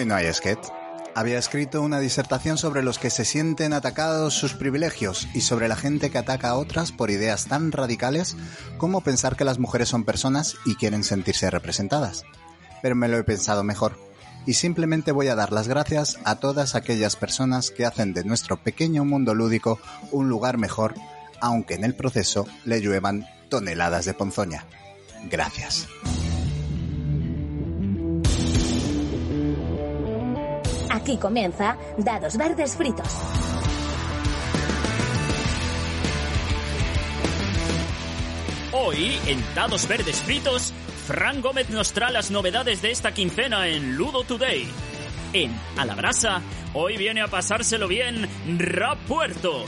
Hoy no hay esquet. Había escrito una disertación sobre los que se sienten atacados sus privilegios y sobre la gente que ataca a otras por ideas tan radicales como pensar que las mujeres son personas y quieren sentirse representadas. Pero me lo he pensado mejor y simplemente voy a dar las gracias a todas aquellas personas que hacen de nuestro pequeño mundo lúdico un lugar mejor, aunque en el proceso le lluevan toneladas de ponzoña. Gracias. Aquí comienza Dados Verdes Fritos. Hoy, en Dados Verdes Fritos, Fran Gómez nos trae las novedades de esta quincena en Ludo Today. En A la Brasa, hoy viene a pasárselo bien Rap Puerto.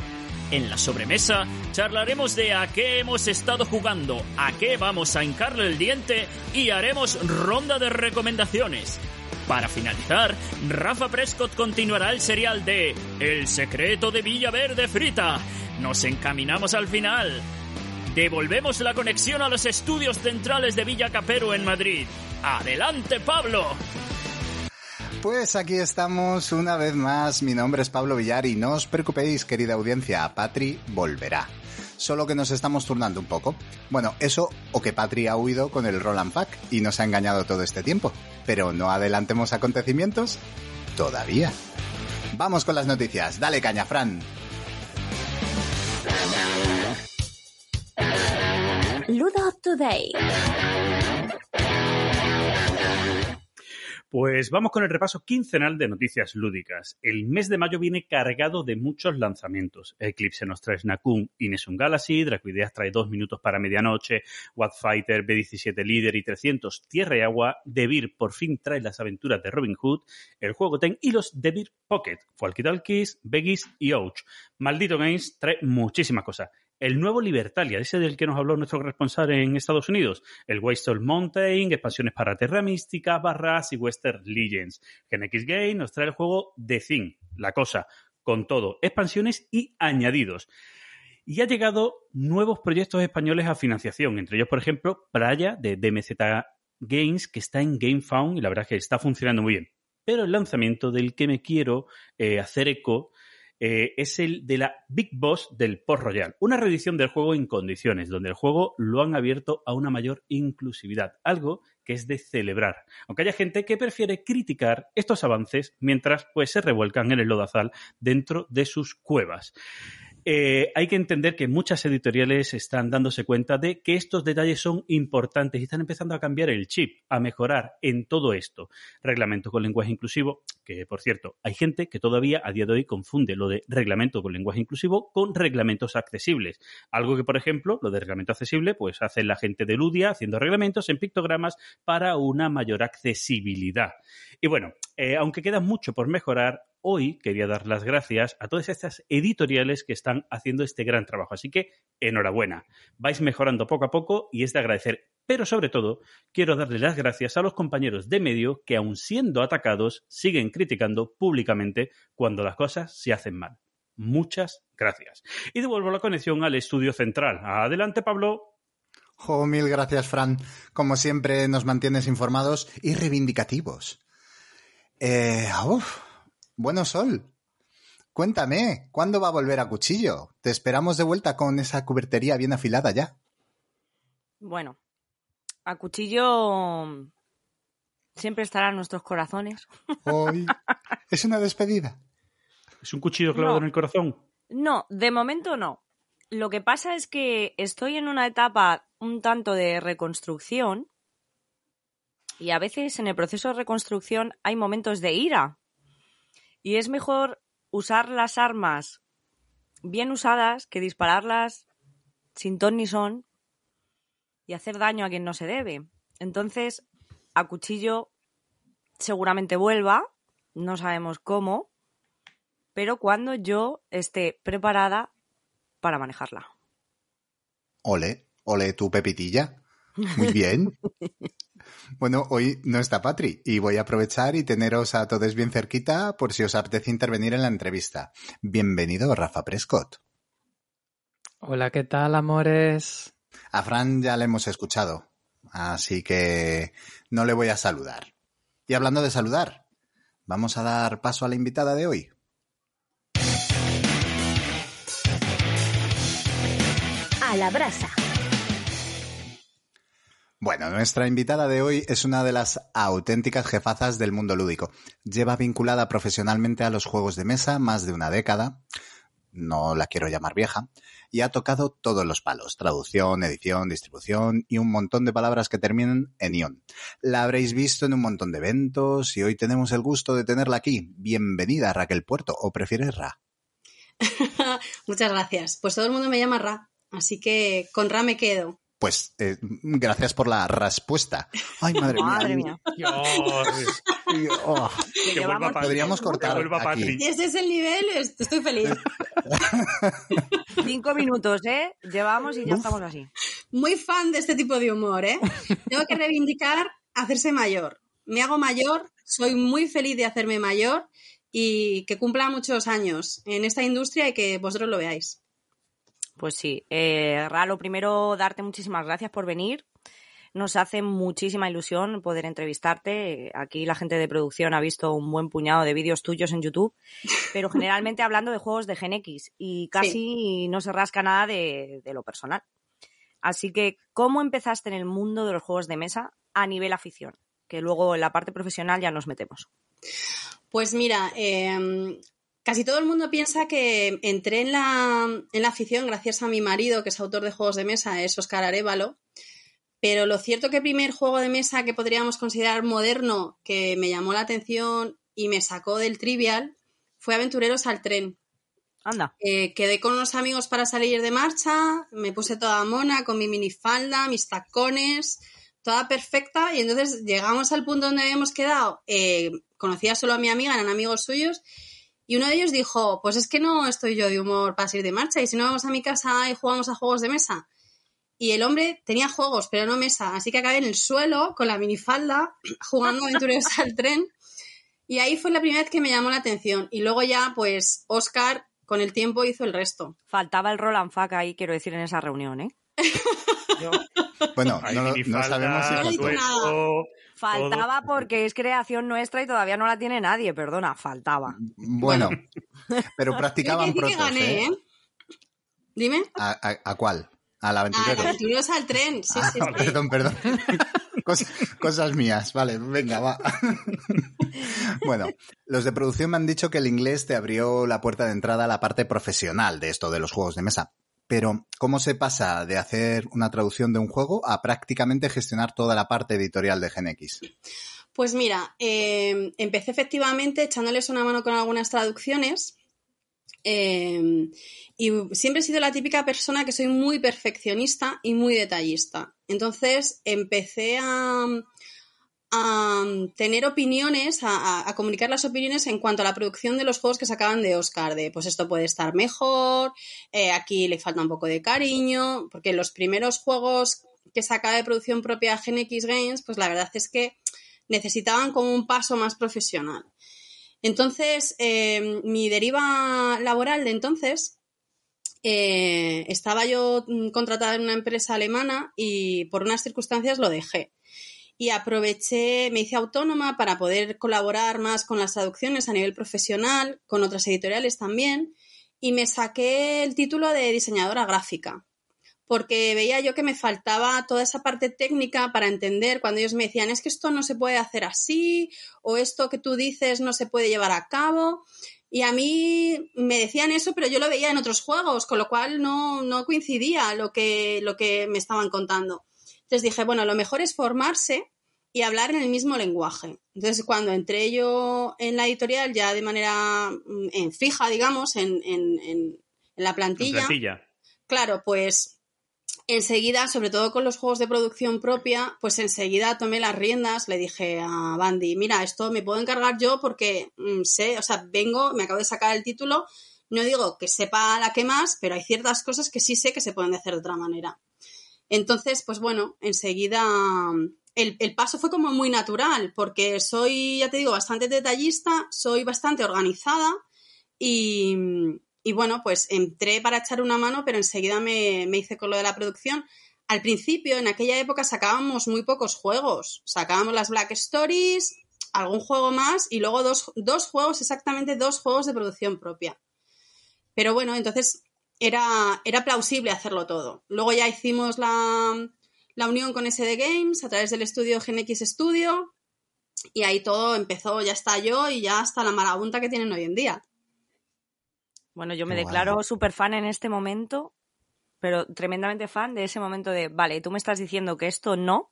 En la sobremesa charlaremos de a qué hemos estado jugando, a qué vamos a hincarle el diente y haremos ronda de recomendaciones. Para finalizar, Rafa Prescott continuará el serial de El secreto de Villaverde Frita. Nos encaminamos al final. Devolvemos la conexión a los estudios centrales de Villa Capero en Madrid. ¡Adelante, Pablo! Pues aquí estamos una vez más. Mi nombre es Pablo Villar y no os preocupéis, querida audiencia, Patri volverá. Solo que nos estamos turnando un poco. Bueno, eso o que Patri ha huido con el Roland Pack y nos ha engañado todo este tiempo. Pero no adelantemos acontecimientos todavía. Vamos con las noticias. Dale caña, Fran. Ludo Today. Pues vamos con el repaso quincenal de noticias lúdicas. El mes de mayo viene cargado de muchos lanzamientos. Eclipse nos trae Snakun y Nesun Galaxy, Dracoideas trae dos minutos para medianoche, Fighter, B17 Líder y 300 Tierra y Agua, Devir por fin trae las aventuras de Robin Hood, el juego Ten y los Devir Pocket, Walkie Talkies, Beggies y Ouch. Maldito Games trae muchísimas cosas el nuevo Libertalia, ese del que nos habló nuestro corresponsal en Estados Unidos, el Wasteland Mountain, expansiones para Terra Mística, Barras y Western Legends. GenX Game nos trae el juego The Thing, la cosa, con todo, expansiones y añadidos. Y ha llegado nuevos proyectos españoles a financiación, entre ellos, por ejemplo, Playa de DMZ Games, que está en GameFound y la verdad es que está funcionando muy bien. Pero el lanzamiento del que me quiero eh, hacer eco eh, es el de la Big Boss del Port Royal, una reedición del juego en condiciones, donde el juego lo han abierto a una mayor inclusividad, algo que es de celebrar, aunque haya gente que prefiere criticar estos avances mientras pues se revuelcan en el lodazal dentro de sus cuevas. Eh, hay que entender que muchas editoriales están dándose cuenta de que estos detalles son importantes y están empezando a cambiar el chip, a mejorar en todo esto. Reglamento con lenguaje inclusivo, que por cierto, hay gente que todavía a día de hoy confunde lo de reglamento con lenguaje inclusivo con reglamentos accesibles. Algo que, por ejemplo, lo de reglamento accesible, pues hace la gente de Ludia haciendo reglamentos en pictogramas para una mayor accesibilidad. Y bueno, eh, aunque queda mucho por mejorar, hoy quería dar las gracias a todas estas editoriales que están haciendo este gran trabajo. Así que enhorabuena. Vais mejorando poco a poco y es de agradecer. Pero sobre todo, quiero darle las gracias a los compañeros de medio que, aun siendo atacados, siguen criticando públicamente cuando las cosas se hacen mal. Muchas gracias. Y devuelvo la conexión al estudio central. Adelante, Pablo. Oh, mil gracias, Fran. Como siempre, nos mantienes informados y reivindicativos. Eh, bueno, Sol, cuéntame, ¿cuándo va a volver a Cuchillo? Te esperamos de vuelta con esa cubertería bien afilada ya. Bueno, a Cuchillo siempre estará en nuestros corazones. Hoy es una despedida. ¿Es un cuchillo clavado en el corazón? No, de momento no. Lo que pasa es que estoy en una etapa un tanto de reconstrucción y a veces en el proceso de reconstrucción hay momentos de ira. Y es mejor usar las armas bien usadas que dispararlas sin ton ni son y hacer daño a quien no se debe. Entonces, a cuchillo seguramente vuelva, no sabemos cómo, pero cuando yo esté preparada para manejarla. Ole, ole tu pepitilla. Muy bien. Bueno, hoy no está Patri y voy a aprovechar y teneros a todos bien cerquita por si os apetece intervenir en la entrevista. Bienvenido, Rafa Prescott. Hola, ¿qué tal, amores? A Fran ya le hemos escuchado, así que no le voy a saludar. Y hablando de saludar, vamos a dar paso a la invitada de hoy. A la brasa. Bueno, nuestra invitada de hoy es una de las auténticas jefazas del mundo lúdico. Lleva vinculada profesionalmente a los juegos de mesa más de una década, no la quiero llamar vieja, y ha tocado todos los palos, traducción, edición, distribución y un montón de palabras que terminan en ion. La habréis visto en un montón de eventos y hoy tenemos el gusto de tenerla aquí. Bienvenida, Raquel Puerto, o prefieres Ra. Muchas gracias. Pues todo el mundo me llama Ra, así que con Ra me quedo. Pues eh, gracias por la respuesta. Ay, madre mía. Madre mía. Oh, Que vuelva Patri. podríamos cortar Que vuelva aquí. Y ese es el nivel, est- estoy feliz. Cinco minutos, ¿eh? Llevamos y ya estamos así. Muy fan de este tipo de humor, ¿eh? Tengo que reivindicar hacerse mayor. Me hago mayor, soy muy feliz de hacerme mayor y que cumpla muchos años en esta industria y que vosotros lo veáis. Pues sí. Eh, Ra, lo primero, darte muchísimas gracias por venir. Nos hace muchísima ilusión poder entrevistarte. Aquí la gente de producción ha visto un buen puñado de vídeos tuyos en YouTube, pero generalmente hablando de juegos de Gen X y casi no se rasca nada de, de lo personal. Así que, ¿cómo empezaste en el mundo de los juegos de mesa a nivel afición? Que luego en la parte profesional ya nos metemos. Pues mira, eh, casi todo el mundo piensa que entré en la, en la afición gracias a mi marido, que es autor de juegos de mesa, es Oscar Arevalo. Pero lo cierto que el primer juego de mesa que podríamos considerar moderno, que me llamó la atención y me sacó del trivial, fue Aventureros al tren. Anda. Eh, quedé con unos amigos para salir de marcha, me puse toda mona con mi minifalda, mis tacones, toda perfecta y entonces llegamos al punto donde habíamos quedado. eh, conocía solo a mi amiga, eran amigos suyos y uno de ellos dijo, pues es que no estoy yo de humor para salir de marcha y si no vamos a mi casa y jugamos a juegos de mesa. Y el hombre tenía juegos, pero no mesa, así que acabé en el suelo con la minifalda jugando aventureros al tren. Y ahí fue la primera vez que me llamó la atención. Y luego ya, pues, Oscar, con el tiempo, hizo el resto. Faltaba el Roland Fack ahí, quiero decir, en esa reunión, ¿eh? Bueno, no, sabemos si faltó. Faltaba porque es creación nuestra y todavía no la tiene nadie, perdona, faltaba. Bueno, pero practicaban gané, ¿eh? ¿eh? Dime. ¿A, a- a cuál? ¿Al Ah, aventurero? aventureros al tren. Sí, sí, Ah, sí. perdón, perdón. Cos- cosas mías, vale, venga, va. bueno, los de producción me han dicho que el inglés te abrió la puerta de entrada a la parte profesional de esto de los juegos de mesa. Pero, ¿cómo se pasa de hacer una traducción de un juego a prácticamente gestionar toda la parte editorial de Gen X? Pues mira, eh, empecé efectivamente echándoles una mano con algunas traducciones. eh, y siempre he sido la típica persona que soy muy perfeccionista y muy detallista. Entonces empecé a, a tener opiniones, a, comunicar las opiniones en cuanto a la producción de los juegos que sacaban de Oscar, de pues esto puede estar mejor, eh, aquí le falta un poco de cariño, porque los primeros juegos que sacaba de producción propia Gen X Games, pues la verdad es que necesitaban como un paso más profesional. Entonces, eh, mi deriva laboral de entonces, eh, estaba yo mm, contratada en una empresa alemana y por unas circunstancias lo dejé. Y aproveché, me hice autónoma para poder colaborar más con las traducciones a nivel profesional, con otras editoriales también, y me saqué el título de diseñadora gráfica porque veía yo que me faltaba toda esa parte técnica para entender cuando ellos me decían es que esto no se puede hacer así o esto que tú dices no se puede llevar a cabo. Y a mí me decían eso, pero yo lo veía en otros juegos, con lo cual no, no coincidía lo que, lo que me estaban contando. Entonces dije, bueno, lo mejor es formarse y hablar en el mismo lenguaje. Entonces, cuando entré yo en la editorial, ya de manera mm, en fija, digamos, en, en- en- en la plantilla. claro, pues enseguida, sobre todo con los juegos de producción propia, pues enseguida tomé las riendas, le dije a Bandy, mira, esto me puedo encargar yo porque mm, sé, o sea, vengo, me acabo de sacar el título, no digo que sepa la que más, pero hay ciertas cosas que sí sé que se pueden hacer de otra manera. Entonces, pues bueno, enseguida mm, el, el paso fue como muy natural, porque soy, ya te digo, bastante detallista, soy bastante organizada y, y bueno, pues entré para echar una mano, pero enseguida me, me hice con lo de la producción. Al principio, en aquella época, sacábamos muy pocos juegos. Sacábamos las Black Stories, algún juego más y luego dos, dos juegos, exactamente dos juegos de producción propia. Pero bueno, entonces era, era plausible hacerlo todo. Luego ya hicimos la, la unión con SD Games a través del estudio GNX Studio y ahí todo empezó, ya está yo y ya hasta la marabunta que tienen hoy en día. Bueno, yo me Qué declaro guay. súper fan en este momento, pero tremendamente fan de ese momento de, vale, tú me estás diciendo que esto no,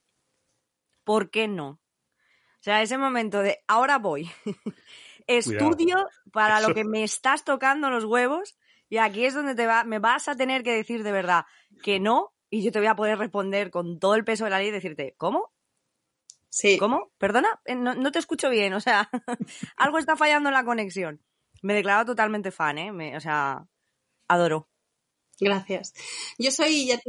¿por qué no? O sea, ese momento de, ahora voy, estudio para Eso. lo que me estás tocando los huevos y aquí es donde te va, me vas a tener que decir de verdad que no y yo te voy a poder responder con todo el peso de la ley y decirte, ¿cómo? Sí. ¿Cómo? Perdona, Eh, no, no te escucho bien, o sea, algo está fallando en la conexión. Me declaro totalmente fan, ¿eh? Me- o sea, adoro. Gracias. Yo soy, ah,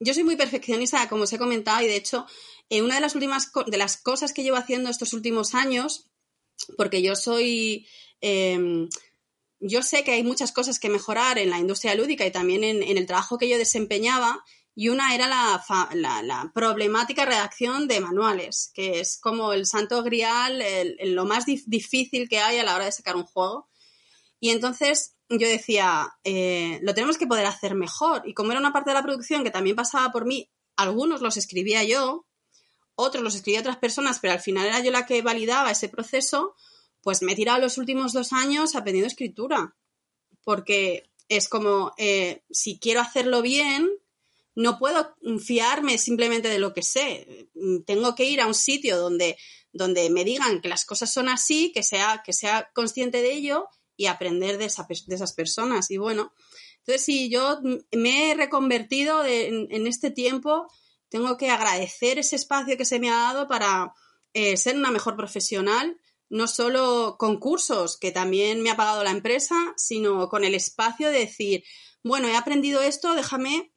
yo soy muy perfeccionista, como os he comentado, y de hecho, eh, una de las últimas de las cosas que llevo haciendo estos últimos años, porque yo soy. em, yo sé que hay muchas cosas que mejorar en la industria lúdica y también en, el trabajo que yo desempeñaba, y una era la, problemática redacción de manuales, que es como el santo grial, lo más dif- difícil que hay a la hora de sacar un juego. Y entonces yo decía, eh, lo tenemos que poder hacer mejor. Y como era una parte de la producción que también pasaba por mí, algunos los escribía yo, otros los escribía otras personas, pero al final era yo la que validaba ese proceso, pues me he tirado los últimos dos años aprendiendo escritura. Porque es como, eh, si quiero hacerlo bien, no puedo fiarme simplemente de lo que sé. Tengo que ir a un sitio donde, donde me digan que las cosas son así, que sea, que sea consciente de ello y aprender de, esa de esas personas. Y bueno, entonces si yo me he reconvertido en este tiempo, tengo que agradecer ese espacio que se me ha dado para eh, ser una mejor profesional, no solo con cursos que también me ha pagado la empresa, sino con el espacio de decir, bueno, he aprendido esto, déjame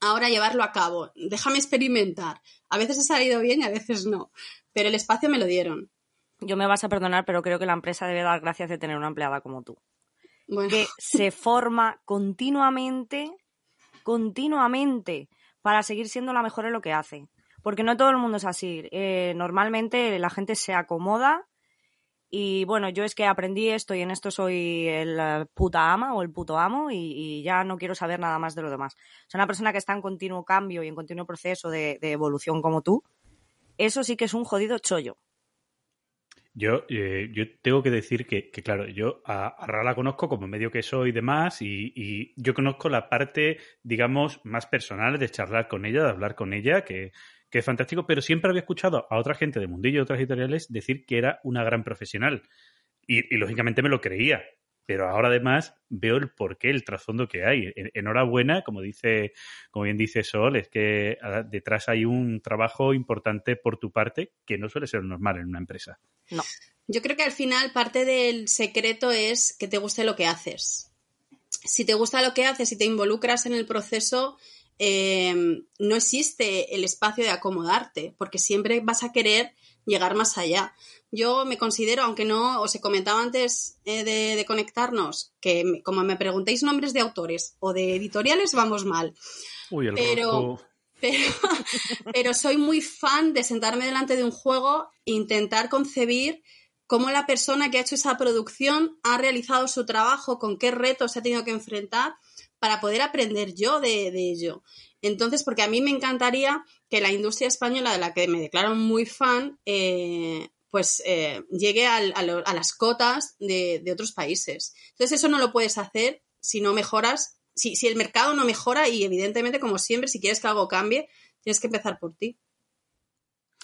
ahora llevarlo a cabo, déjame experimentar. A veces ha salido bien y a veces no, pero el espacio me lo dieron. Yo me vas a perdonar, pero creo que la empresa debe dar gracias de tener una empleada como tú. Bueno, Que se forma continuamente, continuamente, para seguir siendo la mejor en lo que hace. Porque no todo el mundo es así. Eh, normalmente la gente se acomoda y bueno, yo es que aprendí esto y en esto soy el eh, puta ama o el puto amo y, ya no quiero saber nada más de lo demás. O una persona que está en continuo cambio y en continuo proceso de, evolución como tú, eso sí que es un jodido chollo. Yo, eh, yo tengo que decir que, que, claro, yo a, a Ra la conozco como medio que soy y demás, y, y yo conozco la parte, digamos, más personal de charlar con ella, de hablar con ella, que, que es fantástico, pero siempre había escuchado a otra gente de Mundillo y otras editoriales decir que era una gran profesional. Y, y lógicamente me lo creía. Pero ahora además veo el porqué, el trasfondo que hay. En- Enhorabuena, como dice, como bien dice Sol, es que ah, detrás hay un trabajo importante por tu parte que no suele ser normal en una empresa. yo creo que al final parte del secreto es que te guste lo que haces. Si te gusta lo que haces y te involucras en el proceso, eh, no existe el espacio de acomodarte, porque siempre vas a querer llegar más allá. Yo me considero, aunque no os he comentado antes eh, de, de conectarnos, que me- como me preguntéis nombres de autores o de editoriales, vamos mal. Uy, el Pero-. Pero, pero soy muy fan de sentarme delante de un juego e intentar concebir cómo la persona que ha hecho esa producción ha realizado su trabajo, con qué retos se ha tenido que enfrentar para poder aprender yo de, de ello. Entonces, porque a mí me encantaría que la industria española, de la que me declaro muy fan, eh, pues eh, llegue al- a, lo- a las cotas de, de otros países. Entonces, eso no lo puedes hacer si no mejoras, si, si el mercado no mejora y evidentemente, como siempre, si quieres que algo cambie, tienes que empezar por ti.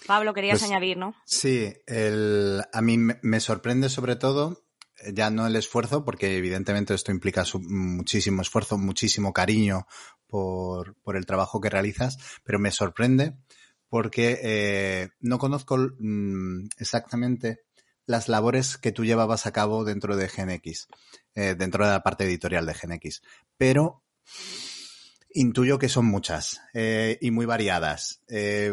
Pablo, querías Pues- añadir, ¿no? Sí, el, a mí me me sorprende sobre todo ya no el esfuerzo, porque evidentemente esto implica muchísimo esfuerzo, muchísimo cariño por, por el trabajo que realizas, pero me sorprende porque eh, no conozco mm, exactamente las labores que tú llevabas a cabo dentro de GenX, eh, dentro de la parte editorial de GenX, pero intuyo que son muchas eh, y muy variadas.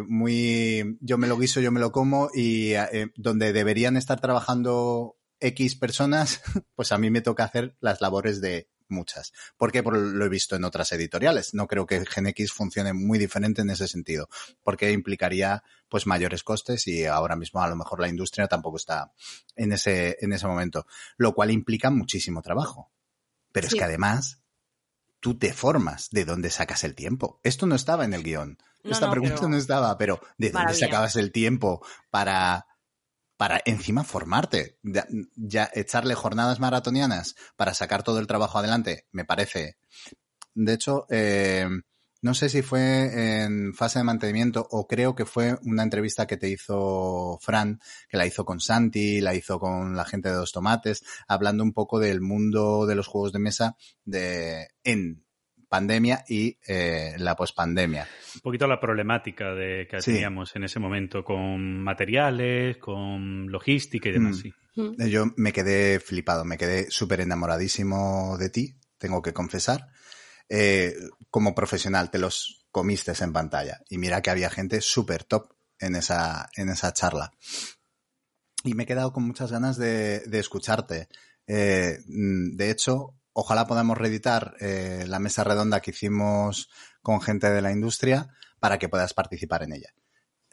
Muy, yo me lo guiso, yo me lo como y donde deberían estar trabajando X personas, pues a mí me toca hacer las labores de muchas. Porque por lo he visto en otras editoriales. No creo que GenX funcione muy diferente en ese sentido. Porque implicaría pues mayores costes y ahora mismo a lo mejor la industria tampoco está en ese, en ese momento. Lo cual implica muchísimo trabajo. Pero es que además tú te formas de dónde sacas el tiempo. Esto no estaba en el guion. No, Esta no, pregunta pero- no estaba, pero ¿de dónde Maravilla. sacabas el tiempo para, para encima formarte? Ya, echarle jornadas maratonianas para sacar todo el trabajo adelante, me parece. De hecho, eh, no sé si fue en fase de mantenimiento o creo que fue una entrevista que te hizo Fran, que la hizo con Santi, la hizo con la gente de Dos Tomates, hablando un poco del mundo de los juegos de mesa de, en pandemia y eh, la pospandemia. Un poquito la problemática de que Sí. teníamos en ese momento con materiales, con logística y demás. Mm. sí. Mm. Eh, Yo me quedé flipado, me quedé súper enamoradísimo de ti, tengo que confesar. Eh, como profesional, te los comiste en pantalla. Y mira que había gente súper top en esa, en esa charla. Y me he quedado con muchas ganas de, de escucharte. Eh, mm, de hecho, ojalá podamos reeditar eh, la mesa redonda que hicimos con gente de la industria para que puedas participar en ella.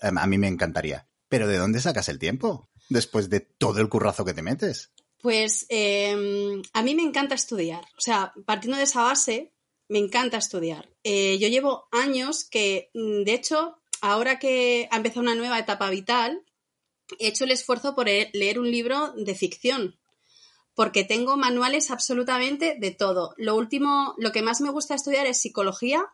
Eh, a mí me encantaría. Pero ¿de dónde sacas el tiempo? Después de todo el currazo que te metes. Pues eh, a mí me encanta estudiar. O sea, partiendo de esa base, me encanta estudiar. Eh, yo llevo años que, mm, de hecho, ahora que ha empezado una nueva etapa vital, he hecho el esfuerzo por e- leer un libro de ficción. Porque tengo manuales absolutamente de todo. Lo último, lo que más me gusta estudiar es psicología,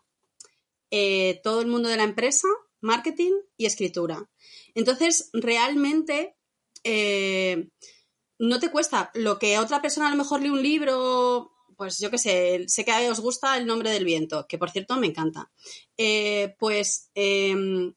eh, todo el mundo de la empresa, marketing y escritura. Entonces, realmente, eh, no te cuesta. Lo que otra persona a lo mejor lee un libro, pues yo qué sé, sé que os gusta El nombre del viento, que por cierto me encanta. Eh, pues eh,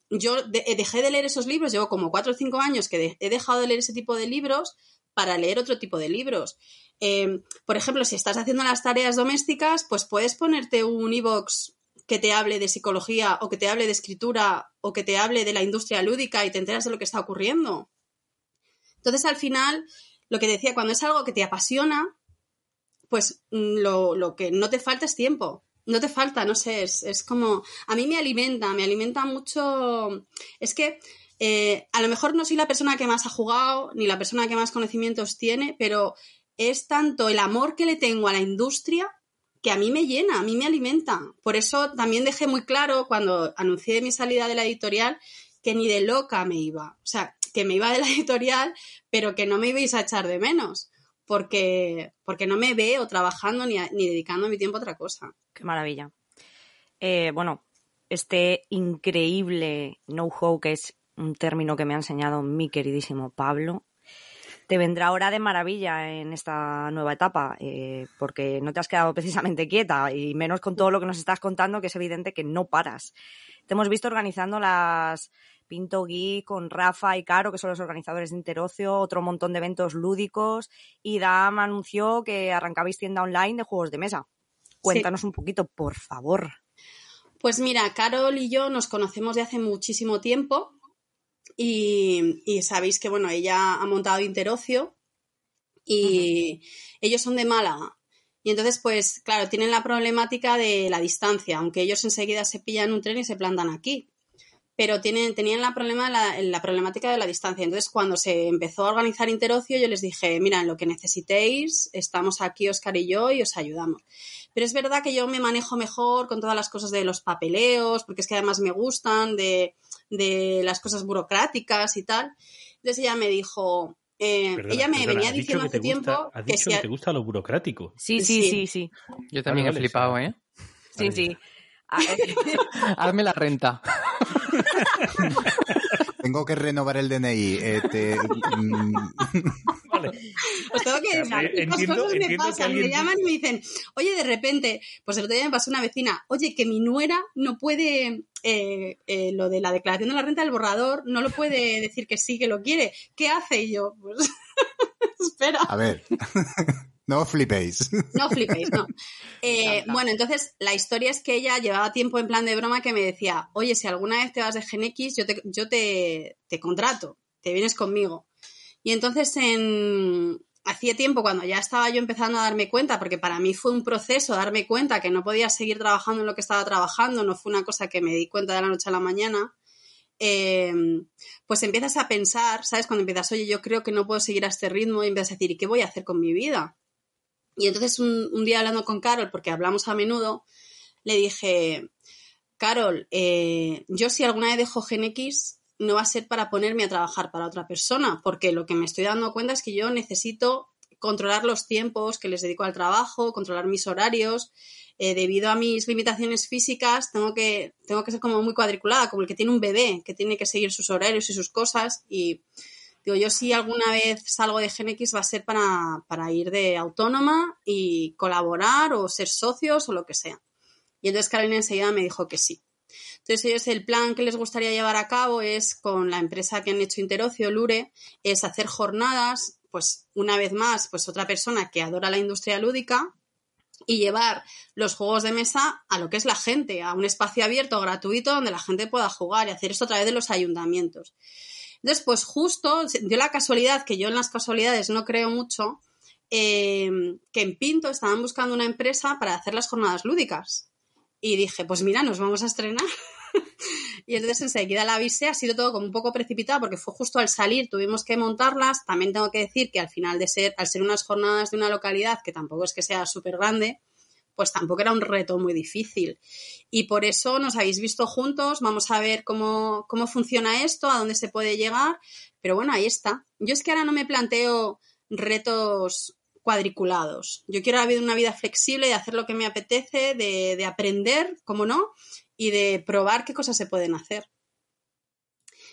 yo de- dejé de leer esos libros, llevo como cuatro o cinco años que he dejado de leer ese tipo de libros para leer otro tipo de libros. Eh, por ejemplo, si estás haciendo las tareas domésticas, pues puedes ponerte un e-box que te hable de psicología o que te hable de escritura o que te hable de la industria lúdica y te enteras de lo que está ocurriendo. Entonces, al final, lo que decía, cuando es algo que te apasiona, pues mm, lo, lo que no te falta es tiempo. No te falta, no sé, es, es como... A mí me alimenta, me alimenta mucho... Es que eh, a lo mejor no soy la persona que más ha jugado, ni la persona que más conocimientos tiene, pero es tanto el amor que le tengo a la industria que a mí me llena, a mí me alimenta. Por eso también dejé muy claro cuando anuncié mi salida de la editorial que ni de loca me iba. O sea, que me iba de la editorial, pero que no me ibais a echar de menos. Porque, porque no me veo trabajando ni, ni dedicando mi tiempo a otra cosa. Qué maravilla. Eh, bueno, este increíble know-how, que es un término que me ha enseñado mi queridísimo Pablo, te vendrá ahora de maravilla en esta nueva etapa, eh, porque no te has quedado precisamente quieta, y menos con todo lo que nos estás contando, que es evidente que no paras. Te hemos visto organizando las Pinto Geek con Rafa y Caro, que son los organizadores de Interocio, otro montón de eventos lúdicos, y Dam anunció que arrancabais tienda online de juegos de mesa. Cuéntanos un poquito, por favor. Pues mira, Carol y yo nos conocemos de hace muchísimo tiempo y, sabéis que, bueno, ella ha montado Interocio y ellos son de Málaga. Y entonces, pues, claro, tienen la problemática de la distancia, aunque ellos enseguida se pillan un tren y se plantan aquí. Pero tienen, tenían la, problema, la, la problemática de la distancia. Entonces, cuando se empezó a organizar Interocio, yo les dije, mira, en lo que necesitéis, estamos aquí Oscar y yo y os ayudamos. Pero es verdad que yo me manejo mejor con todas las cosas de los papeleos, porque es que además me gustan, de, de las cosas burocráticas y tal. Entonces ella me dijo, eh, Perdona, ella me perdona, venía diciendo hace gusta- tiempo Has que dicho si que te gusta lo burocrático. Sí, sí, Sí. sí, sí. Yo también Vale, he vale, flipado, sí. ¿eh? Sí, Vale. sí. A ver, Hazme la renta. Tengo que renovar el DNI. eh, te- mm, Vale. Os tengo que decir, entiendo- cosas me que pasan, me llaman y me dicen, oye, de repente, pues el otro día me pasó una vecina, oye, que mi nuera no puede, eh, eh, lo de la declaración de la renta del borrador, no lo puede decir que sí, que lo quiere. ¿Qué hace? Y yo, pues, espera. a ver, no flipéis. No flipéis, no. Eh, bueno, entonces la historia es que ella llevaba tiempo en plan de broma que me decía, oye, si alguna vez te vas de Gen X, yo te, yo te, te contrato, te vienes conmigo. Y entonces en, hacía tiempo cuando ya estaba yo empezando a darme cuenta, porque para mí fue un proceso darme cuenta que no podía seguir trabajando en lo que estaba trabajando, no fue una cosa que me di cuenta de la noche a la mañana. Em, pues empiezas a pensar, ¿sabes? Cuando empiezas, oye, yo creo que no puedo seguir a este ritmo y empiezas a decir, ¿y qué voy a hacer con mi vida? Y entonces un, día hablando con Carol, porque hablamos a menudo, le dije, Carol, eh, yo si alguna vez dejo Gen X, no va a ser para ponerme a trabajar para otra persona, porque lo que me estoy dando cuenta es que yo necesito controlar los tiempos que les dedico al trabajo, controlar mis horarios. Eh, debido a mis limitaciones físicas, tengo que, tengo que ser como muy cuadriculada, como el que tiene un bebé, que tiene que seguir sus horarios y sus cosas. Y digo, yo si alguna vez salgo de GenX va a ser para, para ir de autónoma y colaborar o ser socios o lo que sea. Y entonces Carolina enseguida me dijo que sí. Entonces ellos el plan que les gustaría llevar a cabo es con la empresa que han hecho Interocio, Lure, es hacer jornadas, pues una vez más, pues otra persona que adora la industria lúdica y llevar los juegos de mesa a lo que es la gente, a un espacio abierto, gratuito, donde la gente pueda jugar y hacer esto a través de los ayuntamientos. Entonces, pues justo dio la casualidad, que yo en las casualidades no creo mucho, eh, que en Pinto estaban buscando una empresa para hacer las jornadas lúdicas. Y dije, pues mira, nos vamos a estrenar. y entonces enseguida la avisé, ha sido todo como un poco precipitado porque fue justo al salir, tuvimos que montarlas. También tengo que decir que al final de ser, al ser unas jornadas de una localidad que tampoco es que sea súper grande, pues tampoco era un reto muy difícil. Y por eso nos habéis visto juntos, vamos a ver cómo, cómo funciona esto, a dónde se puede llegar. Pero bueno, ahí está. Yo es que ahora no me planteo retos cuadriculados. Yo quiero una vida flexible, de hacer lo que me apetece, de, de aprender, como no, y de probar qué cosas se pueden hacer.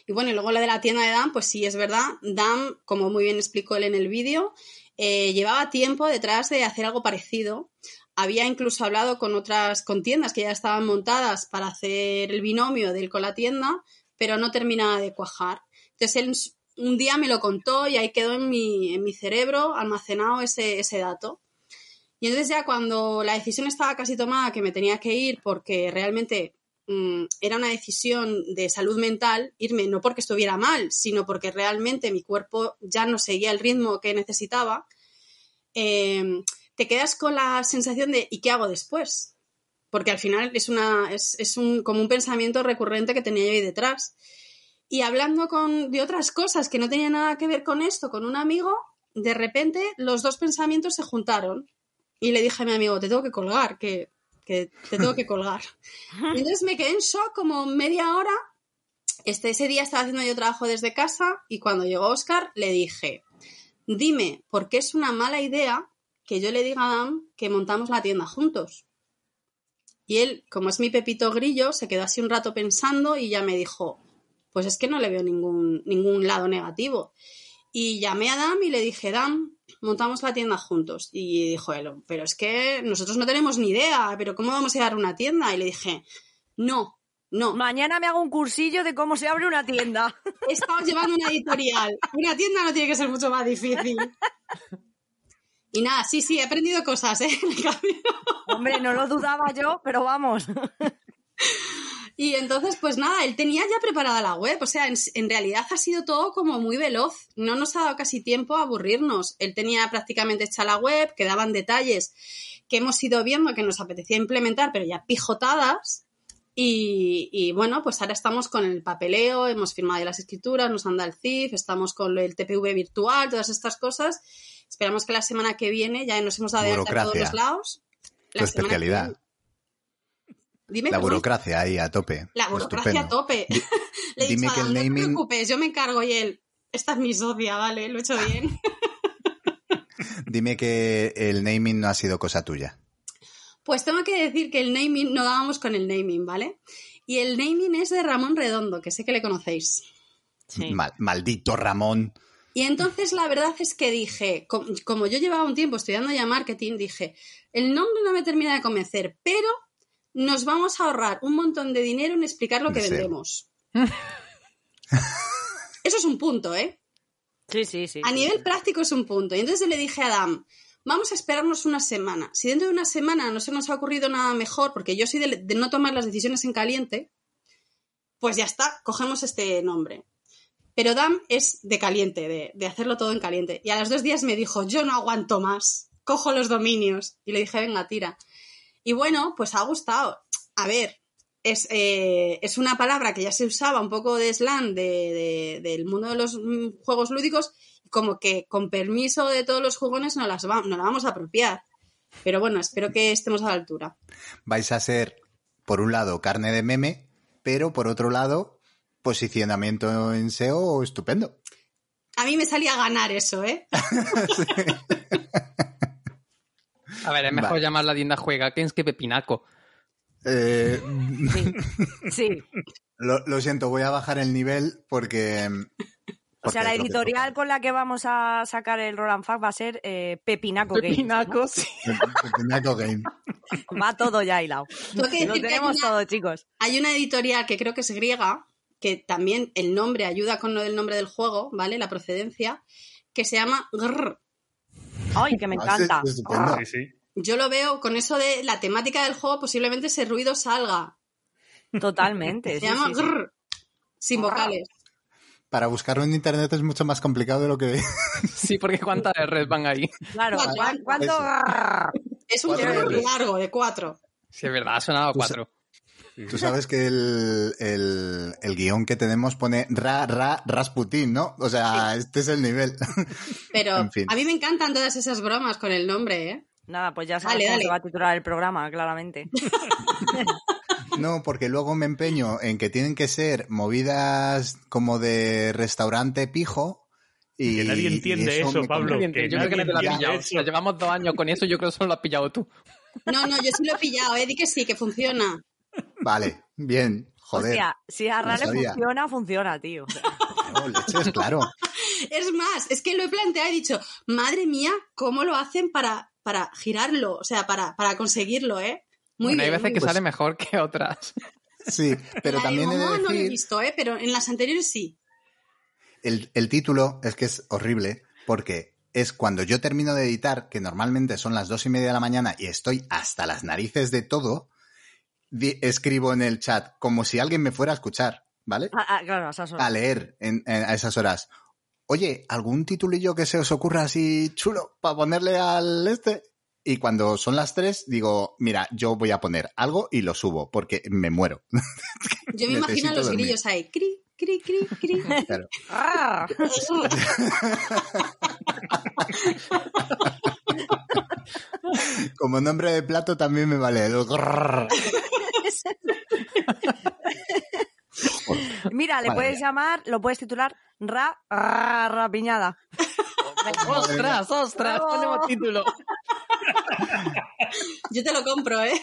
Y bueno, y luego la de la tienda de Dan, pues sí, es verdad. Dan, como muy bien explicó él en el vídeo, eh, llevaba tiempo detrás de hacer algo parecido. Había incluso hablado con otras contiendas que ya estaban montadas para hacer el binomio de él con la tienda, pero no terminaba de cuajar. Entonces él un día me lo contó y ahí quedó en mi, en mi cerebro almacenado ese, ese dato. Y entonces ya cuando la decisión estaba casi tomada que me tenía que ir porque realmente mm, era una decisión de salud mental, irme no porque estuviera mal, sino porque realmente mi cuerpo ya no seguía el ritmo que necesitaba, em, te quedas con la sensación de ¿y qué hago después? Porque al final es, una, es, es un, como un pensamiento recurrente que tenía yo ahí detrás. Y hablando con, de otras cosas que no tenían nada que ver con esto, con un amigo, de repente los dos pensamientos se juntaron. Y le dije a mi amigo, te tengo que colgar, que, que te tengo que colgar. Y entonces me quedé en shock como media hora. Este, ese día estaba haciendo yo trabajo desde casa y cuando llegó Oscar le dije, dime, ¿por qué es una mala idea que yo le diga a Adam que montamos la tienda juntos? Y él, como es mi pepito grillo, se quedó así un rato pensando y ya me dijo, pues es que no le veo ningún, ningún lado negativo. Y llamé a Dam y le dije, Dam, montamos la tienda juntos. Y dijo él, pero es que nosotros no tenemos ni idea, pero ¿cómo vamos a llegar a una tienda? Y le dije, no, no. Mañana me hago un cursillo de cómo se abre una tienda. Estamos llevando una editorial. Una tienda no tiene que ser mucho más difícil. Y nada, sí, sí, he aprendido cosas, ¿eh? Hombre, no lo dudaba yo, pero vamos. Y entonces, pues nada, él tenía ya preparada la web. O sea, en, realidad ha sido todo como muy veloz. No nos ha dado casi tiempo a aburrirnos. Él tenía prácticamente hecha la web, quedaban detalles que hemos ido viendo que nos apetecía implementar, pero ya pijotadas. Y, bueno, pues ahora estamos con el papeleo, hemos firmado las escrituras, nos anda el CIF, estamos con el TPV virtual, todas estas cosas. Esperamos que la semana que viene ya nos hemos dado de a todos los lados. La especialidad la burocracia ahí a tope. La burocracia a tope. Le he dicho, que el naming... No te preocupes, yo me encargo y él, esta es mi socia, vale, lo he hecho bien. Dime que el naming no ha sido cosa tuya. Pues tengo que decir que el naming, no dábamos con el naming, ¿vale? Y el naming es de Ramón Redondo, que sé que le conocéis. maldito Ramón. Y entonces la verdad es que dije, como yo llevaba un tiempo estudiando ya marketing, dije, el nombre no me termina de convencer, pero nos vamos a ahorrar un montón de dinero en explicar lo que vendemos. Eso es un punto, ¿eh? Sí, sí, sí. A nivel práctico es un punto. Y entonces le dije a Adam, vamos a esperarnos una semana. Si dentro de una semana no se nos ha ocurrido nada mejor, porque yo soy de, no tomar las decisiones en caliente, pues ya está, cogemos este nombre. Pero Dam es de caliente, de, de hacerlo todo en caliente. Y a los dos días me dijo, yo no aguanto más, cojo los dominios. Y le dije, venga, tira. Y bueno, pues ha gustado. A ver, es, eh, es una palabra que ya se usaba un poco de slang de- de- del mundo de los mm, juegos lúdicos, como que con permiso de todos los jugones nos, las va- nos la vamos a apropiar. Pero bueno, espero que estemos a la altura. Vais a ser, por un lado, carne de meme, pero por otro lado, posicionamiento en SEO estupendo. A mí me salía a ganar eso, ¿eh? A ver, es mejor Vale. llamar la tienda Juega Games que Pepinaco. Eh, Sí. sí. lo, lo siento, voy a bajar el nivel porque... O sea, la que editorial con la que vamos a sacar el Roland Fact va a ser eh, Pepinaco Games, Pepinaco, sí. toca. Pepinaco Game. Va todo ya hilado. Lo que tenemos todo, chicos. Hay una editorial que creo que es griega, que también el nombre ayuda con lo del nombre del juego, ¿vale? La procedencia, que se llama Grrr. Ay, que me Ah, encanta. es estupendo. Sí, sí. Yo lo veo con eso de la temática del juego, posiblemente ese ruido salga. Totalmente. Se sí, llama sí, sí. Grrr, sin vocales. Para buscarlo en internet es mucho más complicado de lo que... Sí, porque cuántas Red van ahí. Claro, Cuatro. ¿cuán- ¿cuánto? Es un veces. largo, de cuatro. Sí, es verdad, ha sonado a cuatro. Tú sabes que el, el, el guion que tenemos pone ra, ra, Rasputin, ¿no? O sea, este es el nivel. Pero En fin. a mí me encantan todas esas bromas con el nombre, ¿eh? Nada, pues ya sabes Dale, cómo dale. se va a titular el programa, claramente. No, porque luego me empeño en que tienen que ser movidas como de restaurante pijo. Y, Que nadie y entiende eso, Pablo. come- Yo creo que nadie no te lo has entiende pillado. eso. Llevamos dos años con eso, yo creo que solo lo has pillado tú. No, no, yo sí lo he pillado, ¿eh? Di que sí, que funciona. Vale, bien, joder. Si a Rale funciona, funciona, tío. O sea, No, leches, claro. Es más, es que lo he planteado y he dicho, madre mía, ¿cómo lo hacen para, para girarlo? O sea, para, para conseguirlo, ¿eh? Muy Bueno, hay bien. veces muy que bien. sale mejor que otras. Sí, pero La de también he de no lo he visto, ¿eh? Pero en las anteriores sí. el, el título es que es horrible porque es cuando yo termino de editar, que normalmente son las dos y media de la mañana y estoy hasta las narices de todo, escribo en el chat como si alguien me fuera a escuchar, ¿vale? ah, ah, claro, a esas horas. a leer en- en- a esas horas. Oye, ¿algún titulillo que se os ocurra así chulo para ponerle al este? Y cuando son las tres, digo, mira, yo voy a poner algo y lo subo, porque me muero. Yo me imagino a los dormir. grillos ahí. Cri, cri, cri, cri. Claro. Como nombre de plato también me vale. el. Mira, le puedes llamar, lo puedes titular Ra, ra, Rapiñada. ¡Ostras, ostras! Bravo. Ponemos título. Yo te lo compro, ¿eh?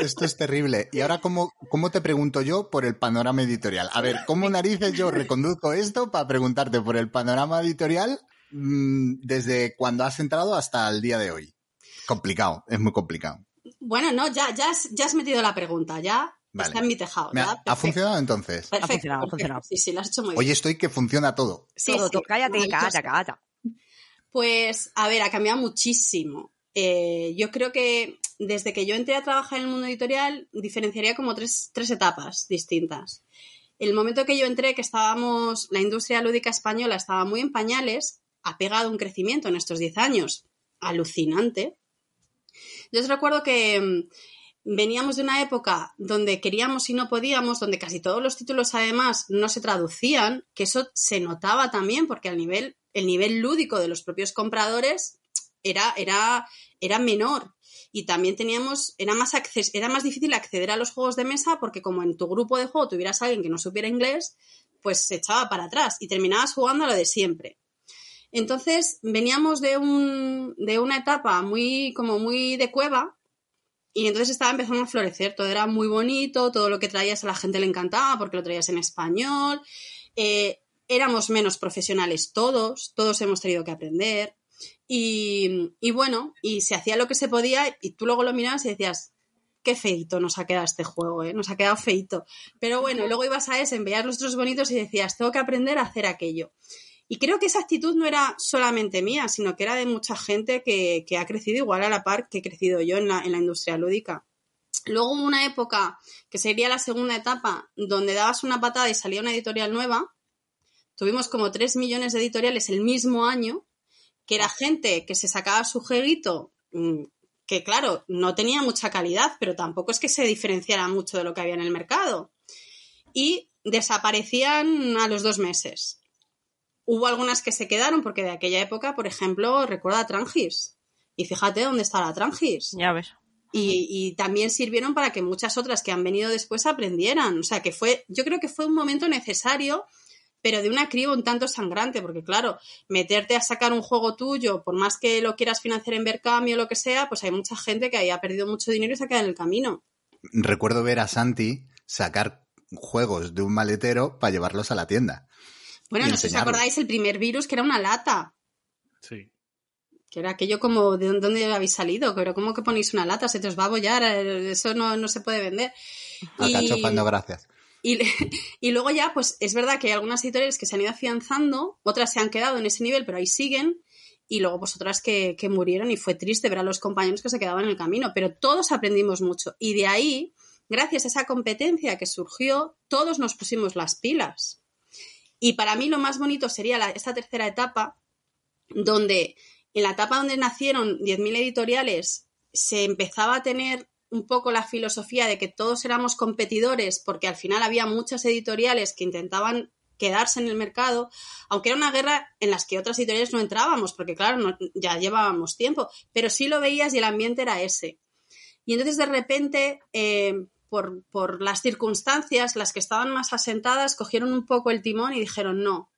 Esto es terrible. Y ahora, ¿cómo, ¿cómo te pregunto yo por el panorama editorial? A ver, ¿cómo narices yo reconduzco esto para preguntarte por el panorama editorial mm, desde cuando has entrado hasta el día de hoy? Complicado, es muy complicado. Bueno, no, ya, ya, has, ya has metido la pregunta, ya Vale. está en mi tejado. Ha- ya, ¿Ha funcionado entonces? Perfecto, Ha funcionado, ha perfecto. funcionado. Sí, sí, lo has hecho muy bien. Hoy estoy que funciona todo. Sí, Todo, sí, todo. Cállate, maravilloso. calla, calla. Pues, a ver, ha cambiado muchísimo. Eh, yo creo que desde que yo entré a trabajar en el mundo editorial, diferenciaría como tres, tres etapas distintas. El momento que yo entré, que estábamos, la industria lúdica española estaba muy en pañales, ha pegado un crecimiento en estos 10 años alucinante. Yo os recuerdo que mm, veníamos de una época donde queríamos y no podíamos, donde casi todos los títulos además no se traducían, que eso se notaba también porque al nivel, el nivel lúdico de los propios compradores era, era, era menor. Y también teníamos, era más, era más difícil acceder a los juegos de mesa porque como en tu grupo de juego tuvieras alguien que no supiera inglés, pues se echaba para atrás y terminabas jugando a lo de siempre. Entonces veníamos de, un, de una etapa muy, como muy de cueva, y entonces estaba empezando a florecer, todo era muy bonito, todo lo que traías a la gente le encantaba porque lo traías en español, eh, éramos menos profesionales todos, todos hemos tenido que aprender y, y bueno, y se hacía lo que se podía y tú luego lo mirabas y decías, qué feito nos ha quedado este juego, ¿eh? nos ha quedado feito. Pero bueno, luego ibas a ese, veías los otros bonitos y decías, tengo que aprender a hacer aquello. Y creo que esa actitud no era solamente mía, sino que era de mucha gente que, que ha crecido igual a la par que he crecido yo en la, en la industria lúdica. Luego hubo una época, que sería la segunda etapa, donde dabas una patada y salía una editorial nueva, tuvimos como 3 millones de editoriales el mismo año, que era gente que se sacaba su jueguito, mm, que claro, no tenía mucha calidad, pero tampoco es que se diferenciara mucho de lo que había en el mercado. Y desaparecían a los dos meses. Hubo algunas que se quedaron porque de aquella época, por ejemplo, recuerda a Trangis. Y fíjate dónde está la Trangis. Ya ves. Y, y también sirvieron para que muchas otras que han venido después aprendieran. O sea, que fue, yo creo que fue un momento necesario, pero de una criba un tanto sangrante, porque claro, meterte a sacar un juego tuyo, por más que lo quieras financiar en Berkami o lo que sea, pues hay mucha gente que ahí ha perdido mucho dinero y se ha quedado en el camino. Recuerdo ver a Santi sacar juegos de un maletero para llevarlos a la tienda. Bueno, no sé si os acordáis el primer virus que era una lata. Sí. Que era aquello como, ¿de dónde habéis salido? Pero ¿cómo que ponéis una lata? Se te os va a bollar, eh, eso no, no se puede vender. Acá Y- chopando gracias. Y, y luego ya, pues es verdad que hay algunas editoriales que se han ido afianzando, otras se han quedado en ese nivel, pero ahí siguen, y luego pues otras que, que murieron y fue triste ver a los compañeros que se quedaban en el camino, pero todos aprendimos mucho. Y de ahí, gracias a esa competencia que surgió, todos nos pusimos las pilas. Y para mí lo más bonito sería esta tercera etapa, donde en la etapa donde nacieron 10.000 editoriales se empezaba a tener un poco la filosofía de que todos éramos competidores porque al final había muchas editoriales que intentaban quedarse en el mercado, aunque era una guerra en las que otras editoriales no entrábamos, porque claro, ya llevábamos tiempo, pero sí lo veías y el ambiente era ese. Y entonces de repente, eh, por, las circunstancias, las que estaban más asentadas cogieron un poco el timón y dijeron no.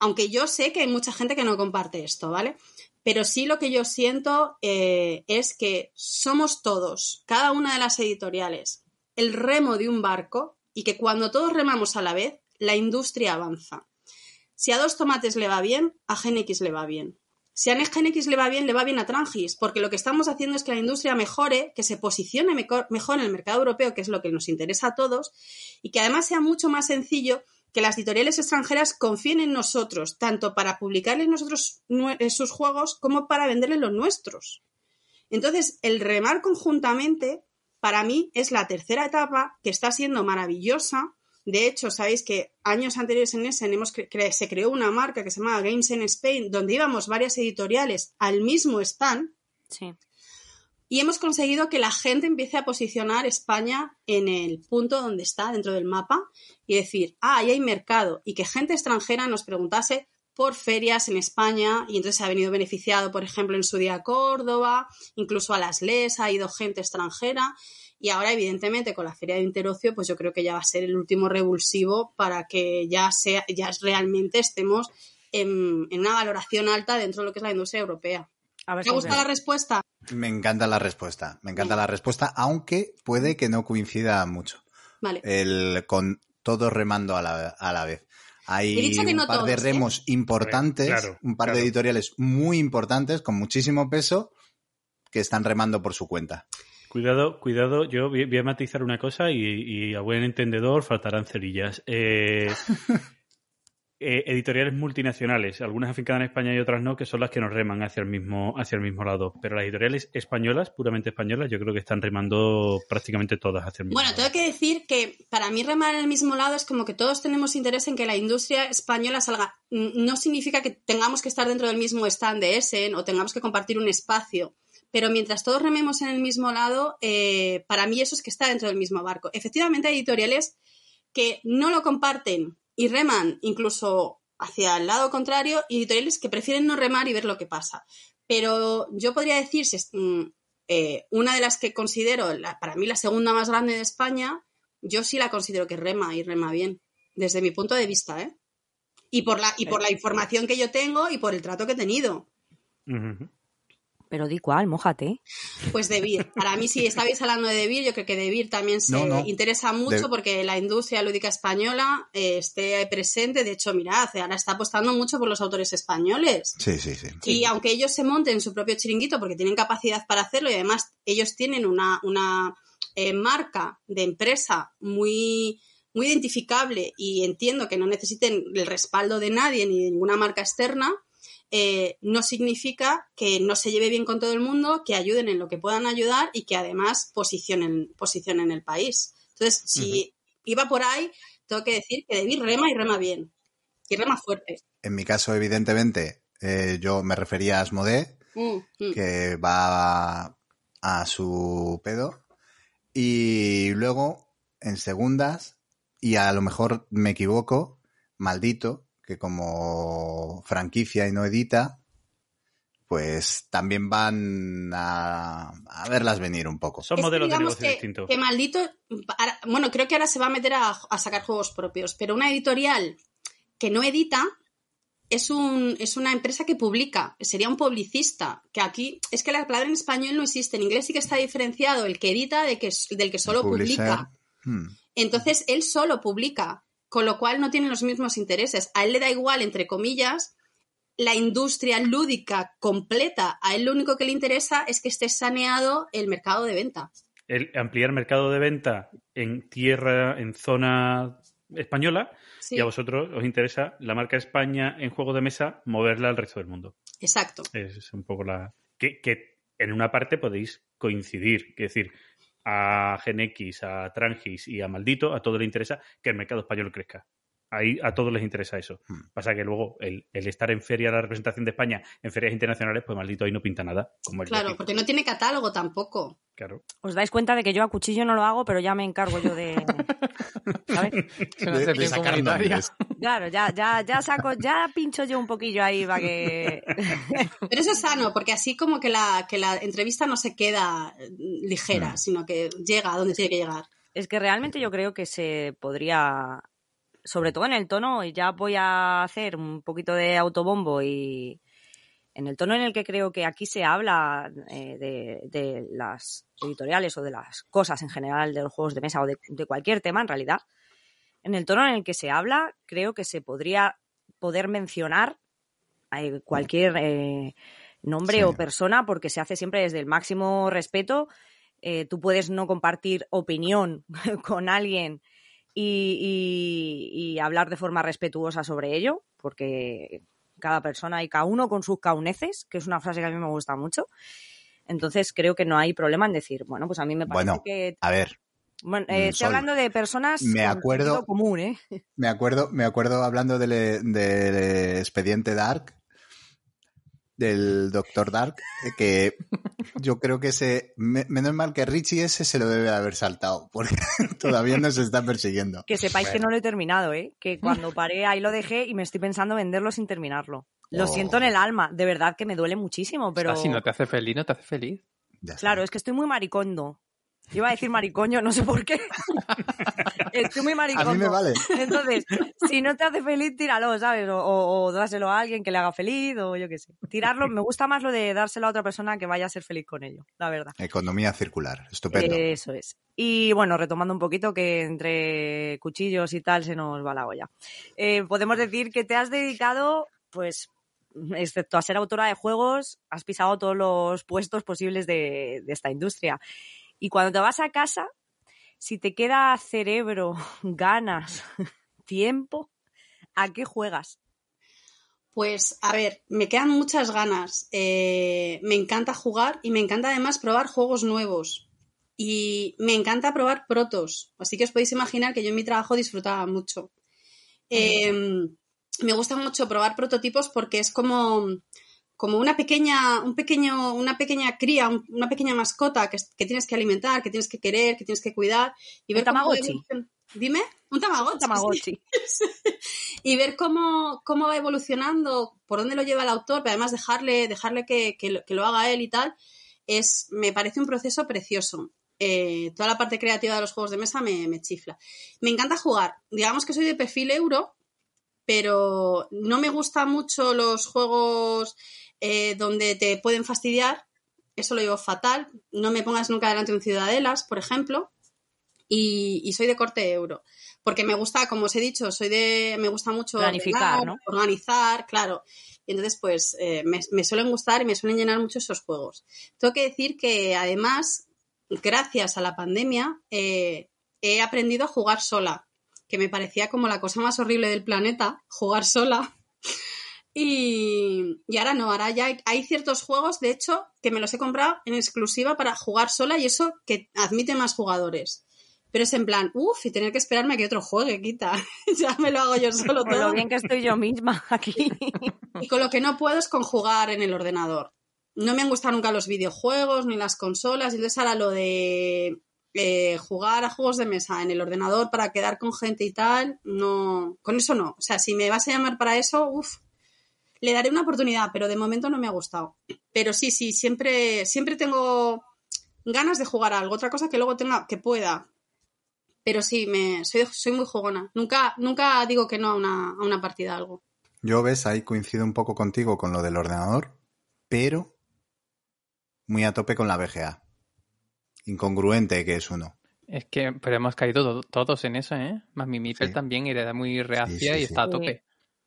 Aunque yo sé que hay mucha gente que no comparte esto, ¿vale? Pero sí lo que yo siento eh, es que somos todos, cada una de las editoriales, el remo de un barco y que cuando todos remamos a la vez, la industria avanza. Si a dos tomates le va bien, a GNX le va bien. Si a GNX le va bien, le va bien a Trangis, porque lo que estamos haciendo es que la industria mejore, que se posicione mejor, en el mercado europeo, que es lo que nos interesa a todos, y que además sea mucho más sencillo que las editoriales extranjeras confíen en nosotros, tanto para publicarles nosotros eh, sus juegos como para venderles los nuestros. Entonces, el remar conjuntamente, para mí, es la tercera etapa que está siendo maravillosa. De hecho, sabéis que años anteriores en Essen hemos cre- cre- se creó una marca que se llamaba Games in Spain, donde íbamos varias editoriales al mismo stand Sí. y hemos conseguido que la gente empiece a posicionar España en el punto donde está dentro del mapa y decir, ah, ahí hay mercado y que gente extranjera nos preguntase por ferias en España y entonces se ha venido beneficiado, por ejemplo, en su día a Córdoba, incluso a las LES ha ido gente extranjera y ahora, evidentemente, con la Feria de Interocio, pues yo creo que ya va a ser el último revulsivo para que ya, sea, ya realmente estemos en, en una valoración alta dentro de lo que es la industria europea. A ver ¿Te gusta la respuesta? Me encanta la respuesta. Me encanta la respuesta, aunque puede que no coincida mucho. Vale. El con todos remando a la, a la vez. Hay que un no par de ¿eh? remos importantes, Claro, un par claro. de editoriales muy importantes, con muchísimo peso, que están remando por su cuenta. Cuidado, cuidado, yo voy a matizar una cosa y, y a buen entendedor faltarán cerillas. Eh, eh, editoriales multinacionales, algunas afincadas en España y otras no, que son las que nos reman hacia el mismo, hacia el mismo lado. Pero las editoriales españolas, puramente españolas, yo creo que están remando prácticamente todas hacia el mismo Bueno, lado. tengo que decir que para mí remar en el mismo lado es como que todos tenemos interés en que la industria española salga. No significa que tengamos que estar dentro del mismo stand de Essen o tengamos que compartir un espacio. Pero mientras todos rememos en el mismo lado, eh, para mí eso es que está dentro del mismo barco. Efectivamente, hay editoriales que no lo comparten y reman incluso hacia el lado contrario y editoriales que prefieren no remar y ver lo que pasa. Pero yo podría decir, si es- mm, eh, una de las que considero, la- para mí la segunda más grande de España, yo sí la considero que rema y rema bien, desde mi punto de vista, ¿eh? Y por la, y por la información que yo tengo y por el trato que he tenido. Ujú. Pero di cuál, mójate. Pues Debir. Para mí, si estabais hablando de Debir, yo creo que Debir también se No, no. interesa mucho De- porque la industria lúdica española eh, esté presente. De hecho, mirad, ahora está apostando mucho por los autores españoles. Sí, sí, sí. Y aunque ellos se monten su propio chiringuito porque tienen capacidad para hacerlo y además ellos tienen una, una eh, marca de empresa muy, muy identificable y entiendo que no necesiten el respaldo de nadie ni de ninguna marca externa, eh, no significa que no se lleve bien con todo el mundo, que ayuden en lo que puedan ayudar y que además posicionen, posicionen el país. Entonces, si iba por ahí, tengo que decir que David rema y rema bien. Y rema fuerte. En mi caso, evidentemente, eh, yo me refería a Asmodee, Mm, mm. que va a su pedo. Y luego, en segundas, y a lo mejor me equivoco, maldito, que como franquicia y no edita, pues también van a, a verlas venir un poco. Son modelos de negocio que, distintos. que maldito. ahora- bueno, creo que ahora se va a meter a, a sacar juegos propios, pero una editorial que no edita es, un, es una empresa que publica, sería un publicista, que aquí es que la palabra en español no existe, en inglés sí que está diferenciado el que edita de que, del que solo publica. Hmm. Entonces él solo publica, con lo cual no tiene los mismos intereses. A él le da igual, entre comillas, la industria lúdica completa. A él lo único que le interesa es que esté saneado el mercado de venta. El ampliar mercado de venta en tierra, en zona española, Sí, y a vosotros os interesa la marca España en juegos de mesa, moverla al resto del mundo. exacto. Es un poco la. Que, que en una parte podéis coincidir. Es decir, a GenX, a Trangis y a Maldito, a todos les interesa que el mercado español crezca. Ahí a todos les interesa eso. Hmm. Pasa que luego el, el estar en feria, la representación de España en ferias internacionales, pues maldito ahí no pinta nada. Como el de Claro, porque no tiene catálogo tampoco. Claro. Os dais cuenta de que yo a cuchillo no lo hago, pero ya me encargo yo de. ¿Sabes? De- de sacar. Claro, ya, ya, ya saco, ya pincho yo un poquillo ahí para que. Pero eso es sano, porque así como que la, que la entrevista no se queda eh, ligera, Mm. sino que llega a donde tiene que llegar. Es que realmente yo creo que se podría, sobre todo en el tono, y ya voy a hacer un poquito de autobombo y en el tono en el que creo que aquí se habla eh, de, de las editoriales o de las cosas en general de los juegos de mesa o de, de cualquier tema en realidad, en el tono en el que se habla creo que se podría poder mencionar eh, cualquier eh, nombre Sí. o persona porque se hace siempre desde el máximo respeto eh, tú puedes no compartir opinión con alguien y, y- y hablar de forma respetuosa sobre ello, porque cada persona y cada uno con sus cauneces, que es una frase que a mí me gusta mucho. Entonces creo que no hay problema en decir, bueno, pues a mí me parece Bueno, que... A ver, Bueno, mm, eh, estoy hablando de personas me acuerdo- común, ¿eh? me acuerdo, me acuerdo hablando del, del expediente Dark, del Doctor Dark, eh, que yo creo que ese, me- menos mal que Richie ese se lo debe de haber saltado, porque todavía no se está persiguiendo. Que sepáis que no lo he terminado, ¿eh? Que cuando paré ahí lo dejé y me estoy pensando venderlo sin terminarlo. Lo Oh. siento en el alma, de verdad que me duele muchísimo, pero... Si no te hace feliz, no te hace feliz. Ya está. Claro, es que estoy muy maricondo. Iba a decir maricoño, no sé por qué. estoy muy A maricondo. mí me vale. Entonces, si no te hace feliz, tíralo, ¿sabes? O, o- o dáselo a alguien que le haga feliz, o yo qué sé. Tirarlo, me gusta más lo de dárselo a otra persona que vaya a ser feliz con ello, la verdad. Economía circular, estupendo. Eso es. Y bueno, retomando un poquito que entre cuchillos y tal se nos va la olla. Eh, podemos decir que te has dedicado, pues, excepto a ser autora de juegos, has pisado todos los puestos posibles de, de esta industria. Y cuando te vas a casa, si te queda cerebro, ganas, tiempo, ¿a qué juegas? Pues a ver, me quedan muchas ganas. Eh, me encanta jugar y me encanta además probar juegos nuevos. Y me encanta probar protos. Así que os podéis imaginar que yo en mi trabajo disfrutaba mucho. Eh, me gusta mucho probar prototipos porque es como, como una pequeña, un pequeño, una pequeña cría, un- una pequeña mascota que, que tienes que alimentar, que tienes que querer, que tienes que cuidar. Y ¿Un ver Tamagotchi? Dime, un tamagotchi. Un Tamagotchi. y ver cómo, cómo va evolucionando, por dónde lo lleva el autor, pero además dejarle, dejarle que, que lo, que lo haga él y tal, es, me parece un proceso precioso. Eh, toda la parte creativa de los juegos de mesa me, me chifla. Me encanta jugar. Digamos que soy de perfil euro, pero no me gustan mucho los juegos eh, donde te pueden fastidiar. Eso lo llevo fatal. No me pongas nunca delante de un Ciudadelas, por ejemplo. Y, y soy de corte euro. Porque me gusta, como os he dicho, soy de. me gusta mucho Planificar, ordenar, ¿no? organizar, claro. Y entonces, pues, eh, me, me suelen gustar y me suelen llenar mucho esos juegos. Tengo que decir que además, gracias a la pandemia, eh, he aprendido a jugar sola. Que me parecía como la cosa más horrible del planeta, jugar sola. Y, y ahora no, ahora ya hay, hay ciertos juegos, de hecho, que me los he comprado en exclusiva para jugar sola y eso que admite más jugadores. pero es en plan, uff, y tener que esperarme a que otro juegue, quita. ya me lo hago yo solo Con lo todo. bien que estoy yo misma aquí. Y con lo que no puedo es conjugar en el ordenador. No me han gustado nunca los videojuegos ni las consolas, y entonces ahora lo de eh, jugar a juegos de mesa en el ordenador para quedar con gente y tal, no, con eso no. O sea, si me vas a llamar para eso, uff, le daré una oportunidad, pero de momento no me ha gustado. Pero sí, sí, siempre, siempre tengo ganas de jugar a algo. Otra cosa que luego tenga, que pueda. Pero sí, me, soy, soy muy jugona. Nunca, nunca digo que no a una, a una partida a algo. Yo ves, ahí coincido un poco contigo con lo del ordenador, pero muy a tope con la VGA. Incongruente que es uno. Es que, pero hemos caído to- todos en eso, ¿eh? Más mi Sí. también era muy reacia Sí, sí, y sí. está a tope.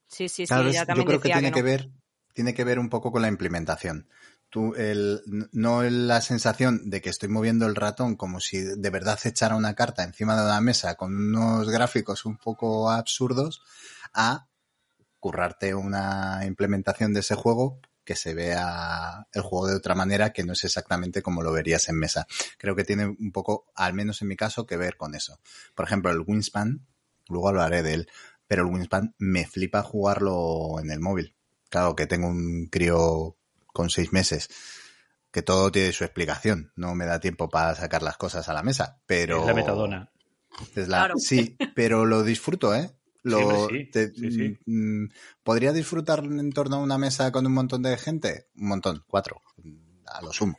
Sí, sí, sí, Claro, ella yo también creo que tiene que, ver tiene que ver un poco con la implementación. Tú, el, no la sensación de que estoy moviendo el ratón como si de verdad echara una carta encima de una mesa con unos gráficos un poco absurdos a currarte una implementación de ese juego que se vea el juego de otra manera que no es exactamente como lo verías en mesa. Creo que tiene un poco, al menos en mi caso, que ver con eso. Por ejemplo, el Wingspan, luego hablaré de él, pero el Wingspan me flipa jugarlo en el móvil. Claro que tengo un crío con seis meses, que todo tiene su explicación. No me da tiempo para sacar las cosas a la mesa, pero... Es la metadona. es la- Claro. Sí, pero lo disfruto, ¿eh? Lo, hombre, sí, te- sí, sí. mm, ¿Podría disfrutar en torno a una mesa con un montón de gente? Un montón, cuatro, a lo sumo.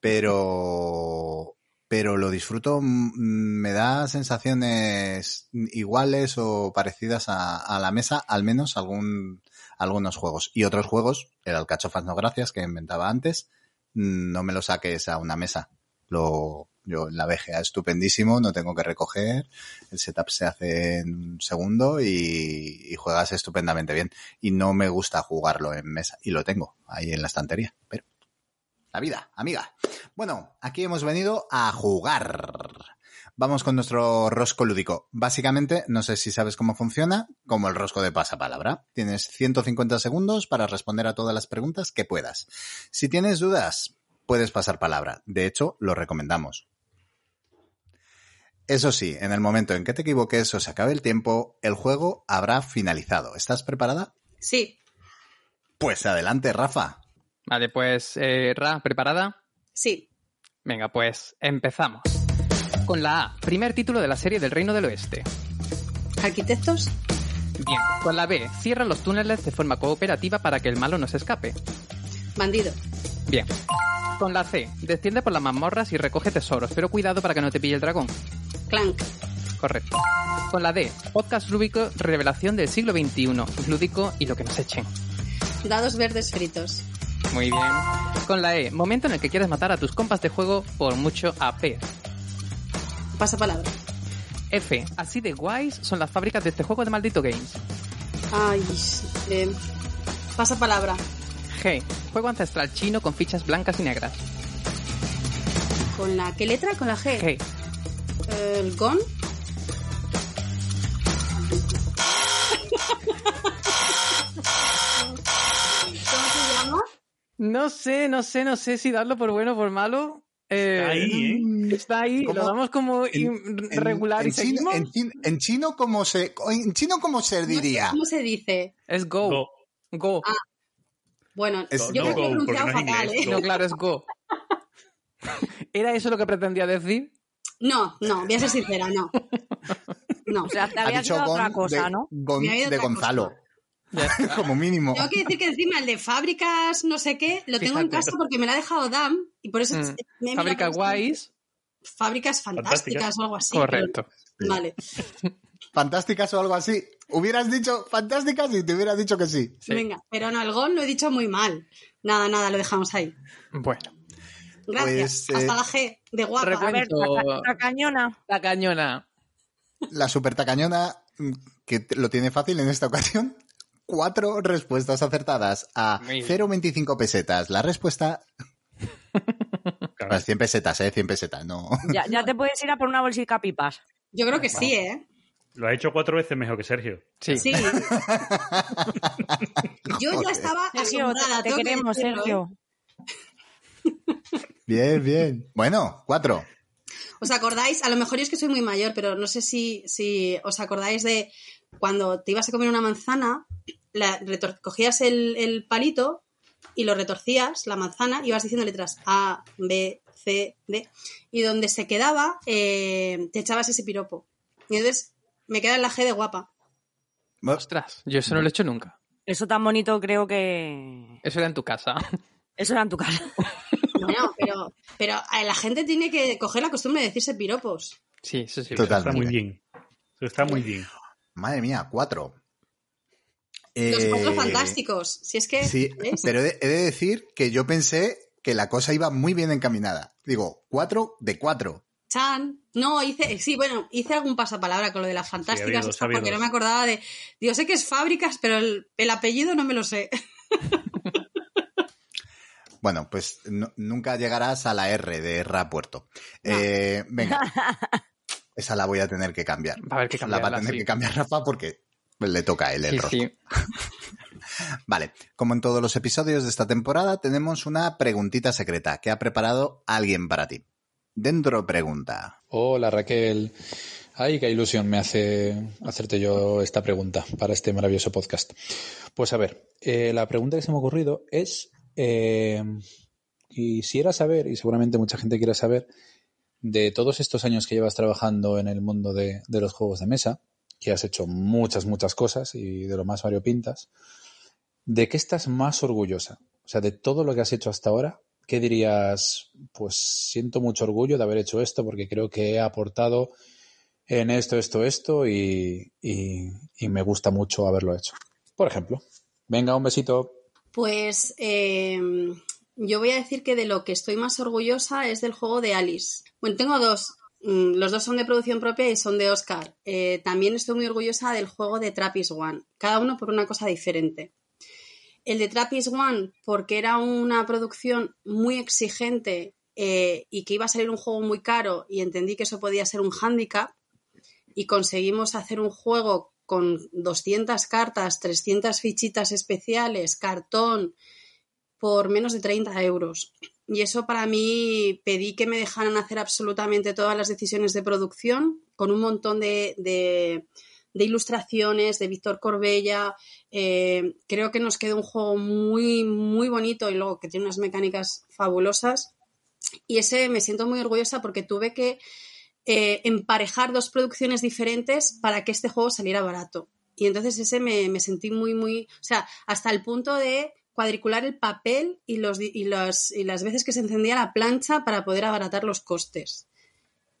Pero, pero lo disfruto, mm, me da sensaciones iguales o parecidas a, la mesa, al menos algún, algunos juegos. Y otros juegos, el Alcachofas no gracias que inventaba antes, mm, no me lo saques a una mesa. Lo, yo la VGA estupendísimo, no tengo que recoger, el setup se hace en un segundo y, y juegas estupendamente bien. Y no me gusta jugarlo en mesa, y lo tengo ahí en la estantería, pero la vida, amiga. Bueno, aquí hemos venido a jugar. Vamos con nuestro rosco lúdico. Básicamente, no sé si sabes cómo funciona, como el rosco de pasapalabra. Tienes 150 segundos para responder a todas las preguntas que puedas. Si tienes dudas, puedes pasar palabra. De hecho, lo recomendamos. Eso sí, en el momento en que te equivoques o se acabe el tiempo, el juego habrá finalizado. ¿Estás preparada? Sí, Pues adelante, Rafa. Vale, pues, eh, Ra, ¿preparada? sí. Venga, pues empezamos. Con la A, primer título de la serie del Reino del Oeste. ¿Arquitectos? Bien. Con la B, cierra los túneles de forma cooperativa para que el malo no se escape. Bandido. Bien. Con la C, desciende por las mazmorras y recoge tesoros, pero cuidado para que no te pille el dragón. Clank. Correcto. Con la D, podcast lúdico, revelación del siglo XXI, lúdico y lo que nos echen. Dados verdes fritos. Muy bien. Con la E, momento en el que quieres matar a tus compas de juego por mucho AP. Pasa palabra. F, así de guays son las fábricas de este juego de maldito games. Ay, eh, pasa palabra. G, juego ancestral chino con fichas blancas y negras. ¿Con la qué letra? ¿Con la G? G, ¿El GON? No sé, no sé, no sé si darlo por bueno o por malo. Eh, Está ahí, ¿eh? Está ahí, ¿Cómo? lo damos como En- regular en, y chino, en, chin- en chino, ¿cómo se, en chino, ¿cómo se diría? ¿Cómo se dice? Es go. Go. Go. Ah, Bueno, Es- yo no creo que he go, no es fatal, inglés, ¿eh? No, claro, es go. ¿Era eso lo que pretendía decir? No, no, voy a ser sincera, no. No. O sea, te Ha había dicho sido otra cosa, de, ¿no? Gon- de Gonzalo, cosa. como mínimo. Tengo que decir que encima el de fábricas no sé qué lo tengo en casa porque me lo ha dejado Dam y por eso Mm. me Fábrica guays. Fábricas fantásticas, Fantásticas. o algo así. Correcto. pero- Vale. Fantásticas o algo así. Hubieras dicho fantásticas y te hubiera dicho que sí. Sí. Venga, pero no, el GON lo he dicho muy mal. Nada, nada, lo dejamos ahí. Bueno. Gracias. Pues, eh, Hasta la G, de guapa. recuerdo- A ver, Cuento- la, cañona. La cañona. La super tacañona, mm, que lo tiene fácil en esta ocasión. Cuatro respuestas acertadas a Muy bien. 0,25 pesetas. La respuesta. Pues 100 pesetas, ¿eh? 100 pesetas, no. Ya, ya te puedes ir a por una bolsica pipas. Yo creo que sí, ¿eh? Lo ha hecho cuatro veces mejor que Sergio. Sí. Sí. Yo ya estaba Sergio, asombrada. te, te que queremos, ¿eh? Sergio. Bien, bien. Bueno, cuatro. ¿Os acordáis? A lo mejor yo es que soy muy mayor, pero no sé si, si os acordáis de cuando te ibas a comer una manzana, la, cogías el, el palito y lo retorcías, la manzana, y ibas diciendo letras A, B, C, D, y donde se quedaba, eh, te echabas ese piropo. Y entonces me queda en la G de guapa. Ostras, yo eso no lo he hecho nunca. Eso tan bonito creo que... Eso era en tu casa. Eso era en tu casa. Bueno, pero, pero a la gente tiene que coger la costumbre de decirse piropos. Sí, eso sí. Total. Está muy bien. Eso está muy bien. Madre mía, cuatro. Los Eh, cuatro fantásticos. Si es que. Sí, ¿ves? pero he de, he de decir que yo pensé que la cosa iba muy bien encaminada. Digo, cuatro de cuatro. Chan. No, hice, sí, bueno, hice algún pasapalabra con lo de las fantásticas, dos, porque no me acordaba de. Digo, sé que es fábricas, pero el, el apellido no me lo sé. Bueno, pues no- nunca llegarás a la R de Rapuerto. Eh, venga. Esa la voy a tener que cambiar. Va a haber que La va a cambiarla, tener sí. que cambiar Rafa porque le toca a él el Sí, rostro. sí. Vale, como en todos los episodios de esta temporada, tenemos una preguntita secreta que ha preparado alguien para ti. Dentro pregunta. Hola Raquel. Ay, qué ilusión me hace hacerte yo esta pregunta para este maravilloso podcast. Pues a ver, eh, la pregunta que se me ha ocurrido es, eh, quisiera saber, y seguramente mucha gente quiera saber, de todos estos años que llevas trabajando en el mundo de, de los juegos de mesa, que has hecho muchas, muchas cosas y de lo más variopintas, ¿de qué estás más orgullosa? O sea, de todo lo que has hecho hasta ahora, ¿qué dirías? Pues siento mucho orgullo de haber hecho esto porque creo que he aportado en esto, esto, esto y, y- me gusta mucho haberlo hecho. Por ejemplo. Venga, un besito. Pues eh, yo voy a decir que de lo que estoy más orgullosa es del juego de Alice. Bueno, tengo dos. Mm, Los dos son de producción propia y son de Oscar. Eh, también estoy muy orgullosa del juego de Trappist One. Cada uno por una cosa diferente. El de Trappist One porque era una producción muy exigente eh, y que iba a salir un juego muy caro y entendí que eso podía ser un hándicap y conseguimos hacer un juego con 200 cartas, 300 fichitas especiales, cartón, por menos de 30 euros. Y eso para mí pedí que me dejaran hacer absolutamente todas las decisiones de producción, con un montón de, de- ilustraciones de Víctor Corbella. Eh, creo que nos quedó un juego muy, muy bonito y luego que tiene unas mecánicas fabulosas. Y ese me siento muy orgullosa porque tuve que eh, emparejar dos producciones diferentes para que este juego saliera barato. Y entonces ese me, me sentí muy, muy, o sea, hasta el punto de cuadricular el papel y, los, y, los- y las veces que se encendía la plancha para poder abaratar los costes.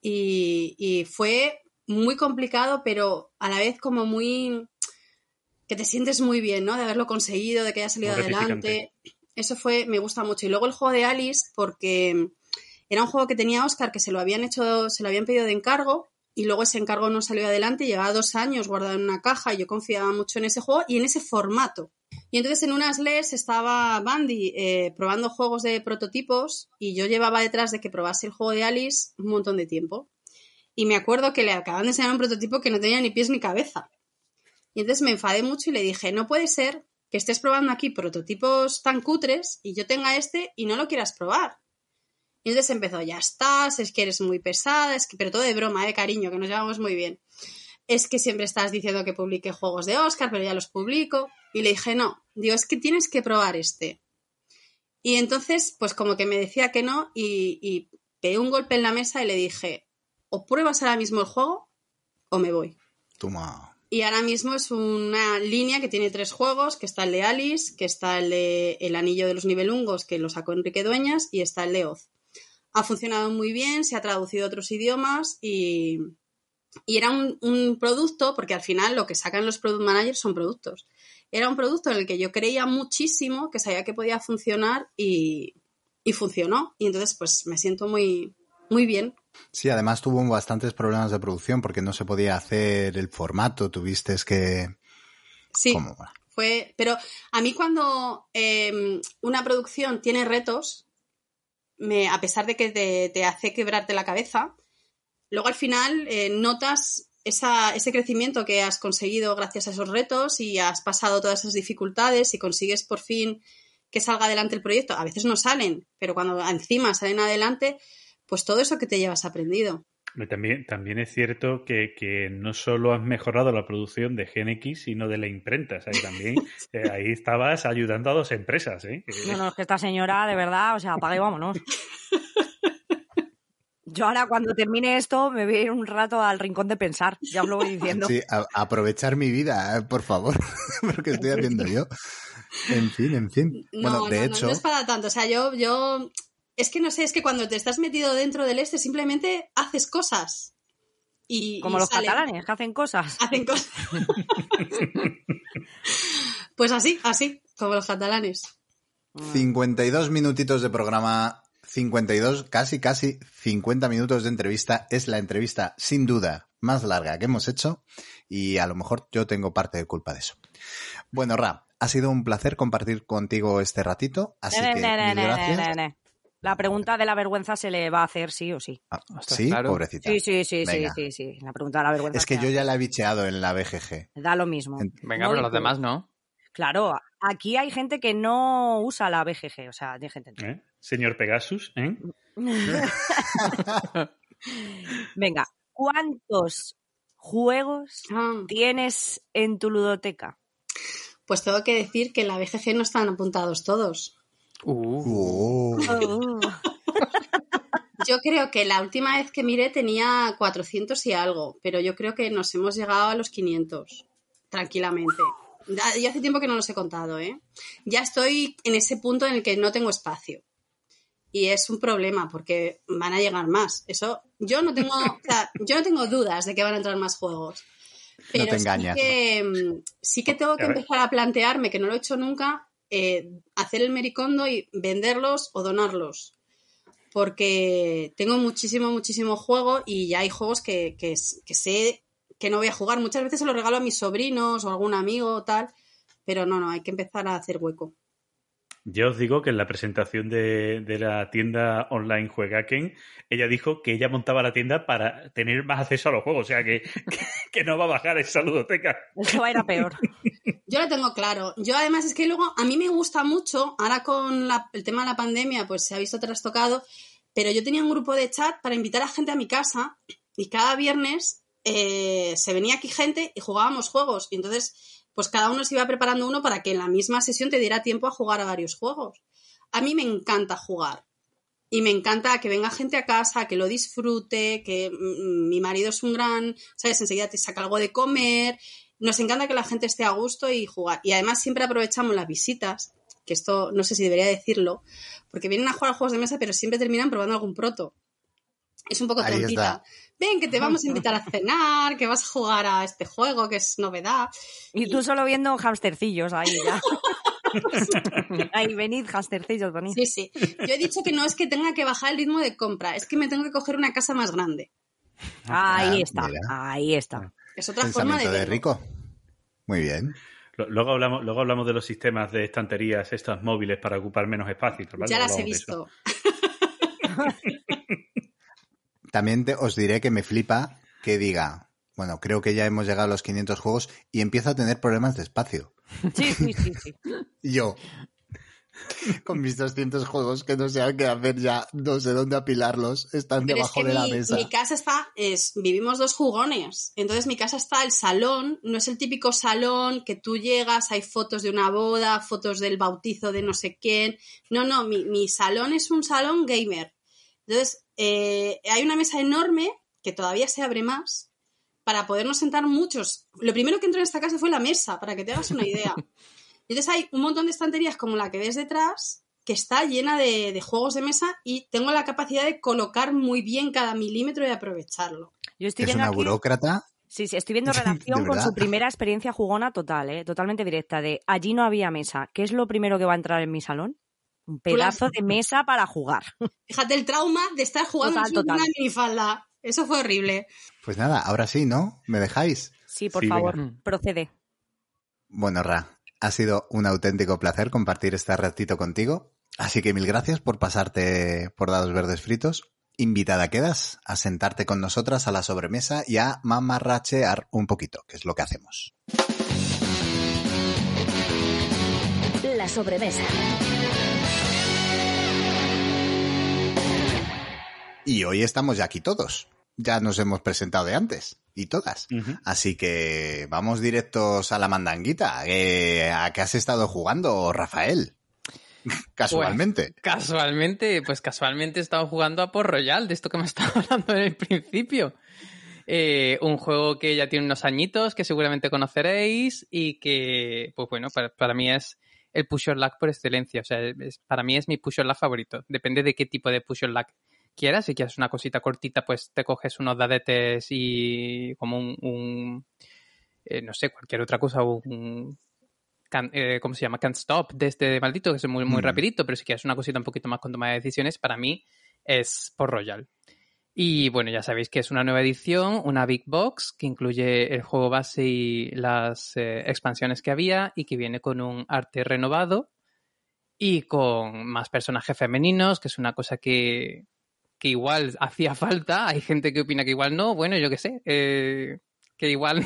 Y, y fue muy complicado, pero a la vez como muy... que te sientes muy bien, ¿no? De haberlo conseguido, de que haya salido adelante. Eso fue, me gusta mucho. Y luego el juego de Alice, porque era un juego que tenía Oscar, que se lo habían hecho, se lo habían pedido de encargo, y luego ese encargo no salió adelante, llevaba dos años guardado en una caja, y yo confiaba mucho en ese juego y en ese formato. Y entonces en unas LES estaba Bandy eh, probando juegos de prototipos, y yo llevaba detrás de que probase el juego de Alice un montón de tiempo. Y me acuerdo que le acaban de enseñar un prototipo que no tenía ni pies ni cabeza. Y entonces me enfadé mucho y le dije, no puede ser que estés probando aquí prototipos tan cutres y yo tenga este y no lo quieras probar. Y entonces empezó, ya estás, es que eres muy pesada, es que, pero todo de broma, de cariño, que nos llevamos muy bien. Es que siempre estás diciendo que publique juegos de Oscar, pero ya los publico. Y le dije, no, digo, es que tienes que probar este. Y entonces, pues como que me decía que no y, y pegué un golpe en la mesa y le dije, o pruebas ahora mismo el juego o me voy. Toma. Y ahora mismo es una línea que tiene tres juegos, que está el de Alice, que está el de El Anillo de los Nivelungos, que lo sacó Enrique Dueñas, y está el de Oz. Ha funcionado muy bien, se ha traducido a otros idiomas y, y era un, un producto, porque al final lo que sacan los product managers son productos. Era un producto en el que yo creía muchísimo, que sabía que podía funcionar y, y funcionó. Y entonces pues me siento muy, muy bien Sí, además tuvo bastantes problemas de producción porque no se podía hacer el formato, tuviste que... Sí. ¿Cómo? Fue, pero a mí cuando eh, una producción tiene retos, a pesar de que te, te hace quebrarte la cabeza, luego al final eh, notas esa, ese crecimiento que has conseguido gracias a esos retos y has pasado todas esas dificultades y consigues por fin que salga adelante el proyecto. A veces no salen, pero cuando encima salen adelante, pues todo eso que te llevas aprendido. También, también es cierto que, que, no solo has mejorado la producción de GenX, sino de la imprenta. O sea, también eh, ahí estabas ayudando a dos empresas. ¿eh? No, no, es que esta señora, de verdad, o sea, apaga y vámonos. Yo ahora cuando termine esto me voy a ir un rato al rincón de pensar, ya os lo voy diciendo. Sí, a, aprovechar mi vida, eh, por favor, porque estoy haciendo yo. En fin, en fin. No, bueno, de hecho... no, no es para tanto. O sea, yo, yo es que no sé, es que cuando te estás metido dentro del este simplemente haces cosas. Y, Como los catalanes, que hacen cosas. Hacen cosas. pues así, así, como los catalanes. 52 minutitos de programa, 52, casi, casi 50 minutos de entrevista. Es la entrevista, sin duda, más larga que hemos hecho y a lo mejor yo tengo parte de culpa de eso. Bueno, Ra, ha sido un placer compartir contigo este ratito, así que mil gracias. La pregunta de la vergüenza se le va a hacer sí o sí. Ah, sí, pobrecita. Sí, sí, sí, sí, sí, sí. La pregunta de la vergüenza. Es que yo ya la he bicheado en la BGG. Da lo mismo. Venga, pero los demás no. Claro, aquí hay gente que no usa la BGG, o sea, de gente. ¿Eh? Señor Pegasus, ¿eh? Venga, ¿cuántos juegos ah. tienes en tu ludoteca? Pues tengo que decir que en la BGG no están apuntados todos. Uh. Oh. Yo creo que la última vez que miré tenía 400 y algo, pero yo creo que nos hemos llegado a los 500, tranquilamente. Ya hace tiempo que no los he contado, ¿eh? Ya estoy en ese punto en el que no tengo espacio. Y es un problema porque van a llegar más. Eso, yo no tengo, yo no tengo dudas de que van a entrar más juegos. Pero no Sí que, mm, sí que tengo que empezar a plantearme, que no lo he hecho nunca, eh, hacer el mericondo y venderlos o donarlos. Porque tengo muchísimo, muchísimo juego y ya hay juegos que, que, sé que no voy a jugar. Muchas veces se los regalo a mis sobrinos o algún amigo o tal, pero no, no, hay que empezar a hacer hueco. Yo os digo que en la presentación de, la tienda online Juegaken, ella dijo que ella montaba la tienda para tener más acceso a los juegos, o sea que, que, no va a bajar esa ludoteca. Eso va a ir a peor. Yo lo tengo claro. Yo además es que luego a mí me gusta mucho, ahora con el tema de la pandemia pues se ha visto trastocado, pero yo tenía un grupo de chat para invitar a gente a mi casa y cada viernes eh, se venía aquí gente y jugábamos juegos. Y entonces pues cada uno se iba preparando uno para que en la misma sesión te diera tiempo a jugar a varios juegos. A mí me encanta jugar. Y me encanta que venga gente a casa, que lo disfrute, que mm, mi marido es un gran, ¿sabes? Enseguida te saca algo de comer. Nos encanta que la gente esté a gusto y jugar. Y además siempre aprovechamos las visitas, que esto no sé si debería decirlo, porque vienen a jugar a juegos de mesa, pero siempre terminan probando algún proto. Es un poco tontita ven que te vamos a invitar a cenar, que vas a jugar a este juego que es novedad. Y tú solo viendo hamstercillos ahí ya. ahí venid, hamstercillos, venid. Sí, sí. Yo he dicho que no es que tenga que bajar el ritmo de compra, es que me tengo que coger una casa más grande. Ahí está, ahí está. Es otra forma de, de rico. Muy bien. Luego hablamos, luego hablamos de los sistemas de estanterías, estas móviles para ocupar menos espacio. Ya las he visto. También os diré que me flipa que diga, bueno, creo que ya hemos llegado a los 500 juegos y empiezo a tener problemas de espacio. Sí, sí, sí. sí. Yo, con mis 200 juegos que no sé qué hacer ya, no sé dónde apilarlos, están debajo de la mesa. Mi casa está, es, vivimos dos jugones, entonces mi casa está el salón, no es el típico salón que tú llegas, hay fotos de una boda, fotos del bautizo de no sé quién, no, no, mi, mi salón es un salón gamer. Entonces, eh, hay una mesa enorme que todavía se abre más para podernos sentar muchos. Lo primero que entró en esta casa fue la mesa, para que te hagas una idea. Entonces hay un montón de estanterías como la que ves detrás que está llena de, juegos de mesa y tengo la capacidad de colocar muy bien cada milímetro y aprovecharlo. Yo estoy ¿Es una burócrata? Sí, sí, estoy viendo relación con su primera experiencia jugona total, ¿eh? totalmente directa, de allí no había mesa. ¿Qué es lo primero que va a entrar en mi salón? Un pedazo de mesa para jugar. Fíjate el trauma de estar jugando en una minifalda. Eso fue horrible. Pues nada, ahora sí, ¿no? ¿Me dejáis? Sí, por favor, procede. Bueno, Ra, ha sido un auténtico placer compartir este ratito contigo. Así que mil gracias por pasarte por dados verdes fritos. Invitada quedas a sentarte con nosotras a la sobremesa y a mamarrachear un poquito, que es lo que hacemos. La sobremesa. Y hoy estamos ya aquí todos. ya nos hemos presentado de antes y todas. Así que vamos directos a la mandanguita. Eh, ¿A qué has estado jugando, Rafael? Casualmente. Pues, casualmente, pues casualmente he estado jugando a Port Royal, de esto que me estaba hablando en el principio. Eh, un juego que ya tiene unos añitos, que seguramente conoceréis y que, pues bueno, para, mí es el push luck por excelencia. O sea, para mí es mi push your luck favorito. Depende de qué tipo de push luck quieras. Si quieres una cosita cortita, pues te coges unos dadetes y como un, eh, no sé, cualquier otra cosa, un, eh, ¿cómo se llama? Can't Stop de este maldito, que es muy, muy mm. rapidito, pero si quieres una cosita un poquito más con toma de decisiones, para mí es por Royal. Y bueno, ya sabéis que es una nueva edición, una Big Box, que incluye el juego base y las eh, expansiones que había y que viene con un arte renovado y con más personajes femeninos, que es una cosa que, que igual hacía falta. Hay gente que opina que igual no, bueno, yo qué sé. Eh, que igual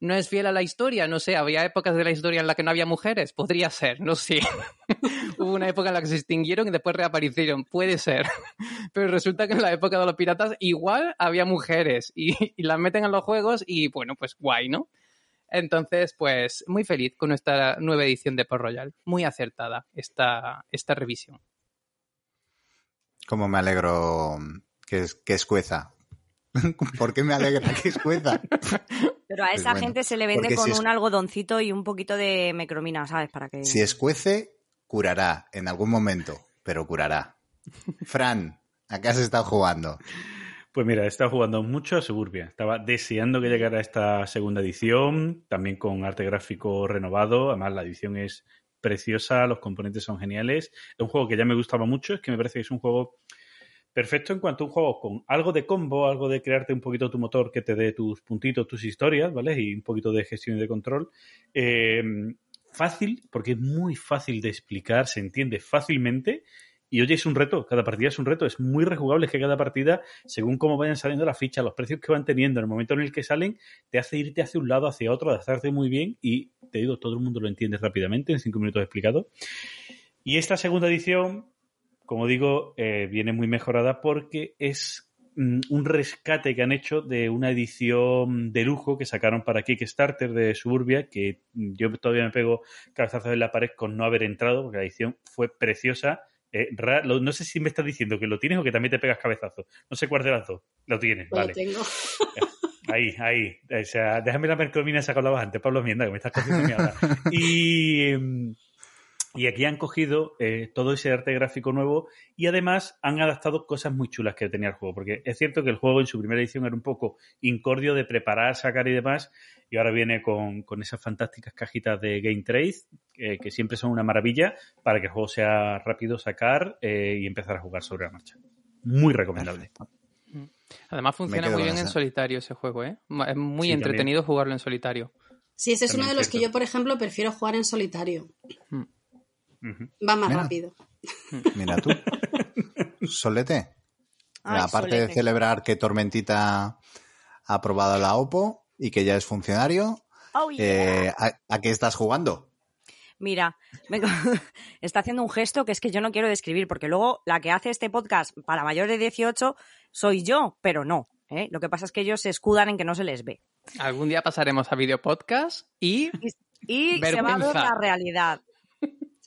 no, es, fiel a la historia, no sé, había épocas de la historia en las que no había mujeres, podría ser, no sé. Hubo una época en la que se extinguieron y después reaparecieron, puede ser. Pero resulta que en la época de los piratas igual había mujeres y, las meten en los juegos y bueno, pues guay, ¿no? Entonces, pues muy feliz con esta nueva edición de Port Royal. Muy acertada esta, esta revisión. Como me alegro que, que escueza ¿Por qué me alegra que escueza? Pero a esa gente se le vende con un algodoncito y un poquito de mecromina, ¿sabes? Para que... Si escuece, curará en algún momento, pero curará. Fran, ¿a qué has estado jugando? Pues mira, he estado jugando mucho a Suburbia. Estaba deseando que llegara esta segunda edición, también con arte gráfico renovado. Además, la edición es preciosa, los componentes son geniales. Es un juego que ya me gustaba mucho, es que me parece que es un juego perfecto en cuanto a un juego con algo de combo, algo de crearte un poquito tu motor que te dé tus puntitos, tus historias, ¿vale? Y un poquito de gestión y de control. Em, fácil, porque es muy fácil de explicar, se entiende fácilmente. Y oye, es un reto, cada partida es un reto, es muy rejugable que cada partida, según cómo vayan saliendo las fichas, los precios que van teniendo, en el momento en el que salen, te hace irte hacia un lado, hacia otro, adaptarte muy bien y te digo, todo el mundo lo entiende rápidamente, en cinco minutos explicado. Y esta segunda edición, como digo, eh, viene muy mejorada porque es mm, un rescate que han hecho de una edición de lujo que sacaron para Kickstarter de Suburbia, que yo todavía me pego cabezazos en la pared con no haber entrado, porque la edición fue preciosa. Eh, no sé si me estás diciendo que lo tienes o que también te pegas cabezazos. No sé cuál de las dos. Lo tienes, vale. Lo tengo. Ahí, ahí. O sea, déjame la que hablabas antes, Pablo Mienda, que me estás cogiendo mi Y mm, y aquí han cogido eh, todo ese arte gráfico nuevo y además han adaptado cosas muy chulas que tenía el juego. Porque es cierto que el juego en su primera edición era un poco incordio de preparar, sacar y demás. Y ahora viene con, esas fantásticas cajitas de Game Trade, eh, que siempre son una maravilla para que el juego sea rápido sacar eh, y empezar a jugar sobre la marcha. Muy recomendable. Además funciona muy bien en solitario ese juego, ¿eh? Es muy entretenido jugarlo en solitario. Sí, ese es uno de los que yo, por ejemplo, prefiero jugar en solitario. Mm. Va más rápido. Mira tú. Solete. Aparte de celebrar que Tormentita ha aprobado la OPO y que ya es funcionario, oh, eh, ¿a, qué estás jugando? Mira, está haciendo un gesto que es que yo no quiero describir, porque luego la que hace este podcast para mayores de 18 soy yo, pero no. ¿eh? Lo que pasa es que ellos se escudan en que no se les ve. Algún día pasaremos a video podcast y. Y, se va a ver la realidad.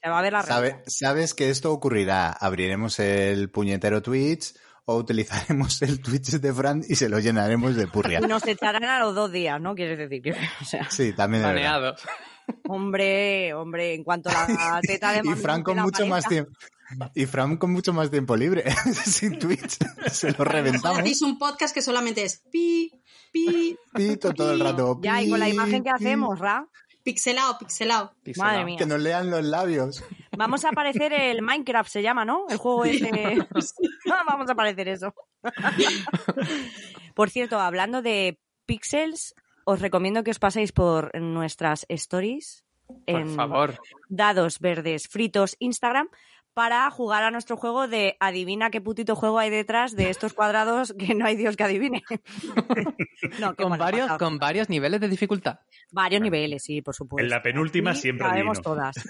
Se va a ver la Sabes que esto ocurrirá. Abriremos el puñetero Twitch o utilizaremos el Twitch de Fran y se lo llenaremos de purria. Y nos echarán a los dos días, ¿no? Quieres decir que. sí, también. Planeado. Hombre, hombre, en cuanto a la teta de Y Fran con mucho más tiempo. Y Fran con mucho más tiempo libre, sin Twitch, se lo reventamos. Hacéis un podcast que solamente es pi, pi, pito todo el rato. ya, y con la imagen que hacemos, Ra. Pixelado, pixelado, Madre mía. Que nos lean los labios. Vamos a aparecer el Minecraft, se llama, ¿no? El juego este. Vamos a aparecer eso. por cierto, hablando de pixels, os recomiendo que os paséis por nuestras stories. Por favor. Dados verdes fritos Instagram para jugar a nuestro juego de adivina qué putito juego hay detrás de estos cuadrados que no hay Dios que adivine. con, varios, con varios niveles de dificultad. Varios niveles, sí, por supuesto. En la penúltima siempre Sabemos todas.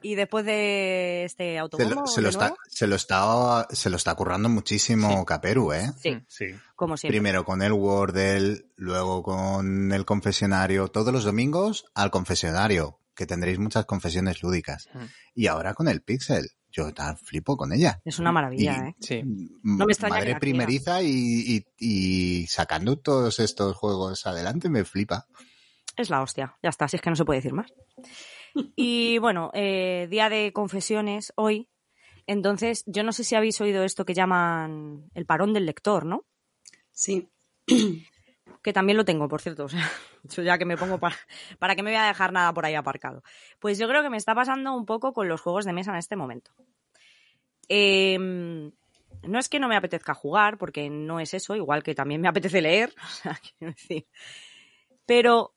Y después de este Se lo, se lo está, se, lo está, se lo está currando muchísimo Caperu, ¿eh? sí, Sí. como siempre. Primero con el Wordle, luego con el confesionario. Todos los domingos al confesionario, que tendréis muchas confesiones lúdicas. Mm. Y ahora con el Pixel. Yo tan flipo con ella. Es una maravilla, Y- ¿eh? Sí. No me extraña Madre primeriza y, y- y sacando todos estos juegos adelante me flipa. Es la hostia. Ya está, si es que no se puede decir más. Y bueno, eh, día de confesiones hoy. Entonces, yo no sé si habéis oído esto que llaman el parón del lector, ¿no? Sí. Que también lo tengo, por cierto. O sea, yo ya que me pongo para, para que me voy a dejar nada por ahí aparcado. Pues yo creo que me está pasando un poco con los juegos de mesa en este momento. Eh, no es que no me apetezca jugar, porque no es eso, igual que también me apetece leer. Quiero decir. Pero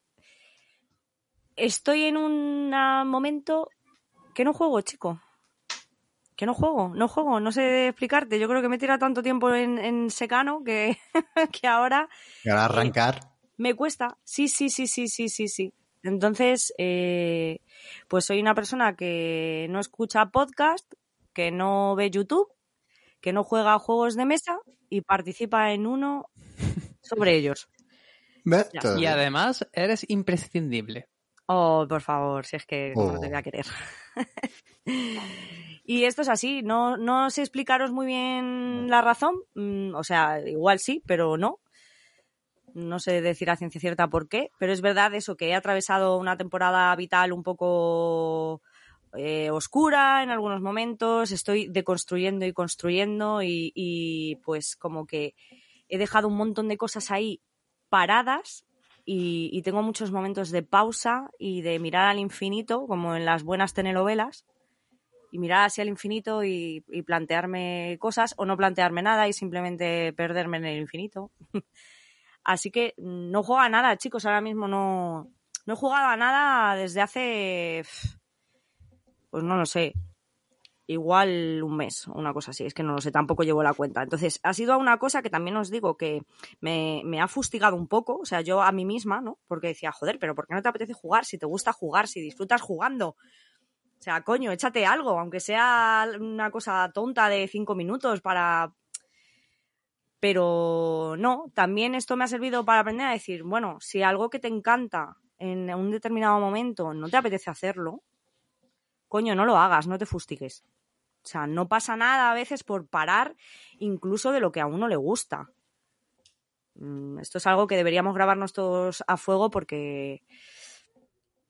estoy en un momento que no juego, chico. Que no juego, no juego, no sé explicarte. Yo creo que me tira tanto tiempo en, en secano que, que ahora Y ahora arrancar. me cuesta. Sí, sí, sí, sí, sí, sí, sí. Entonces, eh, pues soy una persona que no escucha podcast, que no ve YouTube, que no juega a juegos de mesa y participa en uno sobre ellos. Y además eres imprescindible. Oh, por favor, si es que no Oh. te voy a querer. y esto es así, no, no sé explicaros muy bien la razón, mm, o sea, igual sí, pero no. No sé decir a ciencia cierta por qué, pero es verdad eso, que he atravesado una temporada vital un poco eh, oscura en algunos momentos, estoy deconstruyendo y construyendo y, y pues como que he dejado un montón de cosas ahí paradas y, tengo muchos momentos de pausa y de mirar al infinito, como en las buenas telenovelas, y mirar hacia el infinito y, y plantearme cosas o no plantearme nada y simplemente perderme en el infinito. Así que no juego a nada, chicos, ahora mismo no, no he jugado a nada desde hace, pues no lo sé, igual un mes, una cosa así, es que no lo sé, tampoco llevo la cuenta. Entonces, ha sido una cosa que también os digo que me, me ha fustigado un poco, o sea, yo a mí misma, ¿no? Porque decía, joder, pero ¿por qué no te apetece jugar? Si te gusta jugar, si disfrutas jugando. O sea, coño, échate algo, aunque sea una cosa tonta de cinco minutos para... Pero no, también esto me ha servido para aprender a decir, bueno, si algo que te encanta en un determinado momento no te apetece hacerlo, coño, no lo hagas, no te fustigues. O sea, no pasa nada a veces por parar incluso de lo que a uno le gusta. Mm, Esto es algo que deberíamos grabarnos todos a fuego porque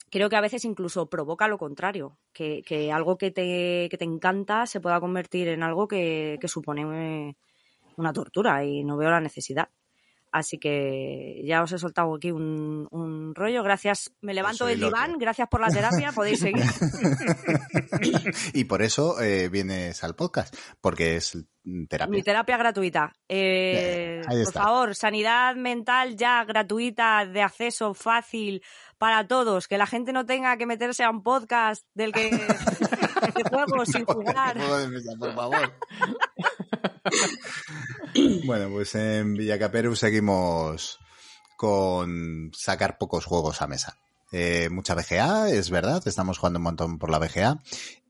creo que a veces incluso provoca lo contrario, que, que algo que te, que te encanta se pueda convertir en algo que, que supone una tortura y no veo la necesidad. Así que ya os he soltado aquí un, un rollo. Gracias. Me levanto del loco. diván. Gracias por la terapia. Podéis seguir. y por eso eh, vienes al podcast, porque es terapia. Mi terapia gratuita. Eh, por favor, sanidad mental ya gratuita, de acceso fácil para todos. Que la gente no tenga que meterse a un podcast del que de juegos sin jugar. Mesa, por favor. Bueno, pues en Villacaperu seguimos con sacar pocos juegos a mesa. Eh, mucha BGA, es verdad, estamos jugando un montón por la BGA.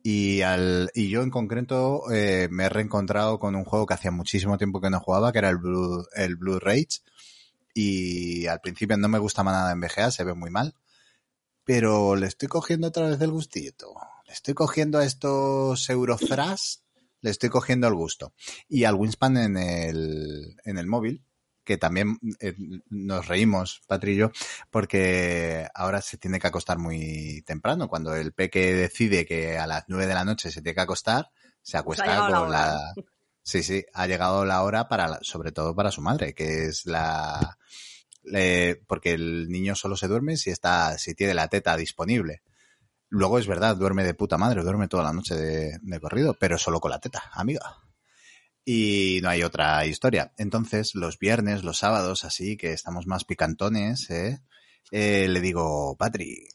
Y, al, y yo en concreto eh, me he reencontrado con un juego que hacía muchísimo tiempo que no jugaba, que era el Blue, el Blue Rage. Y al principio no me gustaba nada en BGA, se ve muy mal. Pero le estoy cogiendo otra vez el gustito. Le estoy cogiendo a estos Eurofras, le estoy cogiendo el gusto. Y al Winspan en el, en el móvil, que también eh, nos reímos, Patri y yo, porque ahora se tiene que acostar muy temprano. Cuando el peque decide que a las nueve de la noche se tiene que acostar, se acuesta la con la... Sí, sí, ha llegado la hora para, la- sobre todo para su madre, que es la, porque el niño solo se duerme si está, si tiene la teta disponible. Luego es verdad, duerme de puta madre, duerme toda la noche de, corrido, pero solo con la teta, amiga. Y no hay otra historia. Entonces, los viernes, los sábados, así que estamos más picantones, ¿eh? Eh, le digo, Patri,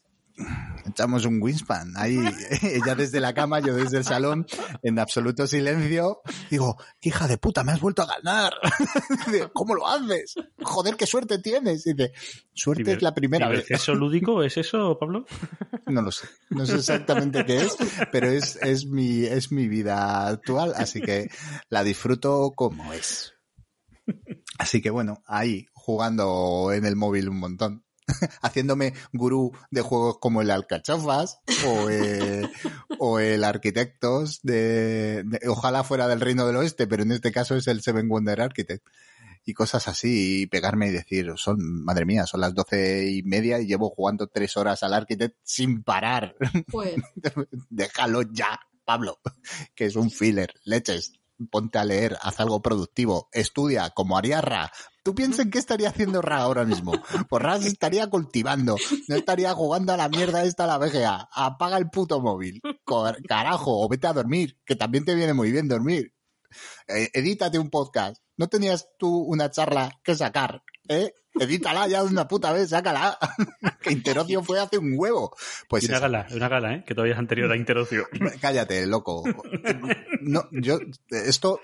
echamos un Winspan. Ahí, ella desde la cama, yo desde el salón, en absoluto silencio. Digo, "¿Qué hija de puta, me has vuelto a ganar. Dice, ¿Cómo lo haces? Joder, qué suerte tienes. Dice, suerte es la primera vez. ¿Eso lúdico es eso, Pablo? No lo sé. No sé exactamente qué es, pero es, es mi, es mi vida actual, así que la disfruto como es. Así que bueno, ahí, jugando en el móvil un montón. Haciéndome gurú de juegos como el Alcachofas o, eh, o el Arquitectos de, de- Ojalá fuera del Reino del Oeste, pero en este caso es el Seven Wonder Architect. Y cosas así, y pegarme y decir, son, madre mía, son las doce y media y llevo jugando tres horas al Architect sin parar. Pues, Déjalo ya, Pablo, que es un filler, leches. Ponte a leer, haz algo productivo, estudia como haría Ra. ¿Tú piensas en qué estaría haciendo Ra ahora mismo? Pues Ra se estaría cultivando, no estaría jugando a la mierda esta a la VGA. Apaga el puto móvil, carajo, o vete a dormir, que también te viene muy bien dormir. Eh, edítate un podcast. ¿No tenías tú una charla que sacar? ¿Eh? Edítala ya de una puta vez, sácala. que Interocio fue hace un huevo. Pues Y una eso. gala, una gala, ¿eh? Que todavía es anterior a Interocio. Cállate, loco. No, yo, esto,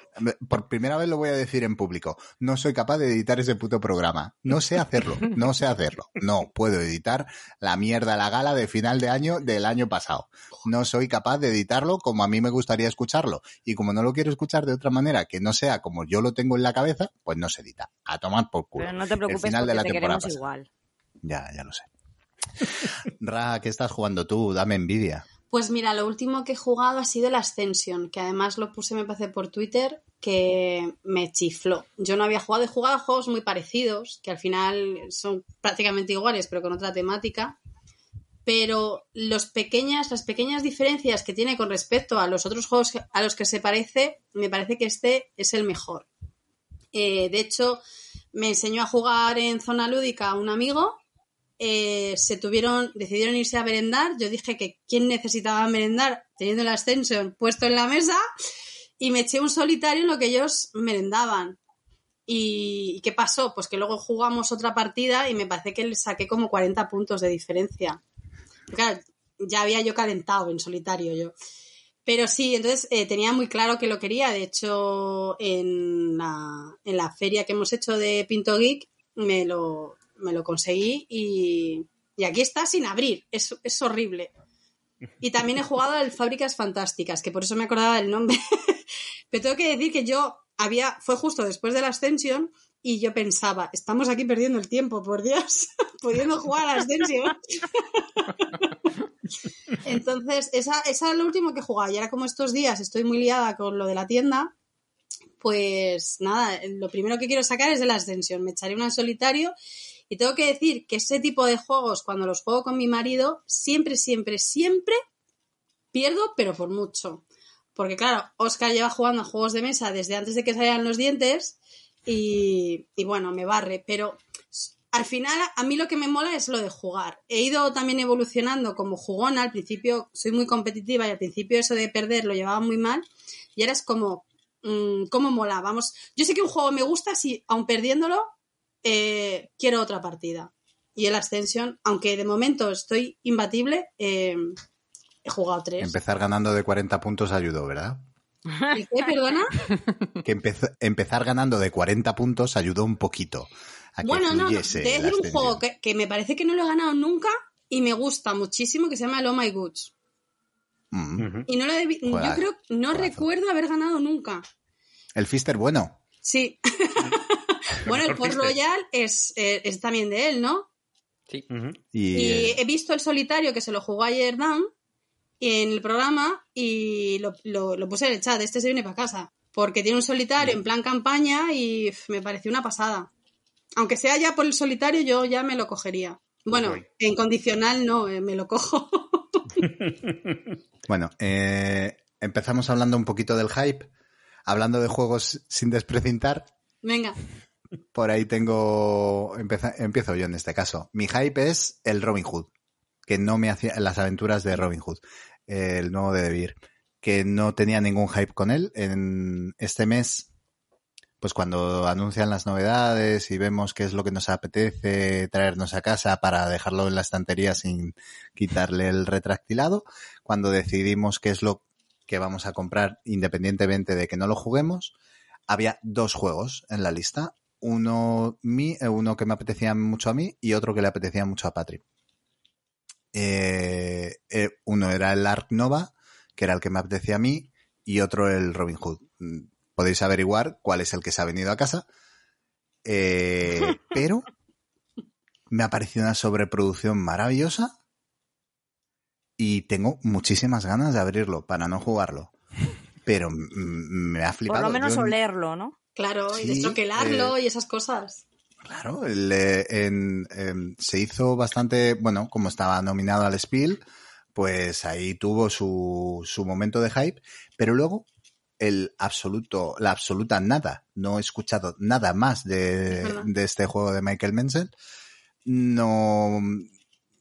por primera vez lo voy a decir en público. No soy capaz de editar ese puto programa. No sé hacerlo, no sé hacerlo. No puedo editar la mierda, la gala de final de año del año pasado. No soy capaz de editarlo como a mí me gustaría escucharlo. Y como no lo quiero escuchar de otra manera que no sea como yo lo tengo en la cabeza, pues no se edita. A tomar por culo. Pero no te preocupes final de la te temporada pasada. igual. Ya, ya lo sé. Ra, ¿qué estás jugando tú? Dame envidia. pues mira, lo último que he jugado ha sido el Ascension, que además lo puse, me parece, por Twitter, que me chifló. Yo no había jugado, he jugado juegos muy parecidos, que al final son prácticamente iguales, pero con otra temática. Pero los pequeñas, las pequeñas diferencias que tiene con respecto a los otros juegos a los que se parece, me parece que este es el mejor. Eh, de hecho, me enseñó a jugar en zona lúdica un amigo. eh, se tuvieron, decidieron irse a merendar. Yo dije que quién necesitaba merendar teniendo el Ascension puesto en la mesa y me eché un solitario en lo que ellos merendaban. ¿Y qué pasó? Pues que luego jugamos otra partida y me parece que le saqué como 40 puntos de diferencia. Ya había yo calentado en solitario yo. Pero sí, entonces eh, tenía muy claro que lo quería. De hecho, en la, en la feria que hemos hecho de Pinto Geek me lo, me lo conseguí y, y aquí está sin abrir. Es, es horrible. Y también he jugado al Fábricas Fantásticas, que por eso me acordaba del nombre. Pero tengo que decir que yo había, fue justo después de la Ascension y yo pensaba, estamos aquí perdiendo el tiempo, por Dios, pudiendo jugar a Ascension. Entonces, esa, esa es lo último que he jugado. Y ahora como estos días estoy muy liada con lo de la tienda, pues nada, lo primero que quiero sacar es de la Ascension. Me echaré una en solitario y tengo que decir que ese tipo de juegos, cuando los juego con mi marido, siempre, siempre, siempre pierdo, pero por mucho. Porque claro, Oscar lleva jugando a juegos de mesa desde antes de que salieran los dientes y, y bueno, me barre. Pero al final a mí lo que me mola es lo de jugar. He ido también evolucionando como jugona. Al principio soy muy competitiva y al principio eso de perder lo llevaba muy mal. Y ahora es como, mmm, ¿cómo mola? Vamos, yo sé que un juego me gusta si, aun perdiéndolo, eh, quiero otra partida. Y el Ascension, aunque de momento estoy imbatible, eh, he jugado tres. Empezar ganando de 40 puntos ayudó, ¿verdad? ¿Y qué, perdona? Que empez- empezar ganando de 40 puntos ayudó un poquito a que Bueno, no, fluyese te voy a la decir un juego que, que me parece que no lo he ganado nunca y me gusta muchísimo, que se llama el Oh My Goods. Mm. Y no lo he yo creo, no juegazo. recuerdo haber ganado nunca. El Fister bueno. Sí. bueno, el Port. Royal es, eh, es también de él, ¿no? Sí. Y, Y eh, he visto el solitario que se lo jugó ayer Dan en el programa y lo, lo- lo puse en el chat. Este se viene para casa. Porque tiene un solitario en plan campaña y me pareció una pasada. Aunque sea ya por el solitario, yo ya me lo cogería. Bueno, Guay. en condicional no, eh, me lo cojo. bueno, eh, empezamos hablando un poquito del hype. Hablando de juegos sin desprecintar, Venga. por ahí tengo. empeza- empiezo yo en este caso. Mi hype es el Robin Hood, que no me hacía. Las aventuras de Robin Hood, el nuevo de Debir, que no tenía ningún hype con él. En este mes pues cuando anuncian las novedades y vemos qué es lo que nos apetece traernos a casa para dejarlo en la estantería sin quitarle el retractilado, cuando decidimos qué es lo que vamos a comprar independientemente de que no lo juguemos, había dos juegos en la lista. Uno, mi, eh, uno que me apetecía mucho a mí y otro que le apetecía mucho a Patrick. Eh, eh, uno era el Ark Nova, que era el que me apetecía a mí, y otro el Robin Hood. Podéis averiguar cuál es el que se ha venido a casa. Eh, pero me ha parecido una sobreproducción maravillosa y tengo muchísimas ganas de abrirlo para no jugarlo. Pero me ha flipado. Por lo menos Yo- olerlo, ¿no? Claro, y destroquelarlo eh, y esas cosas. Claro, el, eh, en- em, se hizo bastante, bueno, como estaba nominado al Spiel, pues ahí tuvo su, su momento de hype, pero luego el absoluto, la absoluta nada, no he escuchado nada más de, de este juego de Michael Menzel. No,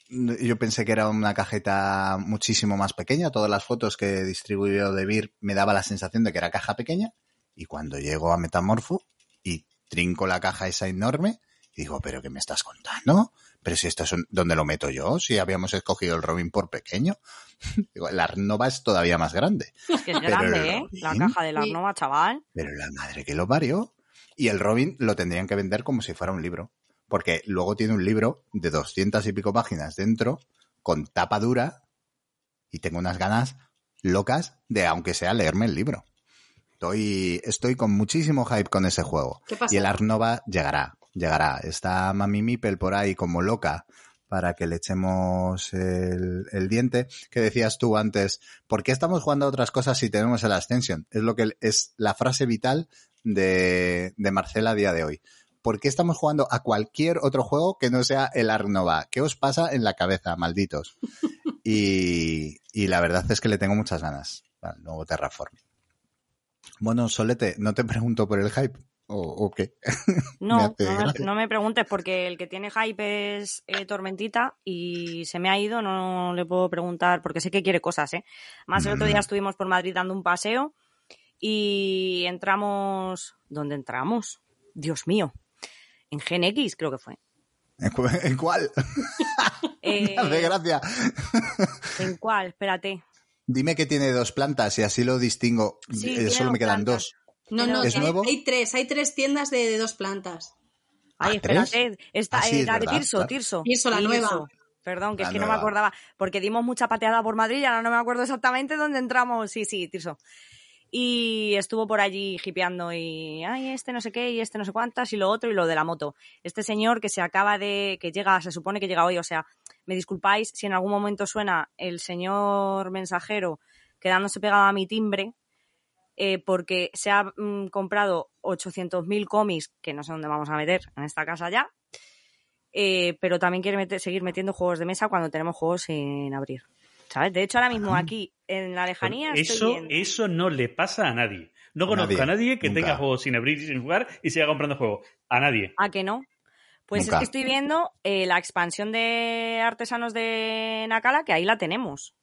no- yo pensé que era una cajeta muchísimo más pequeña. Todas las fotos que distribuyó de Beer me daba la sensación de que era caja pequeña. Y cuando llego a Metamorfo y trinco la caja esa enorme, digo, ¿pero qué me estás contando? Pero si esto es un- ¿dónde lo meto yo? Si habíamos escogido el Robin por pequeño. Digo, la Arnova es todavía más grande. Es que es Pero el grande, ¿eh? La caja de la Sí. Arnova, chaval. Pero la madre que lo parió. Y el Robin lo tendrían que vender como si fuera un libro. Porque luego tiene un libro de doscientas y pico páginas dentro, con tapa dura, y tengo unas ganas locas de, aunque sea, leerme el libro. Estoy, estoy con muchísimo hype con ese juego. ¿Qué pasa? Y el Arnova llegará, llegará. Está Mami Mipel por ahí como loca para que le echemos el, el diente. Que decías tú antes, ¿por qué estamos jugando a otras cosas si tenemos el Ascension? Es lo que es la frase vital de, de Marcela a día de hoy. ¿Por qué estamos jugando a cualquier otro juego que no sea el Arnova? ¿Qué os pasa en la cabeza, malditos? Y, y la verdad es que le tengo muchas ganas al nuevo Terraform. Bueno, Solete, no te pregunto por el hype. ¿O, o qué? No, no me, gracia. no me preguntes porque el que tiene hype es eh, Tormentita y se me ha ido, no le puedo preguntar porque sé que quiere cosas, ¿eh? Más el otro día Mm. estuvimos por Madrid dando un paseo y entramos... ¿Dónde entramos? Dios mío. En Gen X creo que fue. ¿En cu- ¿En cuál? Eh, Me hace gracia. ¿En cuál? Espérate. Dime que tiene dos plantas y así lo distingo. Sí, Eh, solo me quedan plantas. dos. No, no, ¿Es tiene- nuevo? hay tres, hay tres tiendas de, de dos plantas. Ay, ¿Ah, tres? espérate. Esta, Ah, sí, eh, es la de Tirso, claro. Tirso. Tirso, la nueva. Perdón, que La es que no me acordaba. Porque dimos mucha pateada por Madrid y ahora no me acuerdo exactamente dónde entramos. Sí, sí, Tirso. Y estuvo por allí hipeando y, ay, este no sé qué y este no sé cuántas y lo otro y lo de la moto. Este señor que se acaba de, que llega, se supone que llega hoy, o sea, me disculpáis si en algún momento suena el señor mensajero quedándose pegado a mi timbre, eh, porque se ha mm, comprado 800.000 cómics, que no sé dónde vamos a meter en esta casa ya, eh, pero también quiere meter- seguir metiendo juegos de mesa cuando tenemos juegos sin abrir. ¿Sabes? De hecho, ahora mismo Ah. aquí, en la lejanía, estoy Eso, viendo- eso no le pasa a nadie. No conozco Nadie, a nadie que nunca. tenga juegos sin abrir y sin jugar y siga comprando juegos. A nadie. ¿A que no? Pues Nunca. es que estoy viendo eh, la expansión de artesanos de Nakala, que ahí la tenemos.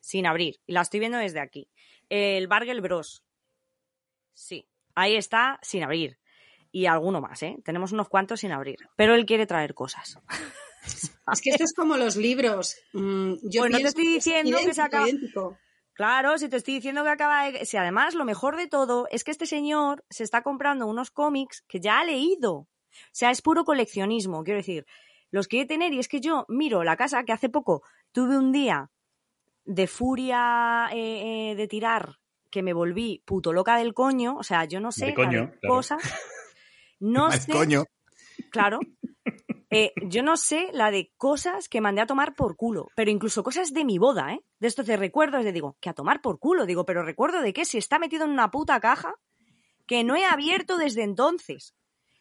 Sin abrir. Y la estoy viendo desde aquí. El Bargel Bros. Sí. Ahí está, sin abrir. Y alguno más, ¿eh? Tenemos unos cuantos sin abrir. Pero él quiere traer cosas. Es que esto es como los libros. Mm, yo Pues no te estoy es diciendo que se acaba- idéntico. Claro, si te estoy diciendo que acaba de... Si además lo mejor de todo es que este señor se está comprando unos cómics que ya ha leído. O sea, es puro coleccionismo, quiero decir. Los quiere tener y es que yo miro la casa que hace poco tuve un día de furia eh, eh, de tirar que me volví puto loca del coño. O sea, yo no sé coño, claro. cosas. No sé, coño. claro. Eh, yo no sé la de cosas que mandé a tomar por culo, pero incluso cosas de mi boda, ¿eh? De estos de recuerdos, de digo, que a tomar por culo, digo, pero recuerdo de qué, si está metido en una puta caja que no he abierto desde entonces,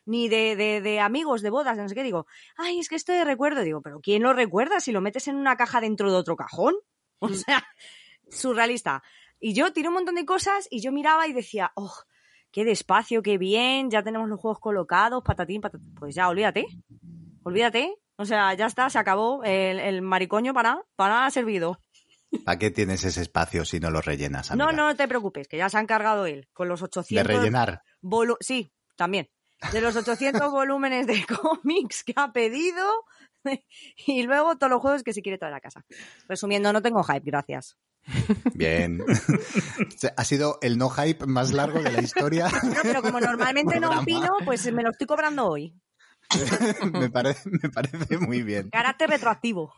ni de, de, de amigos de bodas, de no sé qué, digo, ay, es que esto de recuerdo, digo, pero ¿quién lo recuerda si lo metes en una caja dentro de otro cajón? O sea, surrealista. Y yo tiré un montón de cosas y yo miraba y decía, oh, qué despacio, qué bien, ya tenemos los juegos colocados, patatín, patatín. Pues ya, olvídate, olvídate. O sea, ya está, se acabó. El, el maricoño para, para ha servido. ¿Para qué tienes ese espacio si no lo rellenas? No, amiga? no te preocupes, que ya se ha encargado él con los De 800. rellenar. volu- sí, también, de los 800 volúmenes de cómics que ha pedido y luego todos los juegos que se quiere traer a casa. Resumiendo, no tengo hype, gracias. Bien. ha sido el no hype más largo de la historia. No, pero como normalmente no opino, pues me lo estoy cobrando hoy. me, parece, me parece muy bien. Carácter retroactivo.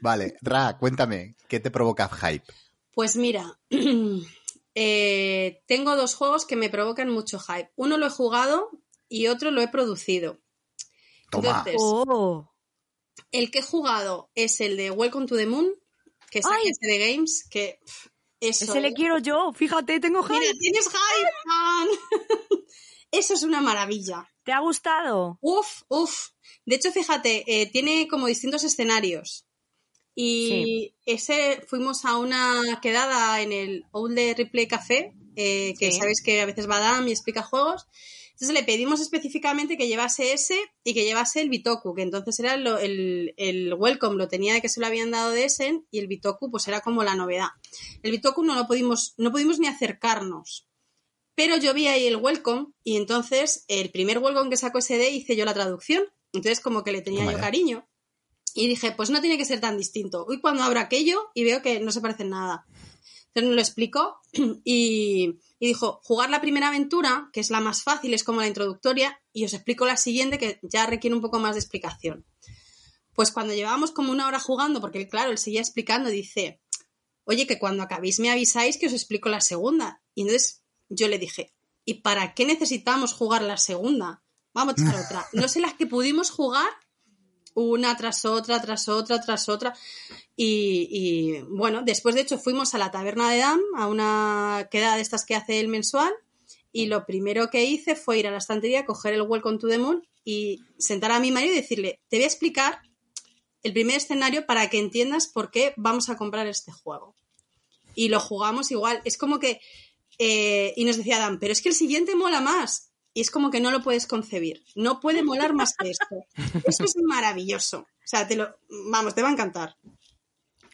Vale, Ra, cuéntame, ¿qué te provoca hype? Pues mira, eh, tengo dos juegos que me provocan mucho hype. Uno lo he jugado y otro lo he producido. Toma. Entonces, Oh. El que he jugado es el de Welcome to the Moon, que es ¡Ay! de Games, que pff, eso Ese le quiero yo, fíjate, tengo hype. Mira, tienes hype. Eso es una maravilla. ¿Te ha gustado? Uf, uf. De hecho, fíjate, eh, tiene como distintos escenarios. Y ese fuimos a una quedada en el Old Replay Café, eh, que Sí. sabéis que a veces va Dan y explica juegos. Entonces le pedimos específicamente que llevase ese y que llevase el Bitoku, que entonces era lo- el, el Welcome, lo tenía de que se lo habían dado de Essen y el Bitoku pues era como la novedad. El Bitoku no lo pudimos, no pudimos ni acercarnos. Pero yo vi ahí el Welcome y entonces el primer Welcome que sacó SD hice yo la traducción. Entonces como que le tenía yo cariño. Y dije, pues no tiene que ser tan distinto. Hoy cuando abro aquello y veo que no se parece en nada. Entonces me lo explicó y, y dijo, jugar la primera aventura, que es la más fácil, es como la introductoria, y os explico la siguiente que ya requiere un poco más de explicación. Pues cuando llevábamos como una hora jugando, porque claro, él seguía explicando, dice, oye, que cuando acabéis me avisáis que os explico la segunda. Y entonces yo le dije, ¿y para qué necesitamos jugar la segunda? Vamos a echar otra. No sé las que pudimos jugar una tras otra, tras otra, tras otra. Y, bueno, después de hecho fuimos a la taberna de Dam, a una quedada de estas que hace el mensual, y lo primero que hice fue ir a la estantería, coger el Welcome to the Moon y sentar a mi marido y decirle, te voy a explicar el primer escenario para que entiendas por qué vamos a comprar este juego. Y lo jugamos igual. Es como que... eh, y nos decía Dan, pero es que el siguiente mola más. Y es como que no lo puedes concebir. No puede molar más que esto. Esto es maravilloso. O sea, te lo, vamos, te va a encantar.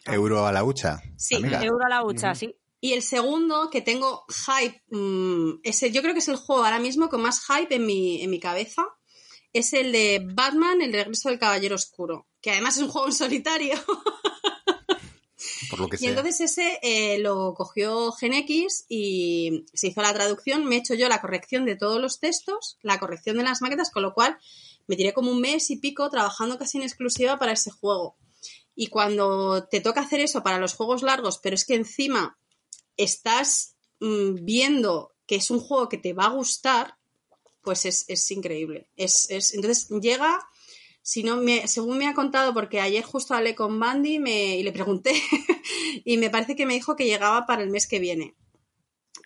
Euro a la hucha. Sí, amiga. Euro a la hucha, sí. Y el segundo que tengo hype, mm, ese, yo creo que es el juego ahora mismo con más hype en mi, en mi cabeza, es el de Batman, el regreso del Caballero Oscuro, que además es un juego en solitario. Por lo que Y entonces ese eh, lo cogió GenX y se hizo la traducción, me he hecho yo la corrección de todos los textos, la corrección de las maquetas, con lo cual me tiré como un mes y pico trabajando casi en exclusiva para ese juego. Y cuando te toca hacer eso para los juegos largos, pero es que encima estás mm, viendo que es un juego que te va a gustar, pues es, es increíble. Es, es- entonces llega, si no me, según me ha contado, porque ayer justo hablé con Bandy me- y le pregunté, y me parece que me dijo que llegaba para el mes que viene.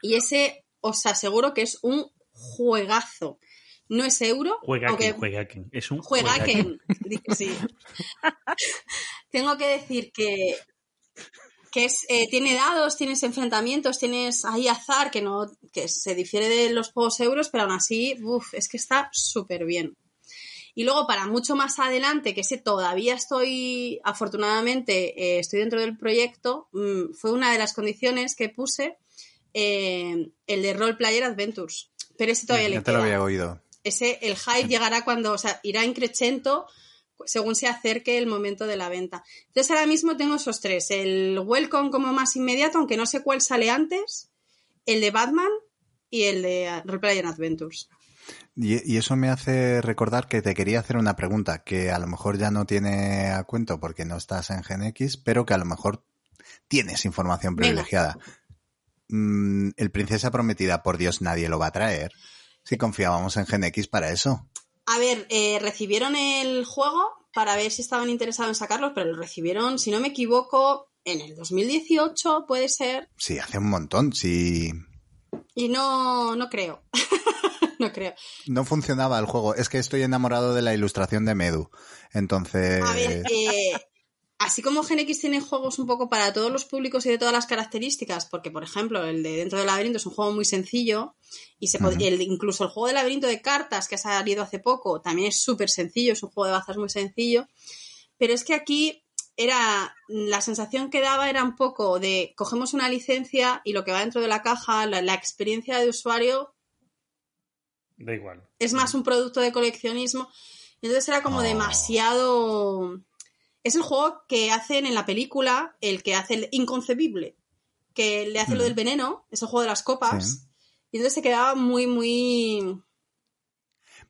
Y ese os aseguro que es un juegazo. No es euro, Juega aunque Juegaken. Es un juega Juegaken. dice, sí. Tengo que decir que, que es, eh, tiene dados, tienes enfrentamientos, tienes ahí azar que no que se difiere de los juegos euros, pero aún así, uf, es que está súper bien. Y luego para mucho más adelante, que ese todavía estoy, afortunadamente, eh, estoy dentro del proyecto, mm, fue una de las condiciones que puse eh, el de Role Player Adventures. Pero ese todavía le Ya te lo había oído. ese el hype llegará cuando, o sea, irá increchento según se acerque el momento de la venta. Entonces ahora mismo tengo esos tres, el Welcome como más inmediato, aunque no sé cuál sale antes, el de Batman y el de Roleplay and Adventures. Y, y eso me hace recordar que te quería hacer una pregunta que a lo mejor ya no tiene a cuento porque no estás en GenX, pero que a lo mejor tienes información privilegiada. Mm, el Princesa Prometida, por Dios, nadie lo va a traer. Si confiábamos en GenX para eso. A ver, eh, recibieron el juego para ver si estaban interesados en sacarlos, pero lo recibieron, si no me equivoco, en el 2018, puede ser, Sí, hace un montón. Sí, y no, no creo. no creo. no funcionaba el juego. Es que estoy enamorado de la ilustración de Medu. Entonces, A ver, eh, así como GenX tiene juegos un poco para todos los públicos y de todas las características, porque por ejemplo el de Dentro del Laberinto es un juego muy sencillo y se Ujú. el- incluso el juego de laberinto de cartas que ha salido hace poco también es súper sencillo, es un juego de bazas muy sencillo, pero es que aquí era la sensación que daba era un poco de cogemos una licencia y lo que va dentro de la caja, la, la experiencia de usuario Da igual. Es más un producto de coleccionismo. Entonces era como Oh. demasiado. Es el juego que hacen en la película, el que hace el inconcebible, que le hace lo Mm. del veneno, es el juego de las copas. Sí. Y entonces se quedaba muy, muy.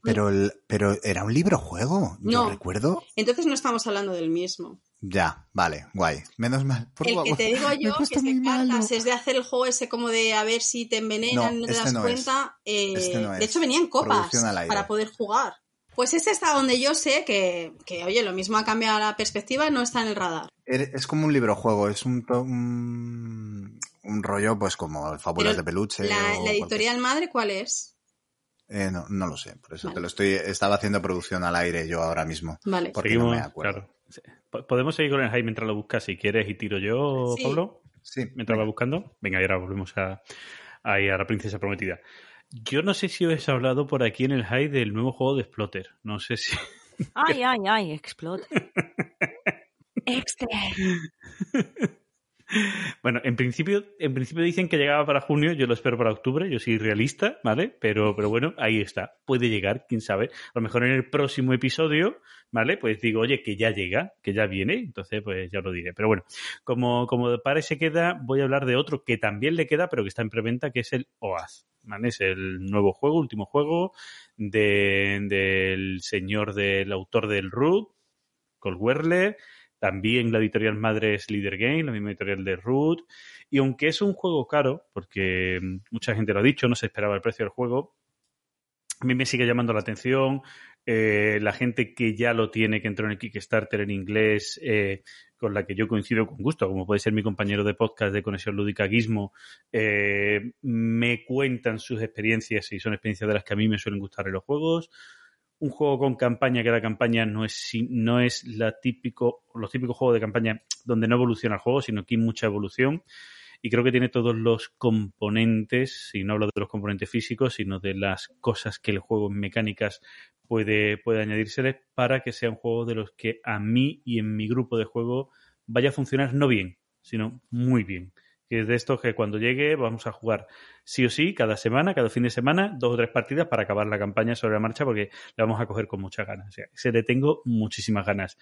Pero, el- pero era un libro juego. Yo No. recuerdo. Entonces no estamos hablando del mismo. Ya, vale, guay. Menos mal. Por el favor. que te digo yo, que es de muy malo. cartas, es de hacer el juego ese como de a ver si te envenenan No, y no te este das no es. cuenta. eh, Este no de es. hecho, venían copas para poder jugar. Pues este está donde yo sé que, que, oye, lo mismo ha cambiado la perspectiva, no está en el radar. Er- Es como un libro juego, es un, un, un rollo pues como Fábulas Pero de peluche. La, o la cualquier- editorial madre, ¿cuál es? Eh, no, no lo sé, por eso Vale. te lo estoy. Estaba haciendo producción al aire yo ahora mismo. Vale. Porque Seguimos, no me acuerdo. claro. ¿Podemos seguir con el hype mientras lo buscas si quieres y tiro yo, Sí. Pablo? Sí. Mientras va buscando. Venga, y ahora volvemos a, ahí a la princesa prometida. Yo no sé si os he hablado por aquí en el hype del nuevo juego de Splotter. No sé si. Ay, ay, ay, explota. Extra. Bueno, en principio, en principio dicen que llegaba para junio, yo lo espero para octubre, yo soy realista, ¿vale? Pero, pero bueno, ahí está. Puede llegar, quién sabe. A lo mejor en el próximo episodio, ¿vale? Pues digo, oye, que ya llega, que ya viene, entonces pues ya lo diré. Pero bueno, como, como para se queda, voy a hablar de otro que también le queda, pero que está en preventa, que es el OAZ. ¿Vale? Es el nuevo juego, último juego de- del señor del autor del Root, Cole Werler, también la editorial madre es Leader Game, la misma editorial de Root. Y aunque es un juego caro, porque mucha gente lo ha dicho, no se esperaba el precio del juego, a mí me sigue llamando la atención. Eh, la gente que ya lo tiene, que entró en el Kickstarter en inglés, eh, con la que yo coincido con gusto, como puede ser mi compañero de podcast de Conexión Lúdica Gizmo, eh, me cuentan sus experiencias y son experiencias de las que a mí me suelen gustar en los juegos un juego con campaña que la campaña no es no es la típico los típicos juegos de campaña donde no evoluciona el juego sino que hay mucha evolución. Y creo que tiene todos los componentes y no hablo de los componentes físicos sino de las cosas que el juego en mecánicas puede puede añadírseles para que sea un juego de los que a mí y en mi grupo de juego vaya a funcionar no bien sino muy bien que es de estos que cuando llegue vamos a jugar sí o sí cada semana, cada fin de semana, dos o tres partidas para acabar la campaña sobre la marcha porque la vamos a coger con muchas ganas. O sea, se le tengo muchísimas ganas.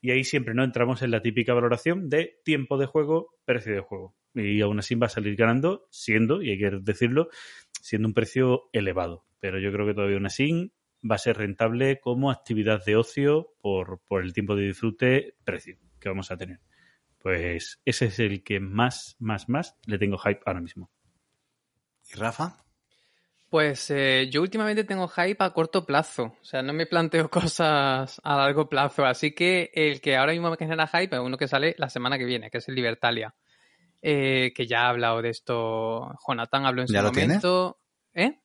Y ahí siempre no entramos en la típica valoración de tiempo de juego, precio de juego. Y aún así va a salir ganando, siendo, y hay que decirlo, siendo un precio elevado. Pero yo creo que todavía aún así va a ser rentable como actividad de ocio por, por el tiempo de disfrute, precio que vamos a tener. Pues ese es el que más, más, más le tengo hype ahora mismo. ¿Y Rafa? Pues eh, yo últimamente tengo hype a corto plazo, o sea, no me planteo cosas a largo plazo, así que el que ahora mismo me genera hype es uno que sale la semana que viene, que es el Libertalia, eh, que ya ha hablado de esto, Jonathan habló en su ¿Ya lo momento. ¿Eh?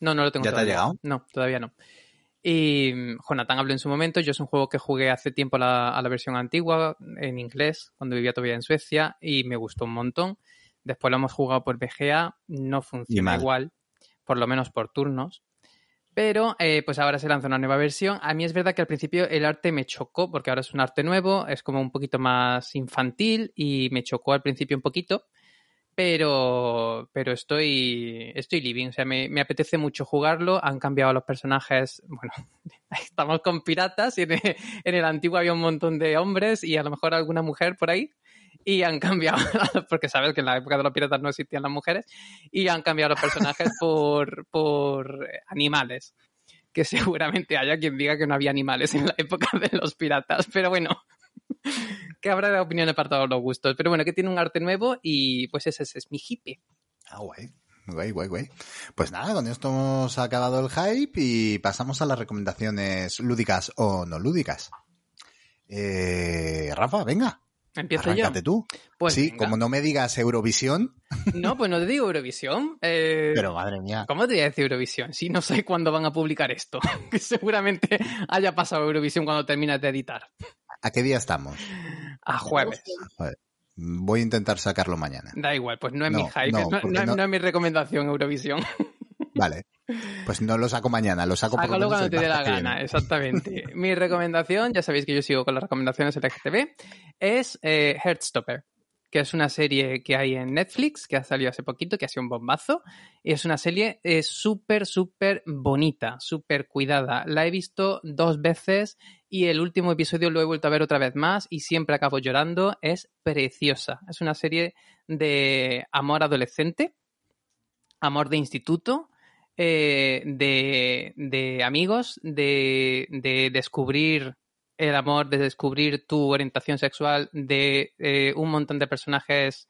No, no lo tengo ¿Ya te ha todavía. llegado? No, todavía no. Y mm, Jonathan habló en su momento, yo es un juego que jugué hace tiempo a la, a la versión antigua, en inglés, cuando vivía todavía en Suecia, y me gustó un montón. Después lo hemos jugado por BGA, no funciona igual, por lo menos por turnos. Pero eh, pues ahora se lanza una nueva versión. A mí es verdad que al principio el arte me chocó, porque ahora es un arte nuevo, es como un poquito más infantil y me chocó al principio un poquito. Pero, pero estoy, estoy living, o sea, me, me apetece mucho jugarlo. Han cambiado los personajes. Bueno, estamos con piratas y en el, en el antiguo había un montón de hombres y a lo mejor alguna mujer por ahí. Y han cambiado, porque sabes que en la época de los piratas no existían las mujeres, y han cambiado los personajes por, por animales. Que seguramente haya quien diga que no había animales en la época de los piratas, pero bueno, que habrá de opiniones para todos los gustos. Pero bueno, que tiene un arte nuevo y pues ese, es mi hippie. Ah, guay. Guay, guay, guay. Pues nada, con esto hemos acabado el hype y pasamos a las recomendaciones lúdicas o no lúdicas. Eh, Rafa, venga. Empiezo Arráncate yo. tú. Pues sí, venga. como no me digas Eurovisión, No, pues no te digo Eurovisión. Eh, pero madre mía. ¿Cómo te voy a decir Eurovisión? Si no sé cuándo van a publicar esto. que seguramente haya pasado Eurovisión cuando termines de editar. ¿A qué día estamos? A jueves. Voy a intentar sacarlo mañana. Da igual, pues no es No, mi hype, no es mi recomendación Eurovisión. Vale. Pues no lo saco mañana, lo saco Sácalo cuando te dé la gana, exactamente. Mi recomendación, ya sabéis que yo sigo con las recomendaciones LGTB, es eh, Heartstopper, que es una serie que hay en Netflix, que ha salido hace poquito, que ha sido un bombazo. Y es una serie eh, súper, súper bonita, súper cuidada. La he visto dos veces y el último episodio lo he vuelto a ver otra vez más y siempre acabo llorando. Es preciosa. Es una serie de amor adolescente, amor de instituto, eh, de, de amigos, de, de descubrir el amor, de descubrir tu orientación sexual, de eh, un montón de personajes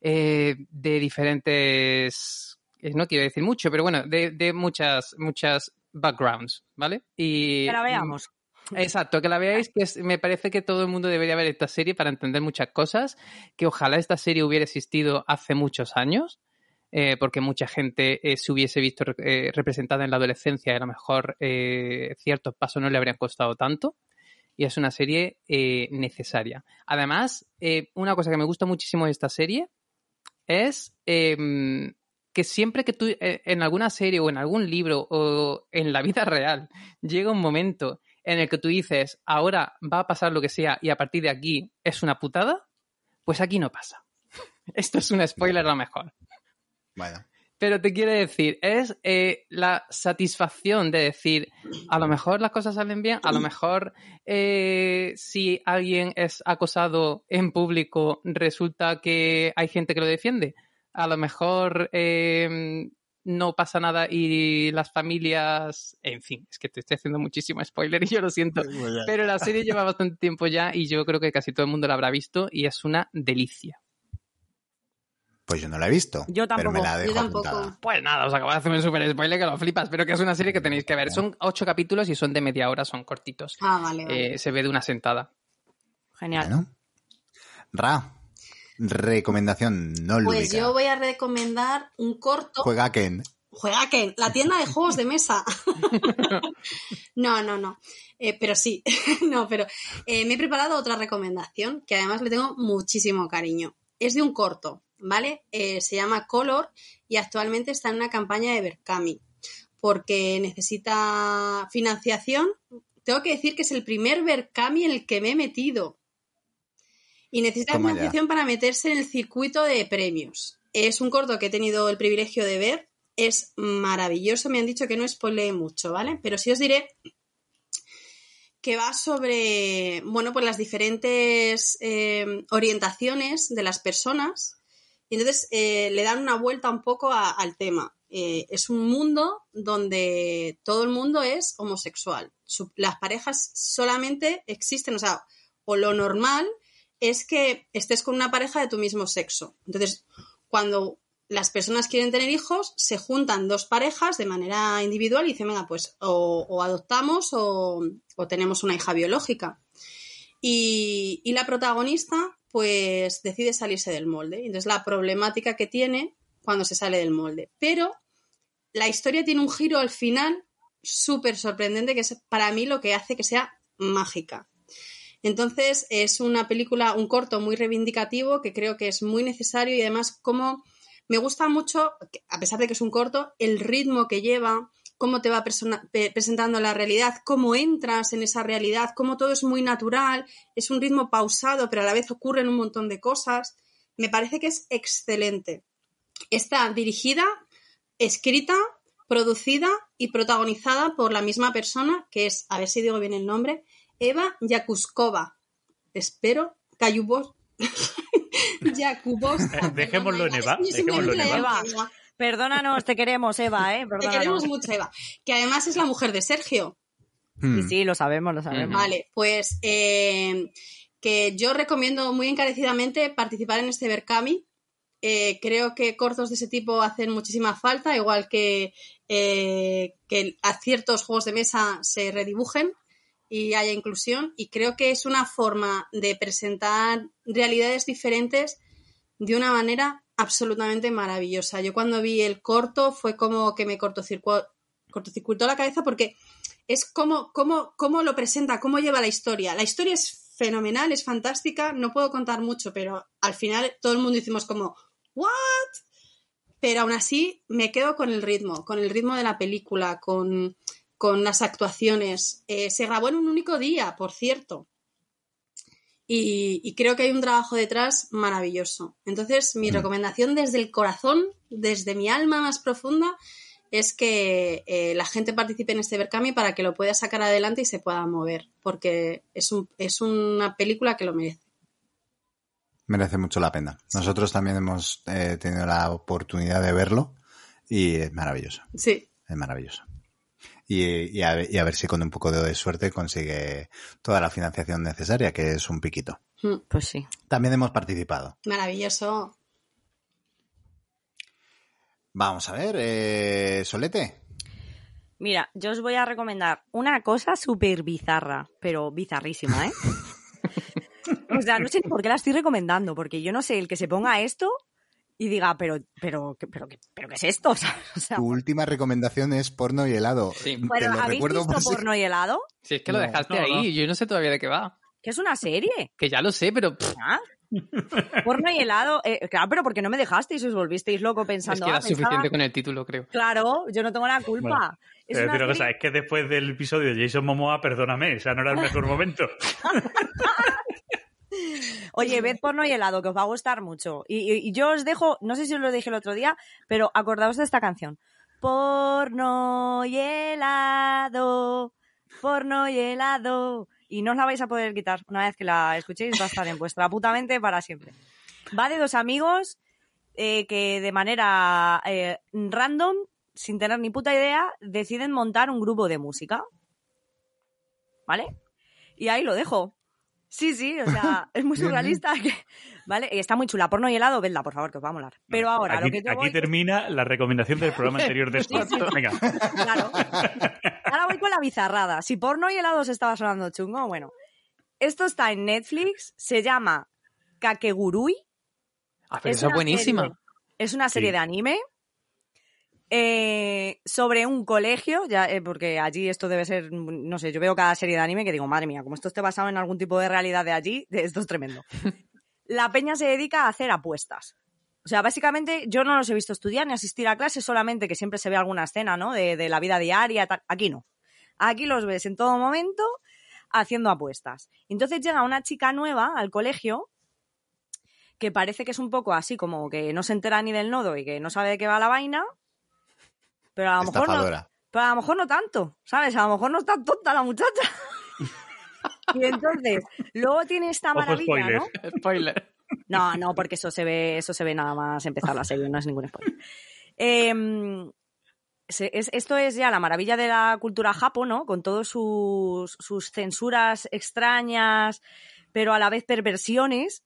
eh, de diferentes, no quiero decir mucho, pero bueno, de, de muchas, muchas backgrounds, ¿vale? Y Que la veamos. Exacto, que la veáis, que es- me parece que todo el mundo debería ver esta serie para entender muchas cosas, que ojalá esta serie hubiera existido hace muchos años, eh, porque mucha gente eh, se hubiese visto eh, representada en la adolescencia a lo mejor ciertos pasos no le habrían costado tanto. Y es una serie necesaria. Además, una cosa que me gusta muchísimo de esta serie es em, que siempre que tú en alguna serie o en algún libro o en la vida real llega un momento en el que tú dices, ahora va a pasar lo que sea y a partir de aquí es una putada, pues aquí no pasa. Esto es un spoiler a lo mejor. Bueno, Pero te quiero decir, es eh, la satisfacción de decir, a lo mejor las cosas salen bien, a lo mejor eh, si alguien es acosado en público resulta que hay gente que lo defiende. A lo mejor eh, no pasa nada y las familias, en fin, es que te estoy haciendo muchísimo spoiler y yo lo siento. Pero la serie lleva bastante tiempo ya y yo creo que casi todo el mundo la habrá visto y es una delicia. Pues yo no la he visto. Yo Pero me tampoco, la yo dejo tampoco. apuntada. Pues nada, os acabo de hacer un super spoiler que lo flipas, pero que es una serie que tenéis que ver. Son ocho capítulos y son de media hora, son cortitos. Ah, vale, vale. Eh, se ve de una sentada. Genial. Bueno. Ra, recomendación no lúdica. pues yo voy a recomendar un corto. Juega Ken. Juega Ken, la tienda de juegos de mesa. no, no, no. Eh, pero sí, no, pero eh, me he preparado otra recomendación que además le tengo muchísimo cariño. Es de un corto, ¿vale? Eh, se llama Color y actualmente está en una campaña de Berkami porque necesita financiación. Tengo que decir que es el primer Berkami en el que me he metido. Y necesita Toma ya. financiación para meterse en el circuito de premios. Es un corto que he tenido el privilegio de ver. Es maravilloso. Me han dicho que no spoilee mucho, ¿vale? Pero sí os diré que va sobre, bueno, pues las diferentes eh, orientaciones de las personas. Y entonces eh, le dan una vuelta un poco al tema. Eh, es un mundo donde todo el mundo es homosexual. Las parejas solamente existen, o sea, o lo normal es que estés con una pareja de tu mismo sexo. Entonces, cuando las personas quieren tener hijos, se juntan dos parejas de manera individual y dicen, venga, pues o, adoptamos o, tenemos una hija biológica. Y la protagonista, pues, decide salirse del molde. Entonces, la problemática que tiene cuando se sale del molde. Pero la historia tiene un giro al final súper sorprendente, que es para mí lo que hace que sea mágica. Entonces, es una película, un corto muy reivindicativo que creo que es muy necesario y además como me gusta mucho, a pesar de que es un corto, el ritmo que lleva, cómo te va presentando la realidad, cómo entras en esa realidad, cómo todo es muy natural, es un ritmo pausado, pero a la vez ocurren un montón de cosas. Me parece que es excelente. Está dirigida, escrita, producida y protagonizada por la misma persona, que es, a ver si digo bien el nombre, Eva Yakuskova. Espero, Kayubos. Yakubovska. Dejémoslo en Eva, dejémoslo en Eva. Perdónanos, te queremos, Eva, ¿eh? Te queremos mucho, Eva. Que además es la mujer de Sergio. Hmm. Sí, sí, lo sabemos, lo sabemos. Vale, pues eh, que yo recomiendo muy encarecidamente participar en este Berkami. Eh, creo que cortos de ese tipo hacen muchísima falta, igual que, eh, que a ciertos juegos de mesa se redibujen y haya inclusión. Y creo que es una forma de presentar realidades diferentes de una manera absolutamente maravillosa. Yo cuando vi el corto fue como que me cortocircuitó, la cabeza porque es como, como, cómo lo presenta, cómo lleva la historia. La historia es fenomenal, es fantástica, no puedo contar mucho, pero al final todo el mundo hicimos como, ¿what? Pero aún así me quedo con el ritmo, con el ritmo de la película, con, con las actuaciones. Eh, se grabó en un único día, por cierto. Y, y creo que hay un trabajo detrás maravilloso. Entonces, mi Mm. recomendación desde el corazón, desde mi alma más profunda, es que eh, la gente participe en este Berkami para que lo pueda sacar adelante y se pueda mover, porque es, un, es una película que lo merece. Merece mucho la pena. Nosotros también hemos eh, tenido la oportunidad de verlo y es maravilloso. Sí, Es maravilloso. Y, y a, ver- y a ver si con un poco de suerte consigue toda la financiación necesaria, que es un piquito. Mm, Pues sí. También hemos participado. maravilloso. Vamos a ver, eh, Solete. Mira, yo os voy a recomendar una cosa súper bizarra, pero bizarrísima, ¿eh? o sea, no sé por qué la estoy recomendando, porque yo no sé el que se ponga esto y diga, pero, pero, pero, pero, pero ¿qué es esto? O sea, o sea, Tu última recomendación es porno y helado. Sí. Te bueno, lo ¿habéis recuerdo visto por si- porno y helado? Si es que lo dejaste no, no. ahí, yo no sé todavía de qué va. Que es una serie. Que ya lo sé, pero ¿Ah? Porno y helado. eh, claro, pero porque no me dejasteis? Os volvisteis loco es pensando. que era ah, pensaba- suficiente con el título, creo. Claro, yo no tengo la culpa. Bueno, es serie- es que después del episodio de Jason Momoa, perdóname, o sea, no era el mejor momento. Oye, ved porno y helado, que os va a gustar mucho. Y, y- y yo os dejo, no sé si os lo dije el otro día, pero acordaos de esta canción. Porno y helado, porno y helado. Y no os la vais a poder quitar. Una vez que la escuchéis, va a estar en vuestra puta mente para siempre. Va de dos amigos eh, que de manera eh, random, sin tener ni puta idea, deciden montar un grupo de música. ¿Vale? Y ahí lo dejo. Sí, sí, o sea, es muy surrealista. Que, ¿Vale? Y está muy chula. Porno y helado, vedla, por favor, que os va a molar. Pero ahora, aquí, lo que yo aquí voy... termina la recomendación del programa anterior de esto. Sí, sí. Venga, Claro. Ahora voy con la bizarrada. Si porno y helado se estaba sonando chungo, bueno. Esto está en Netflix, se llama Kakegurui. Ah, pero eso es una buenísima. serie- es una serie Sí. de anime eh, sobre un colegio, ya, eh, porque allí esto debe ser, no sé, yo veo cada serie de anime que digo, madre mía, como esto esté basado en algún tipo de realidad de allí, esto es tremendo. La peña se dedica a hacer apuestas. O sea, básicamente yo no los he visto estudiar ni asistir a clases, solamente que siempre se ve alguna escena, ¿no? De, de la vida diaria, tal. Aquí no. Aquí los ves en todo momento haciendo apuestas. Entonces llega una chica nueva al colegio que parece que es un poco así como que no se entera ni del nodo y que no sabe de qué va la vaina, pero a lo mejor no, pero a lo mejor no tanto, ¿sabes? A lo mejor no es tan tonta la muchacha. y entonces, luego tiene esta Ojo, maravilla, spoiler. ¿no? Spoiler. No, no, porque eso se ve, eso se ve nada más empezar la serie, no es ningún spoiler. Em, esto es ya la maravilla de la cultura japo, ¿no? Con todos sus, sus censuras extrañas, pero a la vez perversiones.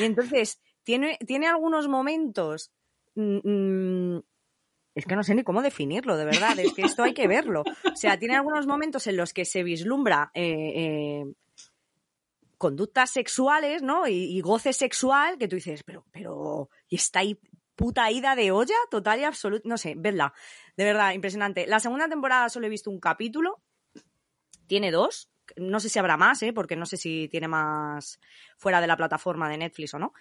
Y entonces, tiene, tiene algunos momentos. mm, mm, es que no sé ni cómo definirlo, de verdad. Es que esto hay que verlo. O sea, tiene algunos momentos en los que se vislumbra eh, eh, conductas sexuales, ¿no? Y, goce sexual que tú dices, pero, pero, ¿y está ahí puta ida de olla? Total y absoluta. No sé, vedla. De verdad, impresionante. La segunda temporada solo he visto un capítulo. Tiene dos. No sé si habrá más, ¿eh? Porque no sé si tiene más fuera de la plataforma de Netflix o no.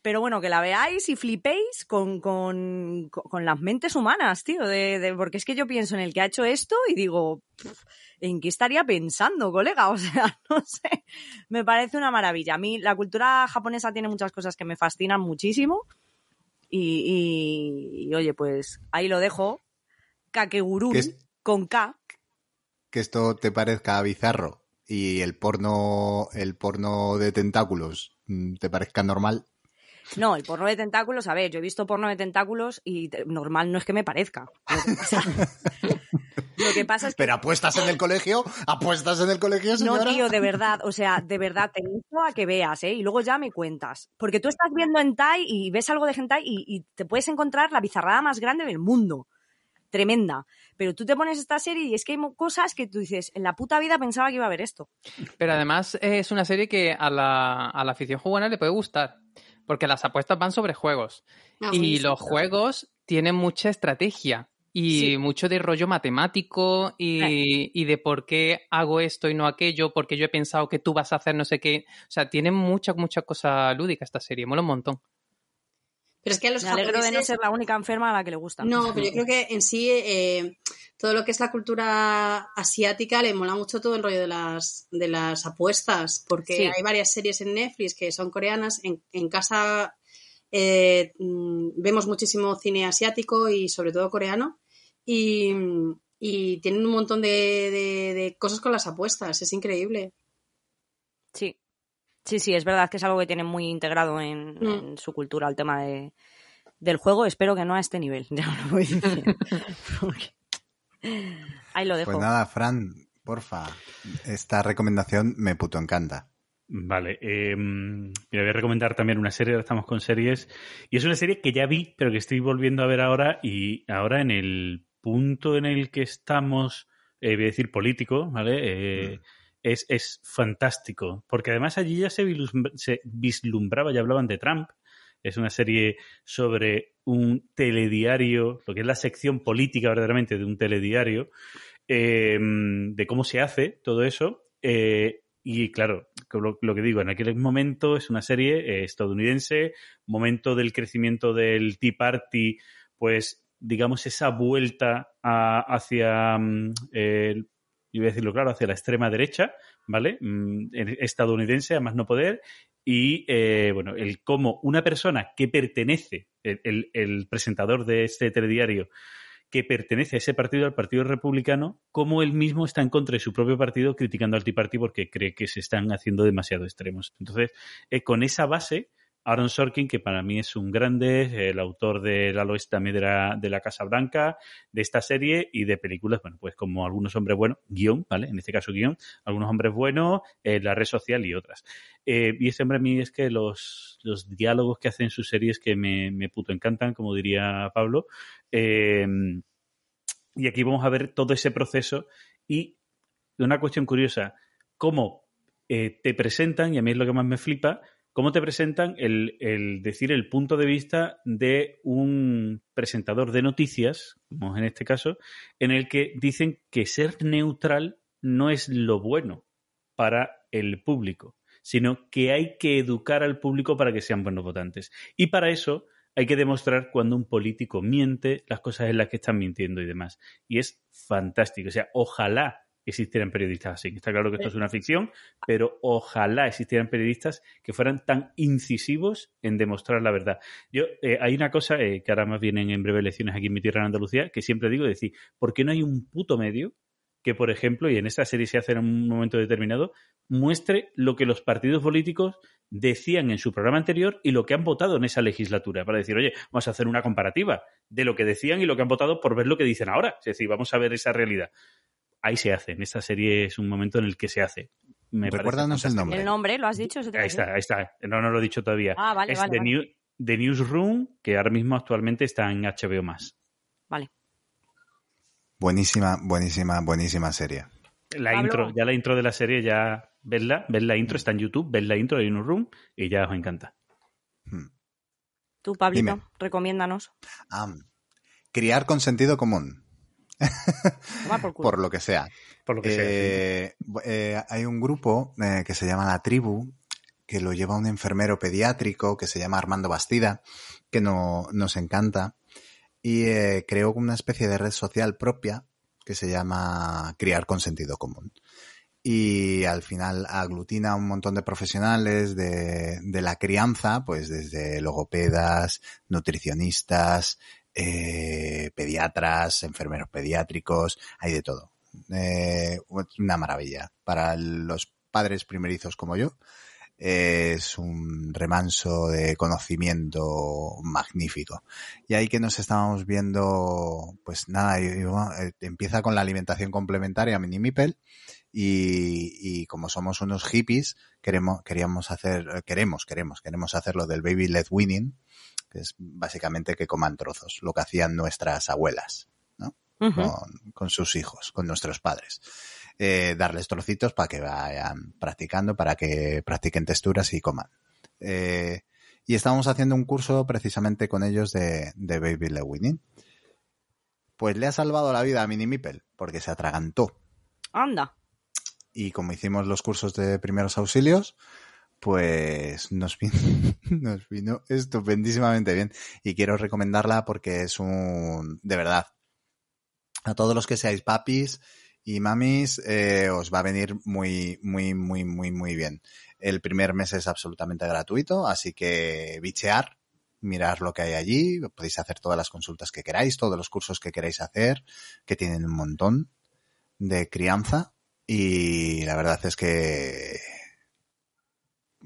Pero bueno, que la veáis y flipéis con, con, con las mentes humanas, tío. De, de- porque es que yo pienso en el que ha hecho esto y digo, "Pff, ¿en qué estaría pensando, colega? O sea, no sé. Me parece una maravilla. A mí la cultura japonesa tiene muchas cosas que me fascinan muchísimo. Y, y- y, oye, pues ahí lo dejo. Kakegurui, ¿Qué es? con K. Que esto te parezca bizarro y el porno, el porno de tentáculos mm, te parezca normal. No, el porno de tentáculos, a ver, yo he visto porno de tentáculos y normal no es que me parezca. Lo que pasa, lo que pasa es que Pero apuestas en el colegio, apuestas en el colegio, señora. No, tío, de verdad, o sea, de verdad, te invito a que veas, ¿eh? Y luego ya me cuentas. Porque tú estás viendo hentai y ves algo de hentai y, y te puedes encontrar la bizarrada más grande del mundo. Tremenda. Pero tú te pones esta serie y es que hay cosas que tú dices, en la puta vida pensaba que iba a ver esto. Pero además eh, es una serie que a la, a la afición juvenil le puede gustar. Porque las apuestas van sobre juegos. Ah, y los juegos tienen mucha estrategia. Y Sí. mucho de rollo matemático y, y de por qué hago esto y no aquello, porque yo he pensado que tú vas a hacer no sé qué. O sea, tiene mucha, mucha cosa lúdica esta serie, mola un montón. Pero es que a los Me alegro de no ser la única enferma a la que le gusta. No, pero yo creo que en sí eh, todo lo que es la cultura asiática le mola mucho todo el rollo de las, de las apuestas, porque Sí. hay varias series en Netflix que son coreanas. En, en casa eh, mm, vemos muchísimo cine asiático y sobre todo coreano y, y tienen un montón de, de- de cosas con las apuestas, es increíble. Sí. Sí, sí, es verdad que es algo que tienen muy integrado en, Mm. en su cultura el tema de, del juego. Espero que no a este nivel, ya lo voy diciendo. Ahí lo dejo. Pues nada, Fran, porfa, esta recomendación me puto encanta. Vale, eh, mira, voy a recomendar también una serie, ahora estamos con series, y es una serie que ya vi, pero que estoy volviendo a ver ahora, y ahora en el punto en el que estamos, eh, voy a decir político, ¿vale? Eh, es, es fantástico, porque además allí ya se, vislum- se vislumbraba, ya hablaban de Trump, es una serie sobre un telediario, lo que es la sección política verdaderamente de un telediario, eh, de cómo se hace todo eso. eh, y claro, lo, que digo, en aquel momento es una serie eh, estadounidense, momento del crecimiento del Tea Party, pues digamos esa vuelta hacia, mm, yo voy a decirlo claro, hacia la extrema derecha, ¿vale? Mm, estadounidense, a más no poder, y eh, bueno, el cómo una persona que pertenece, el, presentador de este telediario, que pertenece a ese partido, al Partido Republicano, como él mismo está en contra de su propio partido criticando al Tea Party porque cree que se están haciendo demasiado extremos. Entonces, eh, con esa base, Aaron Sorkin, que para mí es un grande, el autor de La Oeste también de la, Casa Blanca, de esta serie y de películas, bueno, pues como Algunos Hombres Buenos, guion, ¿vale? En este caso guion, Algunos Hombres Buenos, eh, La Red Social y otras. Eh, y hombre a mí es que los, los diálogos que hacen en sus series que me, me puto encantan, como diría Pablo. Eh, y aquí vamos a ver todo ese proceso y una cuestión curiosa, cómo eh, te presentan, y a mí es lo que más me flipa, cómo te presentan el, decir el punto de vista de un presentador de noticias, como en este caso, en el que dicen que ser neutral no es lo bueno para el público, sino que hay que educar al público para que sean buenos votantes. Y para eso hay que demostrar cuando un político miente las cosas en las que están mintiendo y demás. Y es fantástico. O sea, ojalá existieran periodistas así. Está claro que esto es una ficción, pero ojalá existieran periodistas que fueran tan incisivos en demostrar la verdad. Yo, eh, hay una cosa eh, que ahora más vienen en breve elecciones aquí en mi tierra en Andalucía, que siempre digo, es decir, ¿por qué no hay un puto medio que, por ejemplo, y en esta serie se hace en un momento determinado, muestre lo que los partidos políticos decían en su programa anterior y lo que han votado en esa legislatura, para decir, oye, vamos a hacer una comparativa de lo que decían y lo que han votado por ver lo que dicen ahora. Es decir, vamos a ver esa realidad. Ahí se hace, en esta serie es un momento en el que se hace. Me Recuérdanos el nombre. El nombre, ¿lo has dicho? Ahí está, ahí está. No, no lo he dicho todavía. Ah, vale, es vale, The, vale. New- The Newsroom, que ahora mismo actualmente está en HBO+. Vale. Buenísima, buenísima, buenísima serie. La Pablo. intro, ya la intro de la serie, ya vedla, ved la intro, está en YouTube, ved la intro de The Newsroom y ya os encanta. Hmm. Tú, Pablito, Dime. recomiéndanos. Ah, criar con sentido común, por lo que sea. Por lo que sea. Eh, eh, hay un grupo eh, que se llama La Tribu, que lo lleva un enfermero pediátrico que se llama Armando Bastida, que no, nos encanta, y eh, creó una especie de red social propia que se llama Criar con Sentido Común. Y al final aglutina a un montón de profesionales de, de la crianza, pues desde logopedas, nutricionistas, eh, pediatras, enfermeros pediátricos, hay de todo. Eh, una maravilla. Para los padres primerizos como yo, es un remanso de conocimiento magnífico. Y ahí que nos estábamos viendo, pues nada, bueno, eh, empieza con la alimentación complementaria mini Mipel y, y como somos unos hippies, queremos, queríamos hacer, queremos, queremos, queremos hacer lo del baby led winning, que es básicamente que coman trozos, lo que hacían nuestras abuelas Ujú. con, con sus hijos, con nuestros padres. Eh, darles trocitos para que vayan practicando, para que practiquen texturas y coman. Eh, y estábamos haciendo un curso precisamente con ellos de, de Baby Led Winning. Pues le ha salvado la vida a Mini Mipel, porque se atragantó. Anda. Y como hicimos los cursos de primeros auxilios, pues nos vino, nos vino estupendísimamente bien. Y quiero recomendarla porque es un, de verdad, a todos los que seáis papis y mamis, eh, os va a venir muy, muy, muy, muy, muy bien. El primer mes es absolutamente gratuito, así que bichear, mirar lo que hay allí, podéis hacer todas las consultas que queráis, todos los cursos que queráis hacer, que tienen un montón de crianza y la verdad es que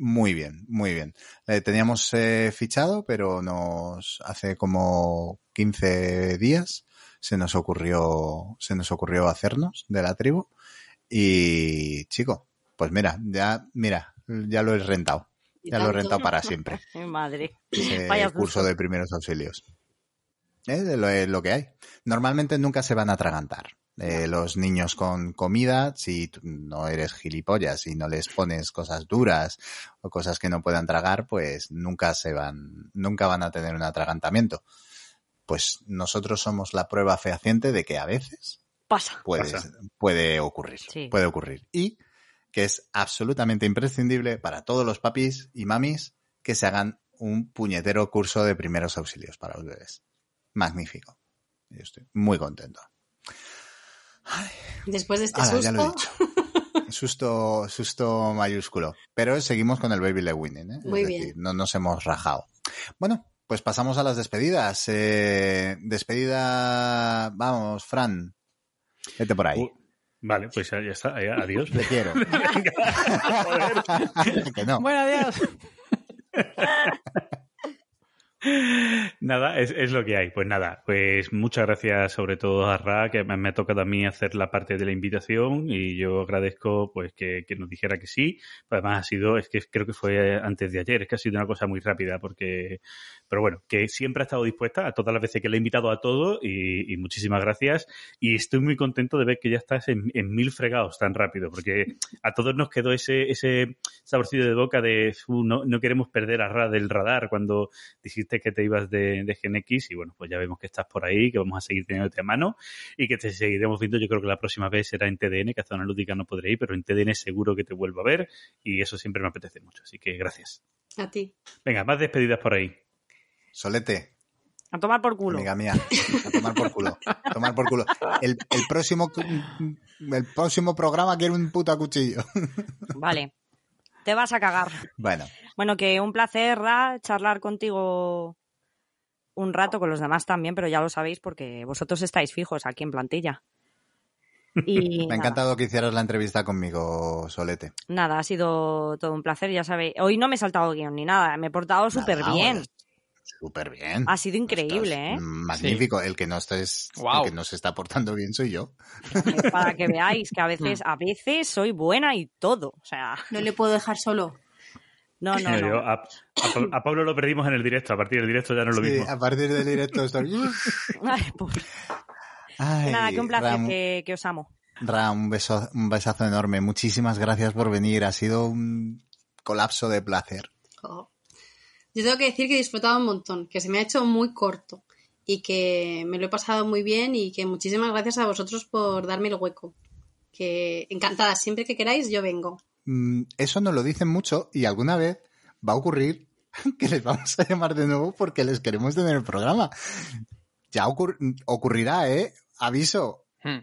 muy bien, muy bien. Eh, teníamos eh, fichado, pero nos hace como 15 días se nos ocurrió, se nos ocurrió hacernos de la tribu. Y chico, pues mira, ya, mira, ya lo he rentado. Ya lo he rentado para siempre. Madre. Ese Vaya curso de primeros auxilios. Es lo, es lo que hay. Normalmente nunca se van a atragantar. Eh, los niños con comida, si tú no eres gilipollas y no les pones cosas duras o cosas que no puedan tragar, pues nunca se van, nunca van a tener un atragantamiento. Pues nosotros somos la prueba fehaciente de que a veces Pasa. puede, Pasa. puede ocurrir. Sí. Puede ocurrir. Y que es absolutamente imprescindible para todos los papis y mamis que se hagan un puñetero curso de primeros auxilios para los bebés. Magnífico. Yo estoy muy contento. Después de este Ala, ya lo he susto, dicho. Susto, susto mayúsculo. Pero seguimos con el Baby Le Winning, ¿eh? Es Muy decir, bien. no nos hemos rajado. Bueno, pues pasamos a las despedidas. Eh, despedida, vamos, Fran. Vete por ahí. Uh, vale, pues ya, ya está. eh, adiós. Te quiero. que no. Bueno, adiós. Nada, es, es lo que hay. Pues nada, pues muchas gracias sobre todo a Ra, que me, me ha tocado a mí hacer la parte de la invitación y yo agradezco pues que, que nos dijera que sí. Además ha sido, es que creo que fue antes de ayer, es que ha sido una cosa muy rápida porque, pero bueno, que siempre ha estado dispuesta a todas las veces que le he invitado a todo y, y muchísimas gracias. Y estoy muy contento de ver que ya estás en, en mil fregados tan rápido porque a todos nos quedó ese, ese saborcillo de boca de "Uh, no, no queremos perder a Ra del radar cuando dijiste que te ibas de, de Gen X y bueno, pues ya vemos que estás por ahí, que vamos a seguir teniéndote a mano y que te seguiremos viendo. Yo creo que la próxima vez será en TDN, que a Zona Lúdica no podré ir, pero en TDN seguro que te vuelvo a ver y eso siempre me apetece mucho. Así que gracias. a ti. Venga, más despedidas por ahí. Solete, A tomar por culo. amiga mía, a tomar por culo. A tomar por culo. El, el próximo el próximo programa quiere un puto cuchillo. Vale. Te vas a cagar. Bueno, Bueno, que un placer, Ra, charlar contigo un rato, con los demás también, pero ya lo sabéis porque vosotros estáis fijos aquí en plantilla. Y me ha encantado que hicieras la entrevista conmigo, Solete. nada, ha sido todo un placer, ya sabéis. Hoy no me he saltado guion ni nada, me he portado súper bien. Súper bien. Ha sido increíble, Estás ¿eh? Magnífico. El que no estés, Guau. el que no se está portando bien soy yo. Para que veáis que a veces, a veces soy buena y todo. O sea, No le puedo dejar solo. no, no, no. a, a Pa- a Pablo lo perdimos en el directo, a partir del directo ya no es lo Sí, mismo. a partir del directo estoy. Ay, pobre. Ay, Nada, que un placer, Ram, que, que os amo. Ra, un, beso, un besazo enorme. Muchísimas gracias por venir. Ha sido un colapso de placer. Jo. Yo tengo que decir que he disfrutado un montón, que se me ha hecho muy corto y que me lo he pasado muy bien y que muchísimas gracias a vosotros por darme el hueco. Que encantada, siempre que queráis yo vengo. Mm, Eso nos lo dicen mucho y alguna vez va a ocurrir que les vamos a llamar de nuevo porque les queremos tener el programa. Ya ocur- ocurrirá, ¿eh? Aviso. Hmm.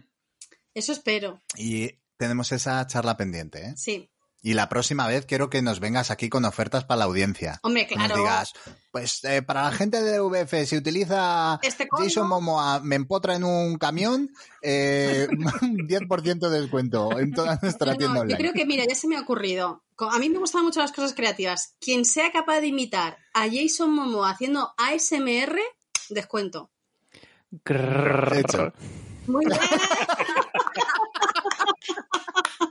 Eso espero, Y tenemos esa charla pendiente, ¿eh? sí. Y la próxima vez quiero que nos vengas aquí con ofertas para la audiencia. Hombre, Que nos claro. digas, pues eh, para la gente de VF, si utiliza Este Jason Momoa, me empotra en un camión, eh, un 10% de descuento en toda nuestra No, no, tienda yo online. creo que, mira, ya se me ha ocurrido. A mí me gustan mucho las cosas creativas. Quien sea capaz de imitar a Jason Momoa haciendo ASMR, descuento. Hecho. Muy bien.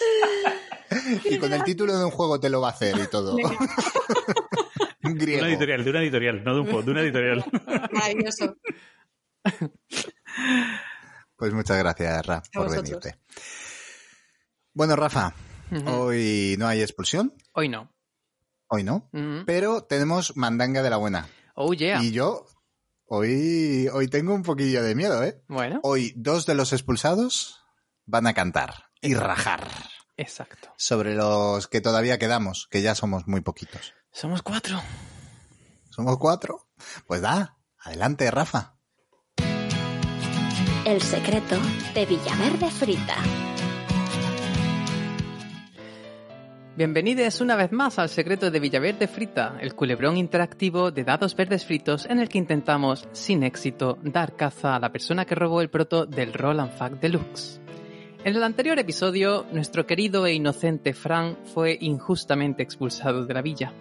Y con el título de un juego te lo va a hacer y todo. De Griego. una editorial, de una editorial, no de un juego, de una editorial. Maravilloso. Pues muchas gracias, Ra, por vosotros. venirte. Bueno, Rafa, hoy no hay expulsión, Hoy no. hoy no, pero tenemos mandanga de la buena. Oh, yeah. Y yo hoy, hoy tengo un poquillo de miedo, ¿eh? Bueno. Hoy dos de los expulsados van a cantar y rajar. Exacto. sobre los que todavía quedamos, que ya somos muy poquitos. Somos cuatro. ¿Somos cuatro? Pues da, adelante, Rafa. El secreto de Villaverde Frita. Bienvenidos una vez más al secreto de Villaverde Frita, el culebrón interactivo de dados verdes fritos en el que intentamos, sin éxito, dar caza a la persona que robó el proto del Roll Fact Deluxe. En el anterior episodio, nuestro querido e inocente Fran fue injustamente expulsado de la villa.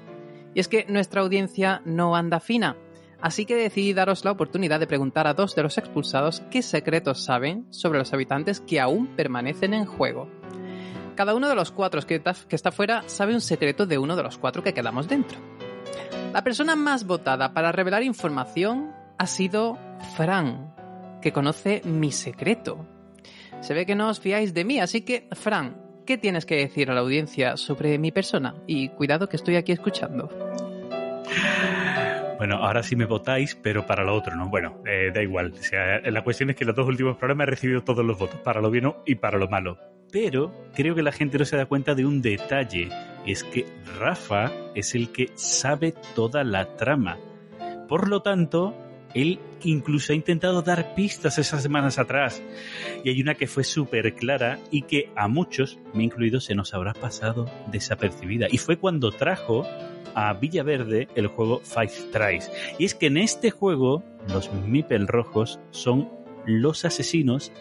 Y es que nuestra audiencia no anda fina, así que decidí daros la oportunidad de preguntar a dos de los expulsados qué secretos saben sobre los habitantes que aún permanecen en juego. Cada uno de los cuatro que, está fuera sabe un secreto de uno de los cuatro que quedamos dentro. La persona más votada para revelar información ha sido Fran, que conoce mi secreto. Se ve que no os fiáis de mí, así que, Fran, ¿qué tienes que decir a la audiencia sobre mi persona? Y cuidado que estoy aquí escuchando. Bueno, ahora sí me votáis, pero para lo otro, ¿no? Bueno, eh, da igual. Sea, la cuestión es que los dos últimos programas he recibido todos los votos, para lo bueno y para lo malo. Pero creo que la gente no se da cuenta de un detalle. Es que Rafa es el que sabe toda la trama. Por lo tanto, él incluso ha intentado dar pistas esas semanas atrás. Y hay una que fue súper clara y que a muchos, me incluido, se nos habrá pasado desapercibida. Y fue cuando trajo a Villaverde el juego Five Tries. Y es que en este juego los Mipel rojos son los asesinos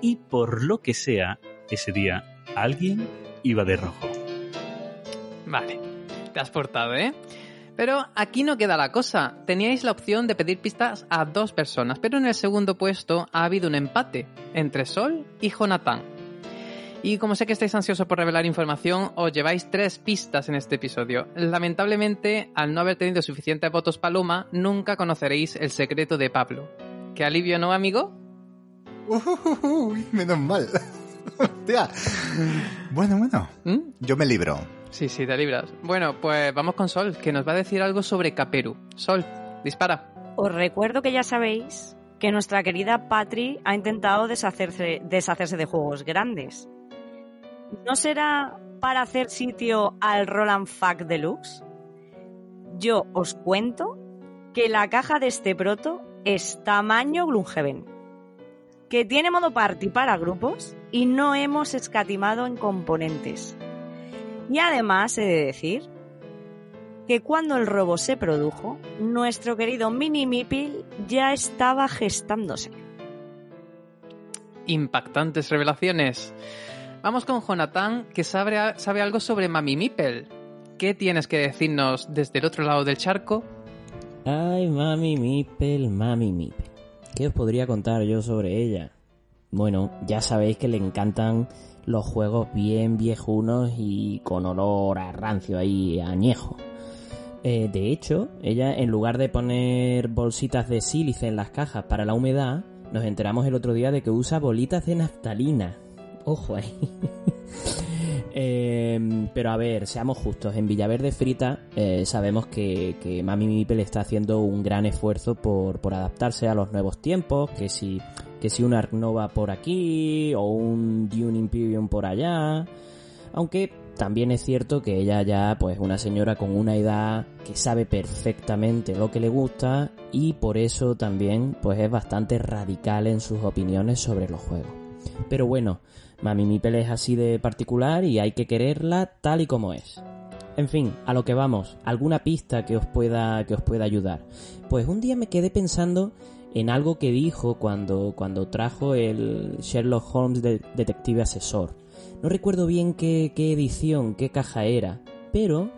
y por lo que sea, ese día alguien iba de rojo. Vale, te has portado, ¿eh? Pero aquí no queda la cosa. Teníais la opción de pedir pistas a dos personas, pero en el segundo puesto ha habido un empate entre Sol y Jonathan. Y como sé que estáis ansiosos por revelar información, os lleváis tres pistas en este episodio. Lamentablemente, al no haber tenido suficientes votos Paloma, nunca conoceréis el secreto de Pablo. ¿Qué alivio, no, amigo? Uy, menos mal. Hostia. Bueno, bueno. ¿Mm? Yo me libro. Sí, sí, te libras. Bueno, pues vamos con Sol, que nos va a decir algo sobre Caperu. Sol, dispara. Os recuerdo que ya sabéis que nuestra querida Patri ha intentado deshacerse, deshacerse de juegos grandes. ¿No será para hacer sitio al Roland Fact Deluxe? Yo os cuento que la caja de este proto es tamaño Gloomhaven, que tiene modo party para grupos y no hemos escatimado en componentes. Y además he de decir que cuando el robo se produjo, nuestro querido Mini Mipil ya estaba gestándose. Impactantes revelaciones. Vamos con Jonathan, que sabe, sabe algo sobre Mami Mipel. ¿Qué tienes que decirnos desde el otro lado del charco? Ay, mami Mipel, mami Mipel. ¿Qué os podría contar yo sobre ella? Bueno, ya sabéis que le encantan los juegos bien viejunos y con olor a rancio ahí, añejo. Eh, de hecho, ella en lugar de poner bolsitas de sílice en las cajas para la humedad, nos enteramos el otro día de que usa bolitas de naftalina. Ojo ahí. Eh, pero a ver, seamos justos. En Villaverde Frita eh, sabemos que, que Mami Mipel está haciendo un gran esfuerzo por, por adaptarse a los nuevos tiempos. Que si, que si un Ark Nova por aquí o un Dune Imperium por allá. Aunque también es cierto que ella ya pues una señora con una edad que sabe perfectamente lo que le gusta y por eso también pues es bastante radical en sus opiniones sobre los juegos. Pero bueno, Mami Mipel es así de particular y hay que quererla tal y como es. En fin, a lo que vamos, alguna pista que os pueda que os pueda ayudar. Pues un día me quedé pensando en algo que dijo cuando cuando trajo el Sherlock Holmes de- detective asesor. No recuerdo bien qué, qué edición, qué caja era, pero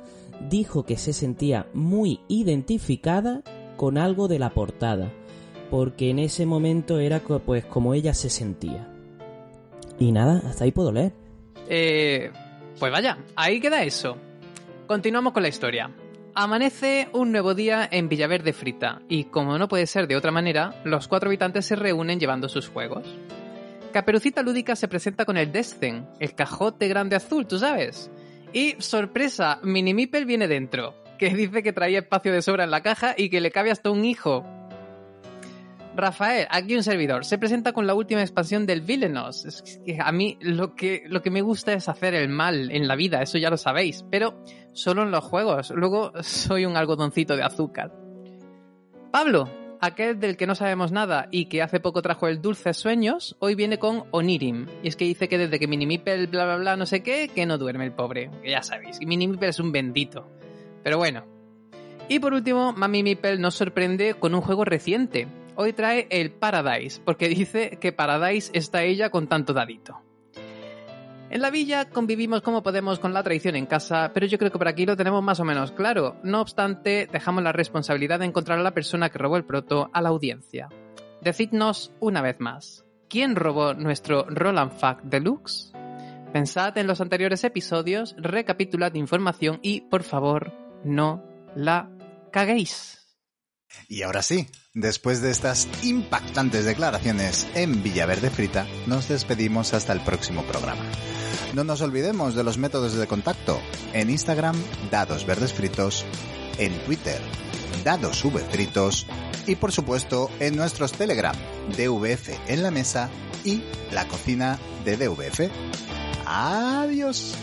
dijo que se sentía muy identificada con algo de la portada, porque en ese momento era pues como ella se sentía. Y nada, hasta ahí puedo leer. Eh, pues vaya, ahí queda eso. Continuamos con la historia. Amanece un nuevo día en Villaverde Frita y como no puede ser de otra manera, los cuatro habitantes se reúnen llevando sus juegos. Caperucita Lúdica se presenta con el Descen, el cajote grande azul, tú sabes. Y, sorpresa, Mini Mipel viene dentro, que dice que traía espacio de sobra en la caja y que le cabe hasta un hijo. Rafael, aquí un servidor, se presenta con la última expansión del Villainous. Es que a mí lo que, lo que me gusta es hacer el mal en la vida, eso ya lo sabéis, pero solo en los juegos. Luego soy un algodoncito de azúcar. Pablo, aquel del que no sabemos nada y que hace poco trajo el Dulces Sueños, hoy viene con Onirim. Y es que dice que desde que Minimipel bla bla bla no sé qué, que no duerme el pobre. Que ya sabéis, Minimipel es un bendito. Pero bueno. Y por último, Mami Mipel nos sorprende con un juego reciente. Hoy trae el Paradise, porque dice que Paradise está ella con tanto dadito. En la villa convivimos como podemos con la traición en casa, pero yo creo que por aquí lo tenemos más o menos claro. No obstante, dejamos la responsabilidad de encontrar a la persona que robó el proto a la audiencia. Decidnos una vez más, ¿quién robó nuestro Roland Fact Deluxe? Pensad en los anteriores episodios, recapitulad información y, por favor, no la caguéis. Y ahora sí, después de estas impactantes declaraciones en Villaverde Frita, nos despedimos hasta el próximo programa. No nos olvidemos de los métodos de contacto. En Instagram, Dados Verdes Fritos, en Twitter, Dados Fritos y por supuesto en nuestros Telegram, DVF en la mesa y la cocina de DVF. Adiós.